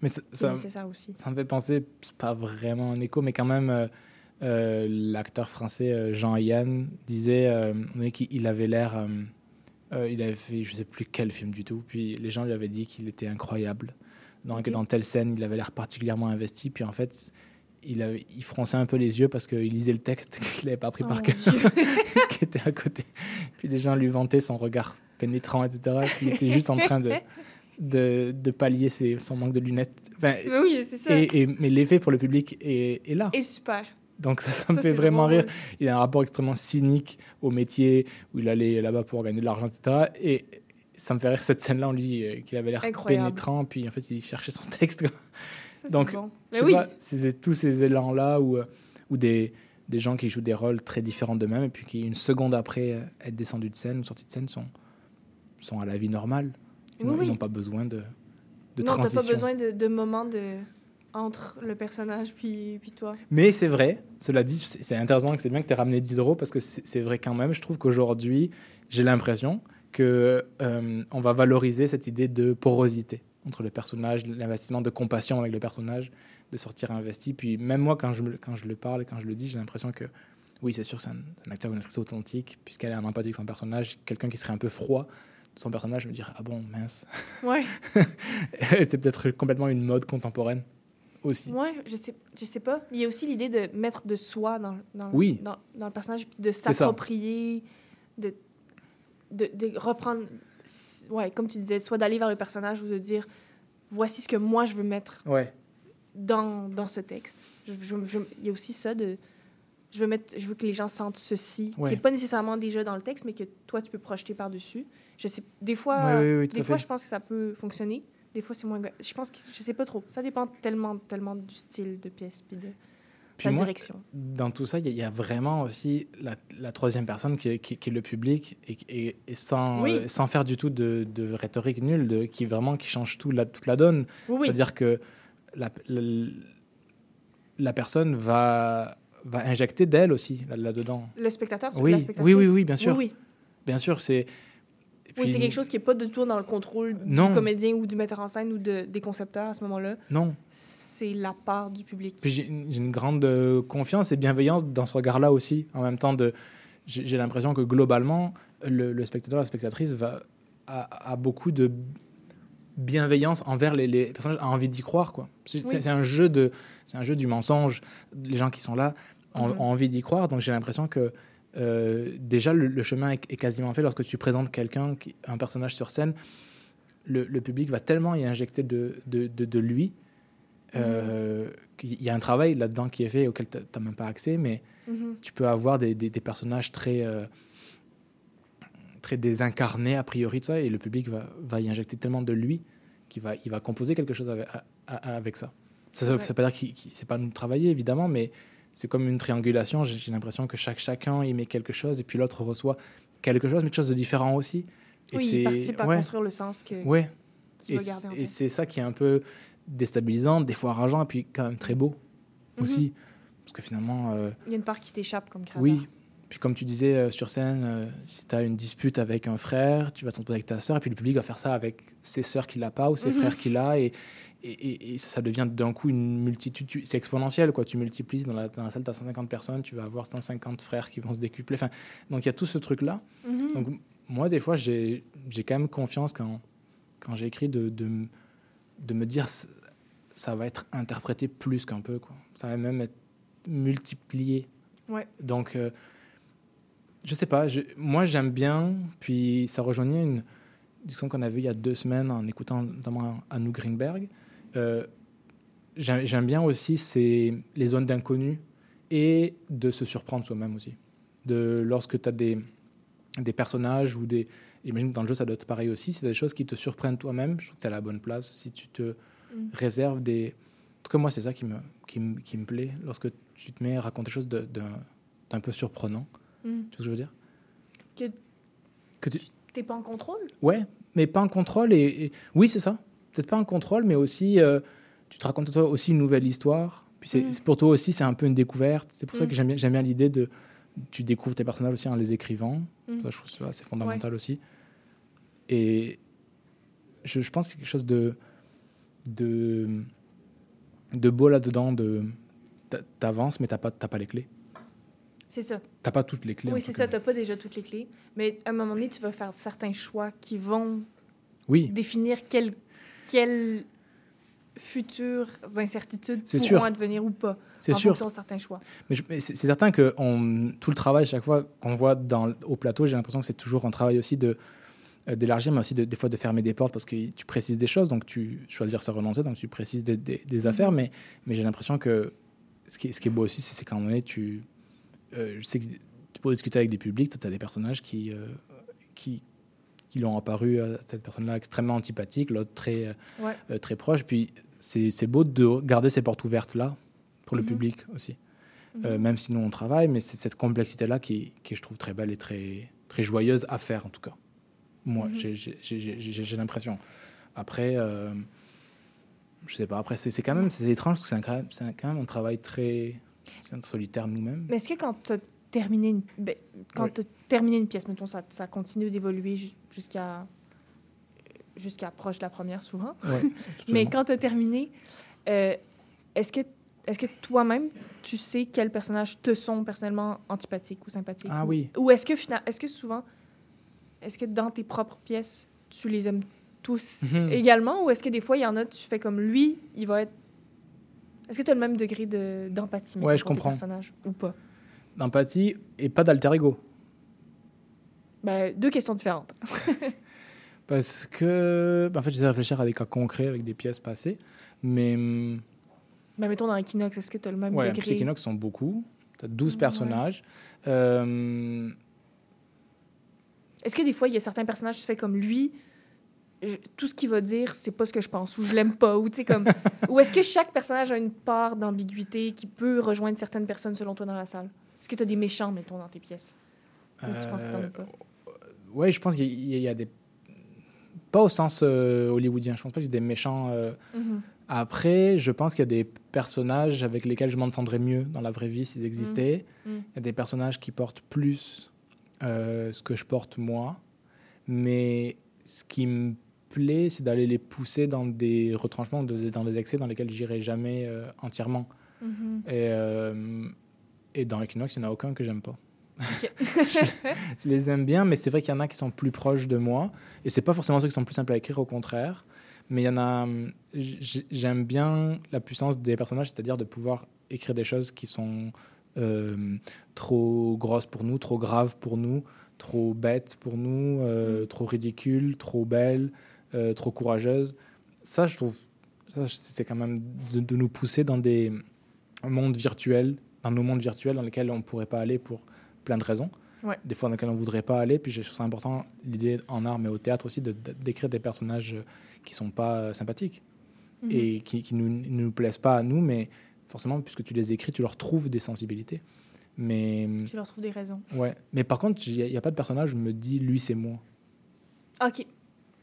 Mais ça, C'est ça, nécessaire aussi. ça me fait penser, c'est pas vraiment un écho, mais quand même, euh, euh, l'acteur français euh, Jean-Yann disait euh, on dirait qu'il il avait l'air. il avait fait je sais plus quel film du tout, puis les gens lui avaient dit qu'il était incroyable. Donc, dans telle scène, il avait l'air particulièrement investi, puis en fait. Il, fronçait un peu les yeux parce qu'il lisait le texte *laughs* qu'il n'avait pas pris Oh par cœur, *laughs* qui était à côté. Puis les gens lui vantaient son regard pénétrant, etc. Puis il était juste en train de, de, de pallier ses- son manque de lunettes. Enfin, Mais oui, c'est ça. et, et- mais l'effet pour le public est, est là. Et super. Donc ça, ça me Ça, fait vraiment rire. Il a un rapport extrêmement cynique au métier, où il allait là-bas pour gagner de l'argent, etc. Et ça me fait rire cette scène-là, on lui, qu'il avait l'air pénétrant, puis en fait, il cherchait son texte. Ça, Donc, bon. je sais oui. pas, c'est tous ces élans-là, où, euh, des, des gens qui jouent des rôles très différents d'eux-mêmes, et puis qui, une seconde après euh, être descendus de scène ou sortis de scène, sont, sont à la vie normale. Oui, ils n'ont pas besoin de, de non, transition. pas besoin de, de moments de... entre le personnage puis, puis toi. Mais c'est vrai, cela dit, c'est intéressant que c'est bien que tu aies ramené Diderot parce que c'est c'est vrai quand même. Je trouve qu'aujourd'hui, j'ai l'impression que euh, on va valoriser cette idée de porosité entre le personnage, l'investissement de compassion avec le personnage, de sortir investi. Puis même moi, quand je, quand je le parle et quand je le dis, j'ai l'impression que oui, c'est sûr, c'est un, un acteur ou une actrice authentique, puisqu'elle est en empathie avec son personnage. Quelqu'un qui serait un peu froid de son personnage, me dirais, ah bon, mince. Ouais. *laughs* c'est peut-être complètement une mode contemporaine aussi. Ouais, je sais, je sais pas. Il y a aussi l'idée de mettre de soi dans, dans, Oui. dans, dans le personnage, puis de s'approprier, de, de, de reprendre. Ouais, comme tu disais, soit d'aller vers le personnage ou de dire voici ce que moi je veux mettre Ouais. dans, dans ce texte. Il y a aussi ça de. Je veux, mettre, je veux que les gens sentent ceci, Ouais. qui n'est pas nécessairement déjà dans le texte, mais que toi, tu peux projeter par-dessus. Je sais, des fois, oui, oui, des fois fait. je pense que ça peut fonctionner. Des fois, c'est moins... Je pense que... Je sais pas trop. Ça dépend tellement, tellement du style de pièce puis de Puis moi, direction. Dans tout ça, il y, a- il y a vraiment aussi la, la troisième personne qui est, qui, qui est le public et, et- et sans, Oui. euh, sans faire du tout de, de rhétorique nulle, de, qui vraiment qui change tout la, toute la donne. Oui, oui. C'est-à-dire que la, la, la personne va, va injecter d'elle aussi là- là-dedans. Le spectateur, oui. la oui, spectatrice. oui, oui, bien sûr. Bien sûr, c'est. Oui, c'est quelque chose qui n'est pas du tout dans le contrôle Non. du comédien ou du metteur en scène ou de, des concepteurs à ce moment-là. Non. C'est la part du public. Puis j'ai une grande euh, confiance et bienveillance dans ce regard-là aussi. En même temps, de, j'ai l'impression que globalement, le, le spectateur, la spectatrice va, a, a beaucoup de bienveillance envers les, les personnages, a envie d'y croire. quoi. C'est Oui. un, jeu de- c'est un jeu du mensonge. Les gens qui sont là ont, Mhm. ont envie d'y croire. Donc j'ai l'impression que euh, déjà, le, le chemin est, est quasiment fait lorsque tu présentes quelqu'un, un personnage sur scène. Le, le public va tellement y injecter de, de, de- de lui euh, qu'il y a un travail là-dedans qui est fait auquel tu n'as même pas accès, mais Mhm. tu peux avoir des, des- des personnages très, euh, très désincarnés a priori, ça, et le public va, va y injecter tellement de lui qu'il va, il va composer quelque chose avec, ça. Ça ne Ouais. veut pas dire qu'il ne sait pas nous travailler, évidemment, mais c'est comme une triangulation. J'ai l'impression que chaque, chacun y met quelque chose, et puis l'autre reçoit quelque chose, mais quelque chose de différent aussi. Et oui, c'est- il participe à ouais. construire le sens que, Ouais. Et c'est- et tête. c'est ça qui est un peu déstabilisant, des fois rageant, et puis quand même très beau Mhm. aussi. Parce que finalement, euh, Il y a une part qui t'échappe comme créateur. oui. Puis comme tu disais euh, sur scène, euh, si tu as une dispute avec un frère, tu vas t'en poser avec ta sœur, et puis le public va faire ça avec ses sœurs qu'il n'a pas ou ses Mhm. frères qu'il a, et, et, et- et ça devient d'un coup une multitude. tu- C'est exponentiel, quoi. Tu multiplies dans la, dans la salle, tu as 150 personnes, tu vas avoir 150 frères qui vont se décupler. Enfin, donc il y a tout ce truc-là. Mhm. Donc moi, des fois, j'ai quand même confiance quand, quand j'écris de, de, me dire ça va être interprété plus qu'un peu. Quoi. Ça va même être multiplié. Ouais. Donc, euh, je sais pas, je- moi j'aime bien, puis ça rejoignait une discussion qu'on avait il y a deux semaines en écoutant notamment Anou Greenberg. Euh, J'aime bien aussi c'est les zones d'inconnu et de se surprendre soi-même aussi. De, lorsque tu as des, des personnages ou des. J'imagine que dans le jeu ça doit être pareil aussi. Si tu des choses qui te surprennent toi-même, je trouve que tu à la bonne place. Si tu te Mm. réserves des. En tout cas, moi, c'est ça qui me, qui, me, qui me plaît lorsque tu te mets à raconter des choses de- d'un d'un peu surprenant. Mm. Tu vois ce que je veux dire? Que Que tu... t'es pas en contrôle? Ouais, mais pas en contrôle. Et, et- Oui, c'est ça. Peut-être pas un contrôle, mais aussi, euh, tu te racontes toi aussi une nouvelle histoire. Puis c'est Mm. c'est pour toi aussi, c'est un peu une découverte. C'est pour ça Mm. que j'aime bien, l'idée de. Tu découvres tes personnages aussi en les écrivant. Mm. Ça, je trouve ça assez fondamental aussi. Et je, je pense a quelque chose de. de, de beau là-dedans. De, t'a- t'avances, mais t'as pas, t'as pas les clés. C'est ça. T'as pas toutes les clés. Oui, c'est ça. Tu n'as pas déjà toutes les clés. Mais à un moment donné, tu vas faire certains choix qui vont Oui. définir quel, quelles futures incertitudes C'est pourront advenir ou pas. C'est en sûr. fonction de certains choix. Mais, c'est c'est certain que on- tout le travail, chaque fois qu'on voit dans, au plateau, j'ai l'impression que c'est toujours un travail aussi de euh, d'élargir, mais aussi de- des fois de fermer des portes parce que tu précises des choses, donc tu choisir ça renoncer, donc tu précises des, des- des affaires, mais, mais j'ai l'impression que ce qui, est- ce qui est beau aussi, c'est c'est qu'à un moment donné, tu, euh, je sais que tu peux discuter avec des publics, tu as des personnages qui, euh, qui, qui l'ont apparu à cette personne-là extrêmement antipathique, l'autre très, euh, Ouais. euh, très proche, puis c'est beau de garder ces portes ouvertes là pour le Mhm. public aussi. Euh, Mhm. même si nous on travaille, mais c'est cette complexité-là qui, qui je trouve très belle et très, très joyeuse à faire en tout cas. Moi, Mhm. j'ai- l'impression. Après, euh, je sais pas, après c'est quand même c'est étrange parce que c'est quand même, c'est un- travail très solitaire nous-mêmes. Mais est-ce que quand tu as terminé une, ben, quand Oui. T'as terminé une pièce, mettons, ça, ça continue d'évoluer ju- jusqu'à jusqu'à proche de la première souvent. Ouais, *laughs* Mais quand tu as terminé, euh, est-ce que, est que toi-même, tu sais quels personnages te sont personnellement antipathiques ou sympathiques? Ah ou, oui. Ou est-ce que, est-ce que souvent, est-ce que dans tes propres pièces, tu les aimes tous Mhm. également? Ou est-ce que des fois, il y en a, tu fais comme lui, il va être... Est-ce que tu as le même degré de- d'empathie Ouais, mettons, je comprends. personnages ou pas? D'empathie et pas d'alter ego. Ben, deux questions différentes. *laughs* Parce que, ben, en fait, j'essaie de réfléchir à des cas concrets avec des pièces passées, mais hum, Ben, mettons dans Equinox, est-ce que tu as le même ouais, degré? Equinox sont beaucoup. Tu as 12 Ouais. personnages. Euh, Est-ce que des fois, il y a certains personnages, tu fais comme lui, je- tout ce qu'il va dire, c'est pas ce que je pense, ou je l'aime pas, ou tu sais, comme. *laughs* ou est-ce que chaque personnage a une part d'ambiguïté qui peut rejoindre certaines personnes selon toi dans la salle? Est-ce que tu as des méchants, mettons, dans tes pièces? Ou tu penses que t'en as Euh, pas? Ouais, je pense qu'il y, a- il y a des. Pas au sens euh, hollywoodien, je pense pas qu'il y ait des méchants. euh, Mhm. Après, je pense qu'il y a des personnages avec lesquels je m'entendrais mieux dans la vraie vie s'ils existaient. Mhm. Il y a des personnages qui portent plus euh, ce que je porte moi. Mais ce qui me plaît, c'est d'aller les pousser dans des retranchements, dans des excès dans lesquels j'irai jamais entièrement. Mhm. Et, et dans Equinox, il n'y en a aucun que j'aime pas. Je les aime bien, mais c'est vrai qu'il y en a qui sont plus proches de moi. Et c'est pas forcément ceux qui sont plus simples à écrire, au contraire. Mais il y en a. J'aime bien la puissance des personnages, c'est-à-dire de pouvoir écrire des choses qui sont euh, trop grosses pour nous, trop graves pour nous, trop bêtes pour nous, euh, trop ridicules, trop belles, euh, trop courageuses. Ça, je trouve. Ça, c'est quand même de, de nous pousser dans des mondes virtuels, dans nos mondes virtuels dans lesquels on ne pourrait pas aller pour plein de raisons. Ouais. Des fois dans lesquels on ne voudrait pas aller. Puis je trouve ça important, l'idée en art, mais au théâtre aussi, de- de- d'écrire des personnages euh, qui ne sont pas euh, sympathiques Mhm. et qui ne nous, ne nous plaisent pas à nous, mais forcément, puisque tu les écris, tu leur trouves des sensibilités. Mais, Tu leur trouves des raisons. ouais. mais par contre, il n'y a, pas de personnage où je me dis, lui, c'est moi. OK.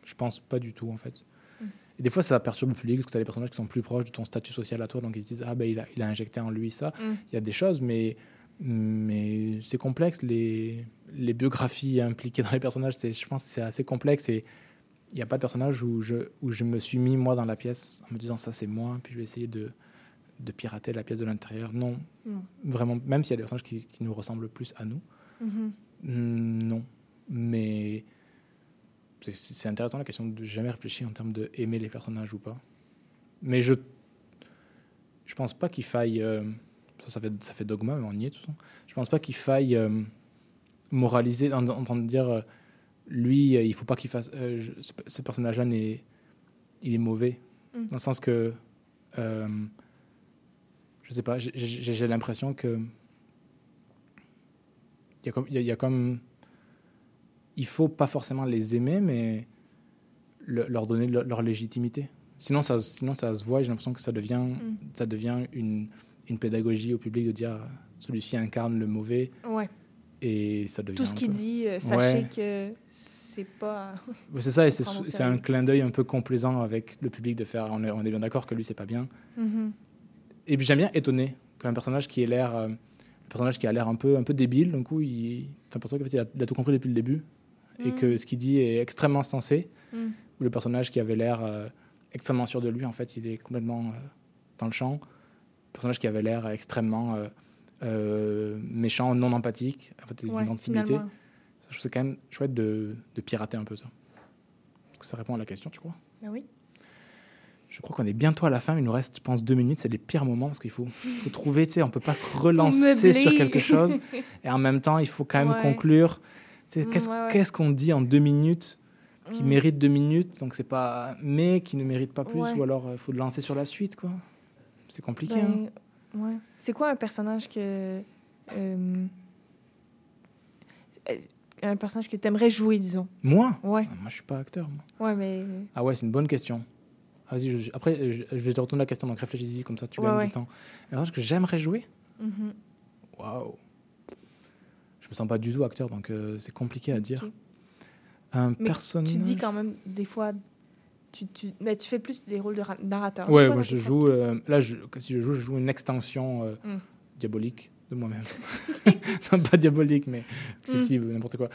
Je pense pas du tout, en fait. Mm. Et des fois, ça perturbe le public parce que tu as des personnages qui sont plus proches de ton statut social à toi, donc ils se disent Ah, ben il a, il a injecté en lui ça. Il Mm. y a des choses, mais, mais c'est complexe. Les, les biographies impliquées dans les personnages, c'est- je pense que c'est assez complexe. Et il n'y a pas de personnage où je, où je me suis mis, moi, dans la pièce en me disant Ça, c'est moi, puis je vais essayer de, de pirater la pièce de l'intérieur. Non. Non. Vraiment, même s'il y a des personnages qui, qui nous ressemblent plus à nous. Mhm. Mm, Non. Mais c'est intéressant la question de jamais réfléchir en termes de aimer les personnages ou pas. Mais je je pense pas qu'il faille euh, ça, fait ça fait dogma mais on y est de toute façon. Je pense pas qu'il faille euh, moraliser en, en train de dire euh, lui euh, il faut pas qu'il fasse je- ce, ce personnage-là il est mauvais Mm. dans le sens que je sais pas j'ai- l'impression que il y a comme il y a- il y a comme il faut pas forcément les aimer, mais le- leur donner le- leur légitimité. Sinon, ça, sinon, ça se voit. et J'ai l'impression que ça devient, Mm. ça devient une, une pédagogie au public de dire celui-ci incarne le mauvais. Ouais. et ça devient. Tout ce un qu'il peu- dit, euh, sachez Ouais. que c'est pas. C'est ça, et c'est *laughs* un clin d'œil un peu complaisant avec le public de faire. On est, on est bien d'accord que lui, c'est pas bien. Mhm. Et puis j'aime bien étonné qu'un personnage qui ait l'air, euh, un personnage qui a l'air un peu, un peu débile, d'un coup, il, t'as l'impression qu'il a, a tout compris depuis le début et Mm. que ce qu'il dit est extrêmement sensé. Mm. Ou le personnage qui avait l'air euh, extrêmement sûr de lui, en fait, il est complètement euh, dans le champ. Personnage qui avait l'air extrêmement euh, euh, méchant, non empathique, en fait, d'une grande civilité. Je trouve quand même chouette de, de pirater un peu ça. Est-ce que ça répond à la question, tu crois? Ben oui. Je crois qu'on est bientôt à la fin. Il nous reste, je pense, deux minutes. C'est les pires moments parce qu'il faut, faut trouver, tu sais, on peut pas se *laughs* relancer sur quelque chose. *laughs* Et en même temps, il faut quand même Ouais. conclure. Mm, Qu'est-ce ouais, ouais. qu'est-ce qu'on dit en deux minutes qui Mm. mérite deux minutes Donc c'est pas mais qui ne mérite pas plus. Ou alors il faut le lancer sur la suite, quoi. C'est compliqué. Ben, hein. ouais. C'est quoi un personnage que. euh, un personnage que t'aimerais jouer, disons? Moi? Ouais. Ah, Moi, je suis pas acteur. moi. Ouais, mais. Ah ouais, c'est une bonne question. Ah, Vas-y, je- après, je, je vais te retourner la question, donc réfléchis-y, comme ça tu Ouais, gagnes ouais. du temps. Un personnage que j'aimerais jouer? Mhm. Waouh. Je me sens pas du tout acteur, donc euh, c'est compliqué à dire. Un Mais personnage. tu dis quand même, des fois. Tu, tu, mais tu fais plus des rôles de ra- narrateur. Ouais, moi je joue. euh, là, je, si je joue, je joue une extension euh, Mm. diabolique de moi-même. *laughs* *laughs* non, pas diabolique, mais excessive, Mm. n'importe quoi.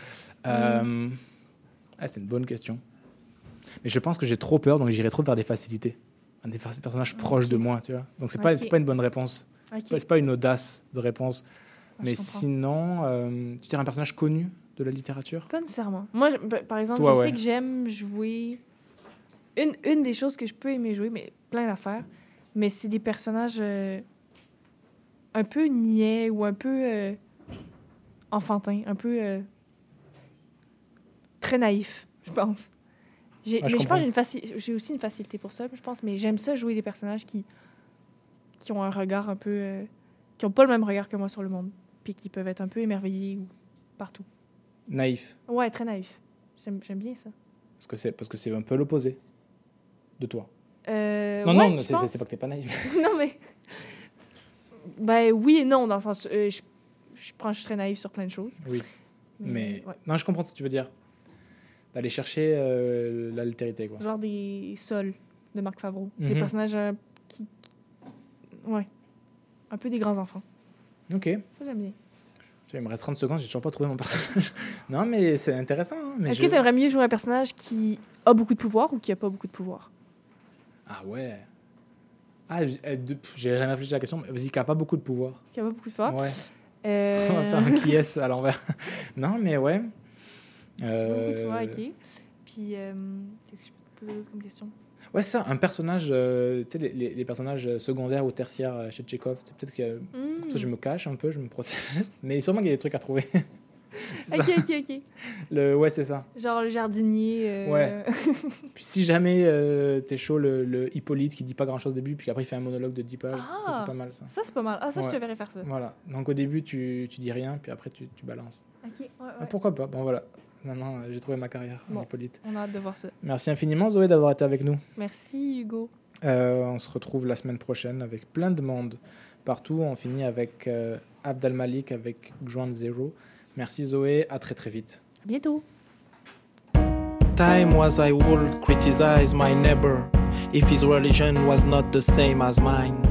Euh, ah, c'est une bonne question. Mais je pense que j'ai trop peur, donc j'irai trop vers des facilités. Un des personnages proches de moi, tu vois. Donc c'est pas, Ok. c'est pas une bonne réponse. Ok. C'est pas- pas une audace de réponse. Ah, mais sinon, euh, tu dirais un personnage connu de la littérature? Pas nécessairement. Moi, je- pa- par exemple, Toi, je ouais. sais que j'aime jouer. Une, une des choses que je peux aimer jouer, mais plein d'affaires, mais c'est des personnages euh, un peu niais ou un peu euh, enfantins, un peu euh, très naïfs, je pense. J'ai- Ouais, je mais je pense que j'ai aussi une facilité pour ça, je pense, mais j'aime ça jouer des personnages qui, qui ont un regard un peu. qui n'ont pas le même regard que moi sur le monde, puis qui peuvent être un peu émerveillés ou partout. Naïf. Ouais, très naïf. J'aime j'aime bien ça. Parce que c'est parce que c'est un peu l'opposé de toi. Euh, non, ouais, non, c'est pas que t'es pas naïf. *laughs* non, mais. Ben oui et non, dans le sens. euh, je, je que je suis très naïve sur plein de choses. Oui. Mais, Mais ouais. non, je comprends ce que tu veux dire. D'aller chercher euh, l'altérité, quoi. Genre des sols de Marc Favreau. Des Mhm. personnages euh, qui. Ouais. Un peu des grands enfants. Ok. Ça, j'aime bien. Il me reste 30 secondes, j'ai toujours pas trouvé mon personnage. *laughs* non, mais c'est intéressant. hein, Est-ce je- que tu aimerais mieux jouer un personnage qui a beaucoup de pouvoir ou qui a pas beaucoup de pouvoir? Ah ouais. Ah, euh, j'ai rien réfléchi à la question. mais Vas-y, qui a pas beaucoup de pouvoir. Qui a pas beaucoup de pouvoir Ouais. Euh... *laughs* On va faire un qui est à l'envers. *laughs* non, mais ouais. Beaucoup de Euh, pouvoir, ok. Puis, euh, qu'est-ce que je peux te poser d'autre comme question? Ouais, c'est ça, un personnage, euh, tu sais, les, les- les personnages secondaires ou tertiaires euh, chez Tchekhov, c'est peut-être que comme ça je me cache un peu, je me protège. *laughs* Mais sûrement qu'il y a des trucs à trouver. Ok, ça. ok, ok. Le, ouais, c'est ça. Genre le jardinier. euh, Ouais. *laughs* Puis si jamais euh, t'es chaud, le, le Hippolyte qui dit pas grand chose au début, puis après il fait un monologue de 10 pages, ça Ah, c'est pas mal ça. Ça, c'est pas mal. Ah, ça, je te verrais faire ça. Voilà. Donc au début tu, tu dis rien, puis après tu, tu balances. Ok, ouais, Ah, pourquoi pas? Bon voilà. Maintenant euh, j'ai trouvé ma carrière, en. Hippolyte. On a hâte de voir ça. Merci infiniment Zoé d'avoir été avec nous. Merci, Hugo. Euh, on se retrouve la semaine prochaine avec plein de monde partout. On finit avec Abdel Malik avec Ground Zero. Merci Zoé, à très très vite. À bientôt. Time was I would criticize my neighbor if his religion was not the same as mine.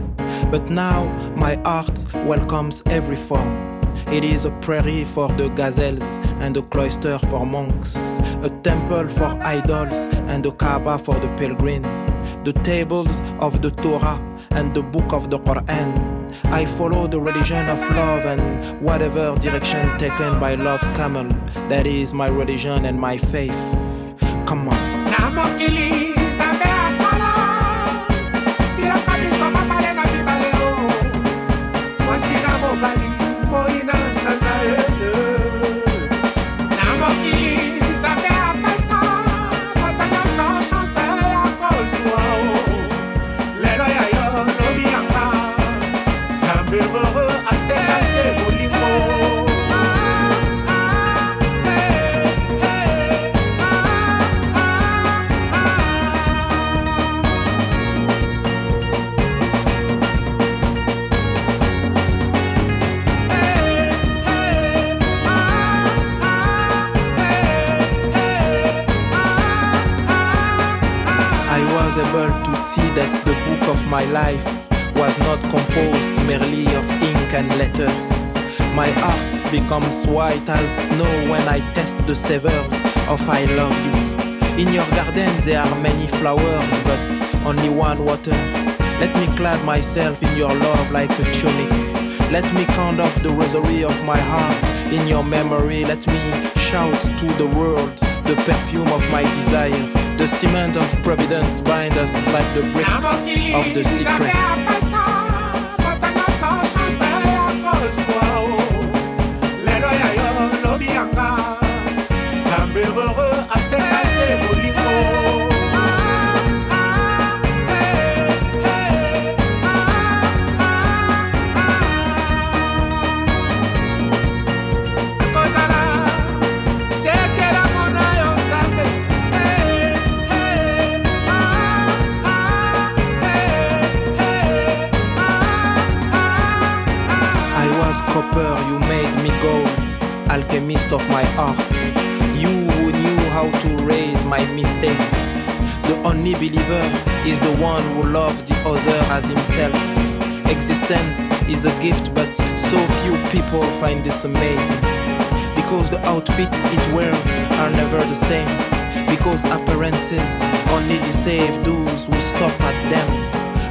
But now my heart welcomes every form. It is a prairie for the gazelles and a cloister for monks, a temple for idols and a Kaaba for the pilgrim, the tables of the Torah and the book of the Quran. I follow the religion of love and whatever direction taken by love's camel. That is my religion and my faith. Come on. My life was not composed merely of ink and letters. My heart becomes white as snow when I test the savors of I love you. In your garden there are many flowers, but only one water. Let me clad myself in your love like a tunic. Let me count off the rosary of my heart in your memory. Let me shout to the world the perfume of my desire. The cement of providence bind us like the bricks of the secret. Alchemist of my heart. You who knew how to raise my mistakes. The only believer is the one who loves the other as himself. Existence is a gift, but so few people find this amazing. Because the outfit it wears are never the same. Because appearances only deceive those who stop at them.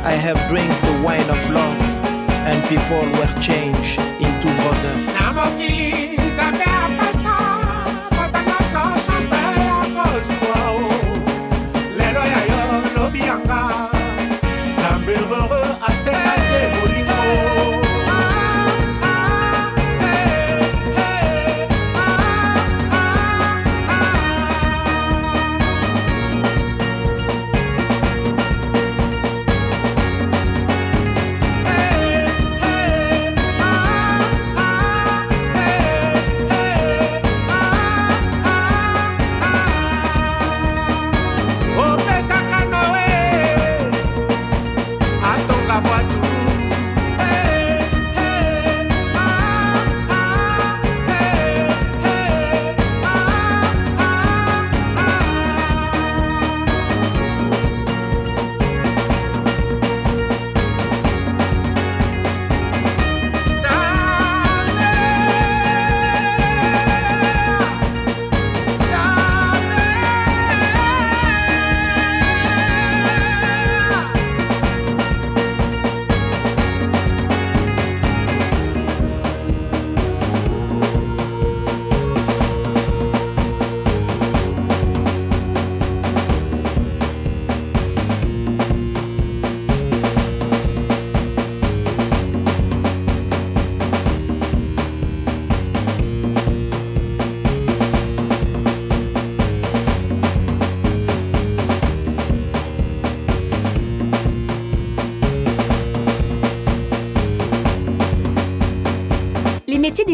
I have drank the wine of love, and people were changed into brothers.